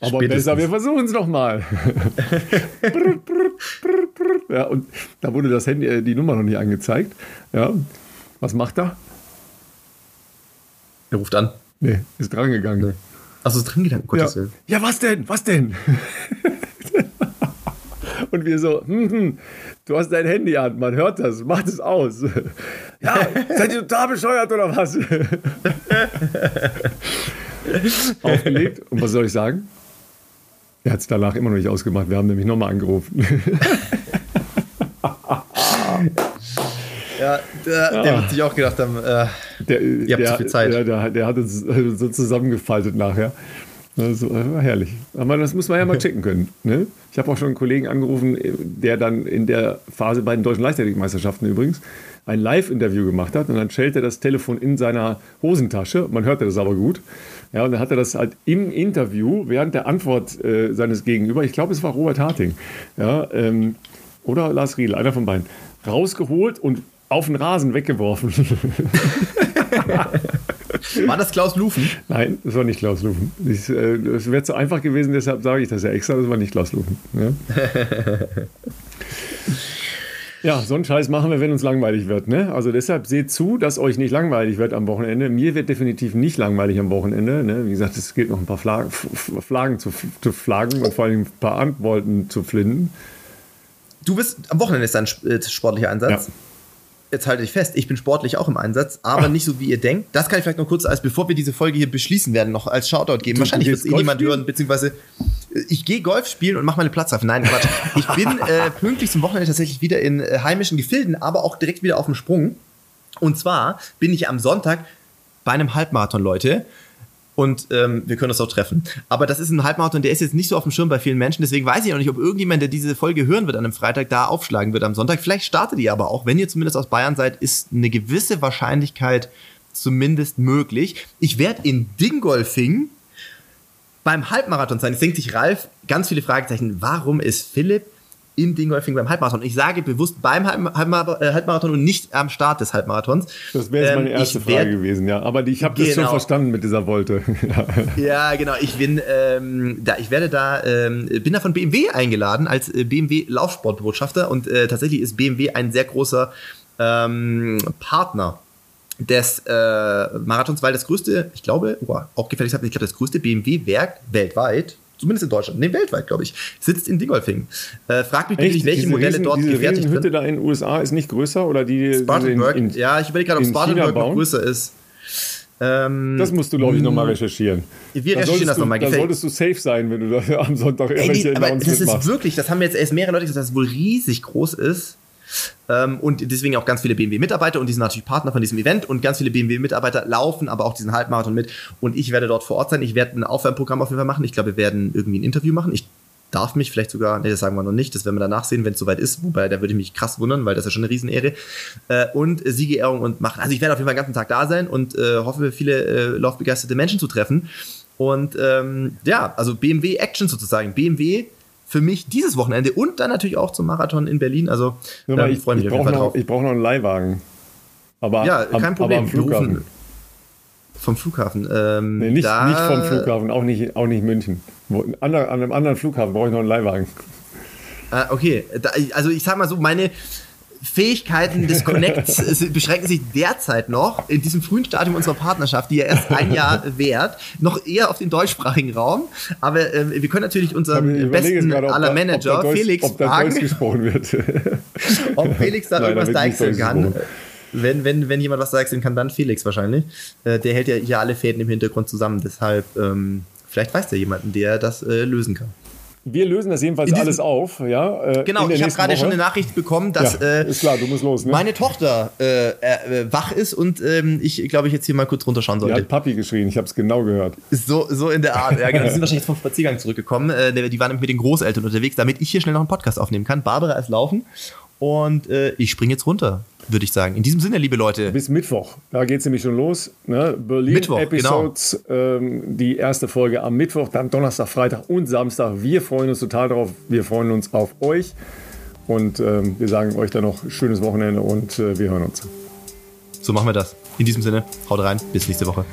Aber Spätestens. besser, wir versuchen es nochmal. ja, und da wurde das Handy, äh, die Nummer noch nicht angezeigt. Ja. Was macht er? Er ruft an. Nee, ist drangegangen. Nee. Achso, ist dran gegangen, Gottes ja. ja, was denn? Was denn? Und wir so, hm, hm, du hast dein Handy an, man hört das, mach das aus. ja, seid ihr total bescheuert oder was? Aufgelegt. Und was soll ich sagen? Er hat es danach immer noch nicht ausgemacht. Wir haben nämlich nochmal angerufen. Ja, der, ja. der wird sich auch gedacht haben, äh, der, ihr habt der, zu viel Zeit. Der, der, der hat uns so zusammengefaltet nachher. Das war herrlich. Aber das muss man ja mal checken können. Ne? Ich habe auch schon einen Kollegen angerufen, der dann in der Phase bei den deutschen Leichtathletikmeisterschaften übrigens ein Live-Interview gemacht hat und dann stellte er das Telefon in seiner Hosentasche. Man hörte das aber gut. Ja, und dann hat er das halt im Interview während der Antwort äh, seines Gegenüber, ich glaube, es war Robert Harting, ja, ähm, oder Lars Riedel, einer von beiden, rausgeholt und auf den Rasen weggeworfen. War das Klaus Lufen? Nein, das war nicht Klaus Lufen. Es äh, wäre zu einfach gewesen, deshalb sage ich das ja extra, das war nicht Klaus Lufen. Ja? ja, so einen Scheiß machen wir, wenn uns langweilig wird. Ne? Also deshalb seht zu, dass euch nicht langweilig wird am Wochenende. Mir wird definitiv nicht langweilig am Wochenende. Ne? Wie gesagt, es gilt noch ein paar Flagen, Flagen zu, zu flaggen und vor allem ein paar Antworten zu flinden. Du bist am Wochenende ist dein äh, sportlicher Einsatz. Ja jetzt halte ich fest, ich bin sportlich auch im Einsatz, aber nicht so, wie ihr denkt. Das kann ich vielleicht noch kurz, als bevor wir diese Folge hier beschließen werden, noch als Shoutout geben. Du, Wahrscheinlich wird es eh niemand hören, beziehungsweise äh, ich gehe Golf spielen und mache meine Platz auf. Nein, Quatsch. Ich bin äh, pünktlich zum Wochenende tatsächlich wieder in äh, heimischen Gefilden, aber auch direkt wieder auf dem Sprung. Und zwar bin ich am Sonntag bei einem Halbmarathon, Leute und ähm, wir können uns auch treffen. Aber das ist ein Halbmarathon, der ist jetzt nicht so auf dem Schirm bei vielen Menschen, deswegen weiß ich auch nicht, ob irgendjemand, der diese Folge hören wird an einem Freitag, da aufschlagen wird am Sonntag. Vielleicht startet ihr aber auch, wenn ihr zumindest aus Bayern seid, ist eine gewisse Wahrscheinlichkeit zumindest möglich. Ich werde in Dingolfing beim Halbmarathon sein. Jetzt denkt sich Ralf ganz viele Fragezeichen. Warum ist Philipp in Dingolfing beim Halbmarathon? Ich sage bewusst beim äh, Halbmarathon und nicht am Start des Halbmarathons. Das wäre jetzt meine ähm, erste Frage gewesen, ja. Aber ich habe genau. das schon genau. verstanden mit dieser Wolte. ja, genau. Ich bin ähm, da, ich werde da, ähm, bin da von BMW eingeladen als äh, BMW Laufsportbotschafter und äh, tatsächlich ist BMW ein sehr großer ähm, Partner des äh, Marathons, weil das größte, ich glaube, oh, auch gefällig, ich glaube, das größte BMW-Werk weltweit, zumindest in Deutschland, nee, weltweit, glaube ich, sitzt in Dingolfing. Äh, frag mich wirklich, welche diese Modelle Riesen, dort diese gefertigt Hütte da in den USA ist nicht größer oder die Spartanburg, in, in, ja, ich überlege gerade, ob Spartanburg noch größer ist. Ähm, das musst du, glaube ich, nochmal recherchieren. Wir da recherchieren das nochmal. Da solltest du safe sein, wenn du da am Sonntag Ey, nee, aber das ist wirklich, das haben wir jetzt erst mehrere Leute gesagt, dass es wohl riesig groß ist. Ähm, und deswegen auch ganz viele BMW-Mitarbeiter und die sind natürlich Partner von diesem Event und ganz viele BMW-Mitarbeiter laufen aber auch diesen Halbmarathon mit und ich werde dort vor Ort sein. Ich werde ein Aufwärmprogramm auf jeden Fall machen. Ich glaube, wir werden irgendwie ein Interview machen. Ich darf mich vielleicht sogar, nee, das sagen wir noch nicht, das werden wir danach sehen, wenn es soweit ist, wobei da würde ich mich krass wundern, weil das ist ja schon eine Riesenehre. Äh, und Siegerehrung und machen. Also ich werde auf jeden Fall den ganzen Tag da sein und äh, hoffe, viele äh, laufbegeisterte Menschen zu treffen. Und ähm, ja, also BMW Action sozusagen. BMW für mich dieses Wochenende und dann natürlich auch zum Marathon in Berlin. Also ja, ich freue mich ich auf jeden Fall noch, drauf. Ich brauche noch einen Leihwagen. Aber, ja, kein am, Problem. Aber am Flughafen. Vom Flughafen. Ähm, nee, nicht, nicht vom Flughafen, auch nicht, auch nicht München. Wo, an, einem anderen Flughafen brauche ich noch einen Leihwagen. Ah, okay, da, also ich sag mal so, meine, Fähigkeiten des Connects beschränken sich derzeit noch in diesem frühen Stadium unserer Partnerschaft, die ja erst ein Jahr währt, noch eher auf den deutschsprachigen Raum. Aber äh, wir können natürlich unseren besten grade, aller Manager, ob Deutsch, Felix, ob fragen, Deutsch gesprochen wird. ob Felix da Nein, irgendwas deichseln kann. Wenn, wenn, wenn jemand was deichseln kann, dann Felix wahrscheinlich. Äh, der hält ja hier alle Fäden im Hintergrund zusammen. Deshalb, ähm, vielleicht weiß der jemanden, der das äh, lösen kann. Wir lösen das jedenfalls alles auf. Ja, äh, genau, ich habe gerade schon eine Nachricht bekommen, dass ja, äh, ist klar, du musst los, ne? meine Tochter äh, äh, wach ist und ähm, ich glaube, ich jetzt hier mal kurz runterschauen sollte. Die hat Papi geschrien, ich habe es genau gehört. So, so in der Art. Ja, genau. Die sind wahrscheinlich vom Spaziergang zurückgekommen. Äh, die waren mit den Großeltern unterwegs, damit ich hier schnell noch einen Podcast aufnehmen kann. Barbara ist laufen und äh, ich springe jetzt runter würde ich sagen. In diesem Sinne, liebe Leute. Bis Mittwoch. Da geht es nämlich schon los. Ne? Berlin Mittwoch, genau. Episodes, genau. ähm, die erste Folge am Mittwoch, dann Donnerstag, Freitag und Samstag. Wir freuen uns total drauf. Wir freuen uns auf euch. Und ähm, wir sagen euch dann noch schönes Wochenende und äh, wir hören uns. So machen wir das. In diesem Sinne, haut rein. Bis nächste Woche.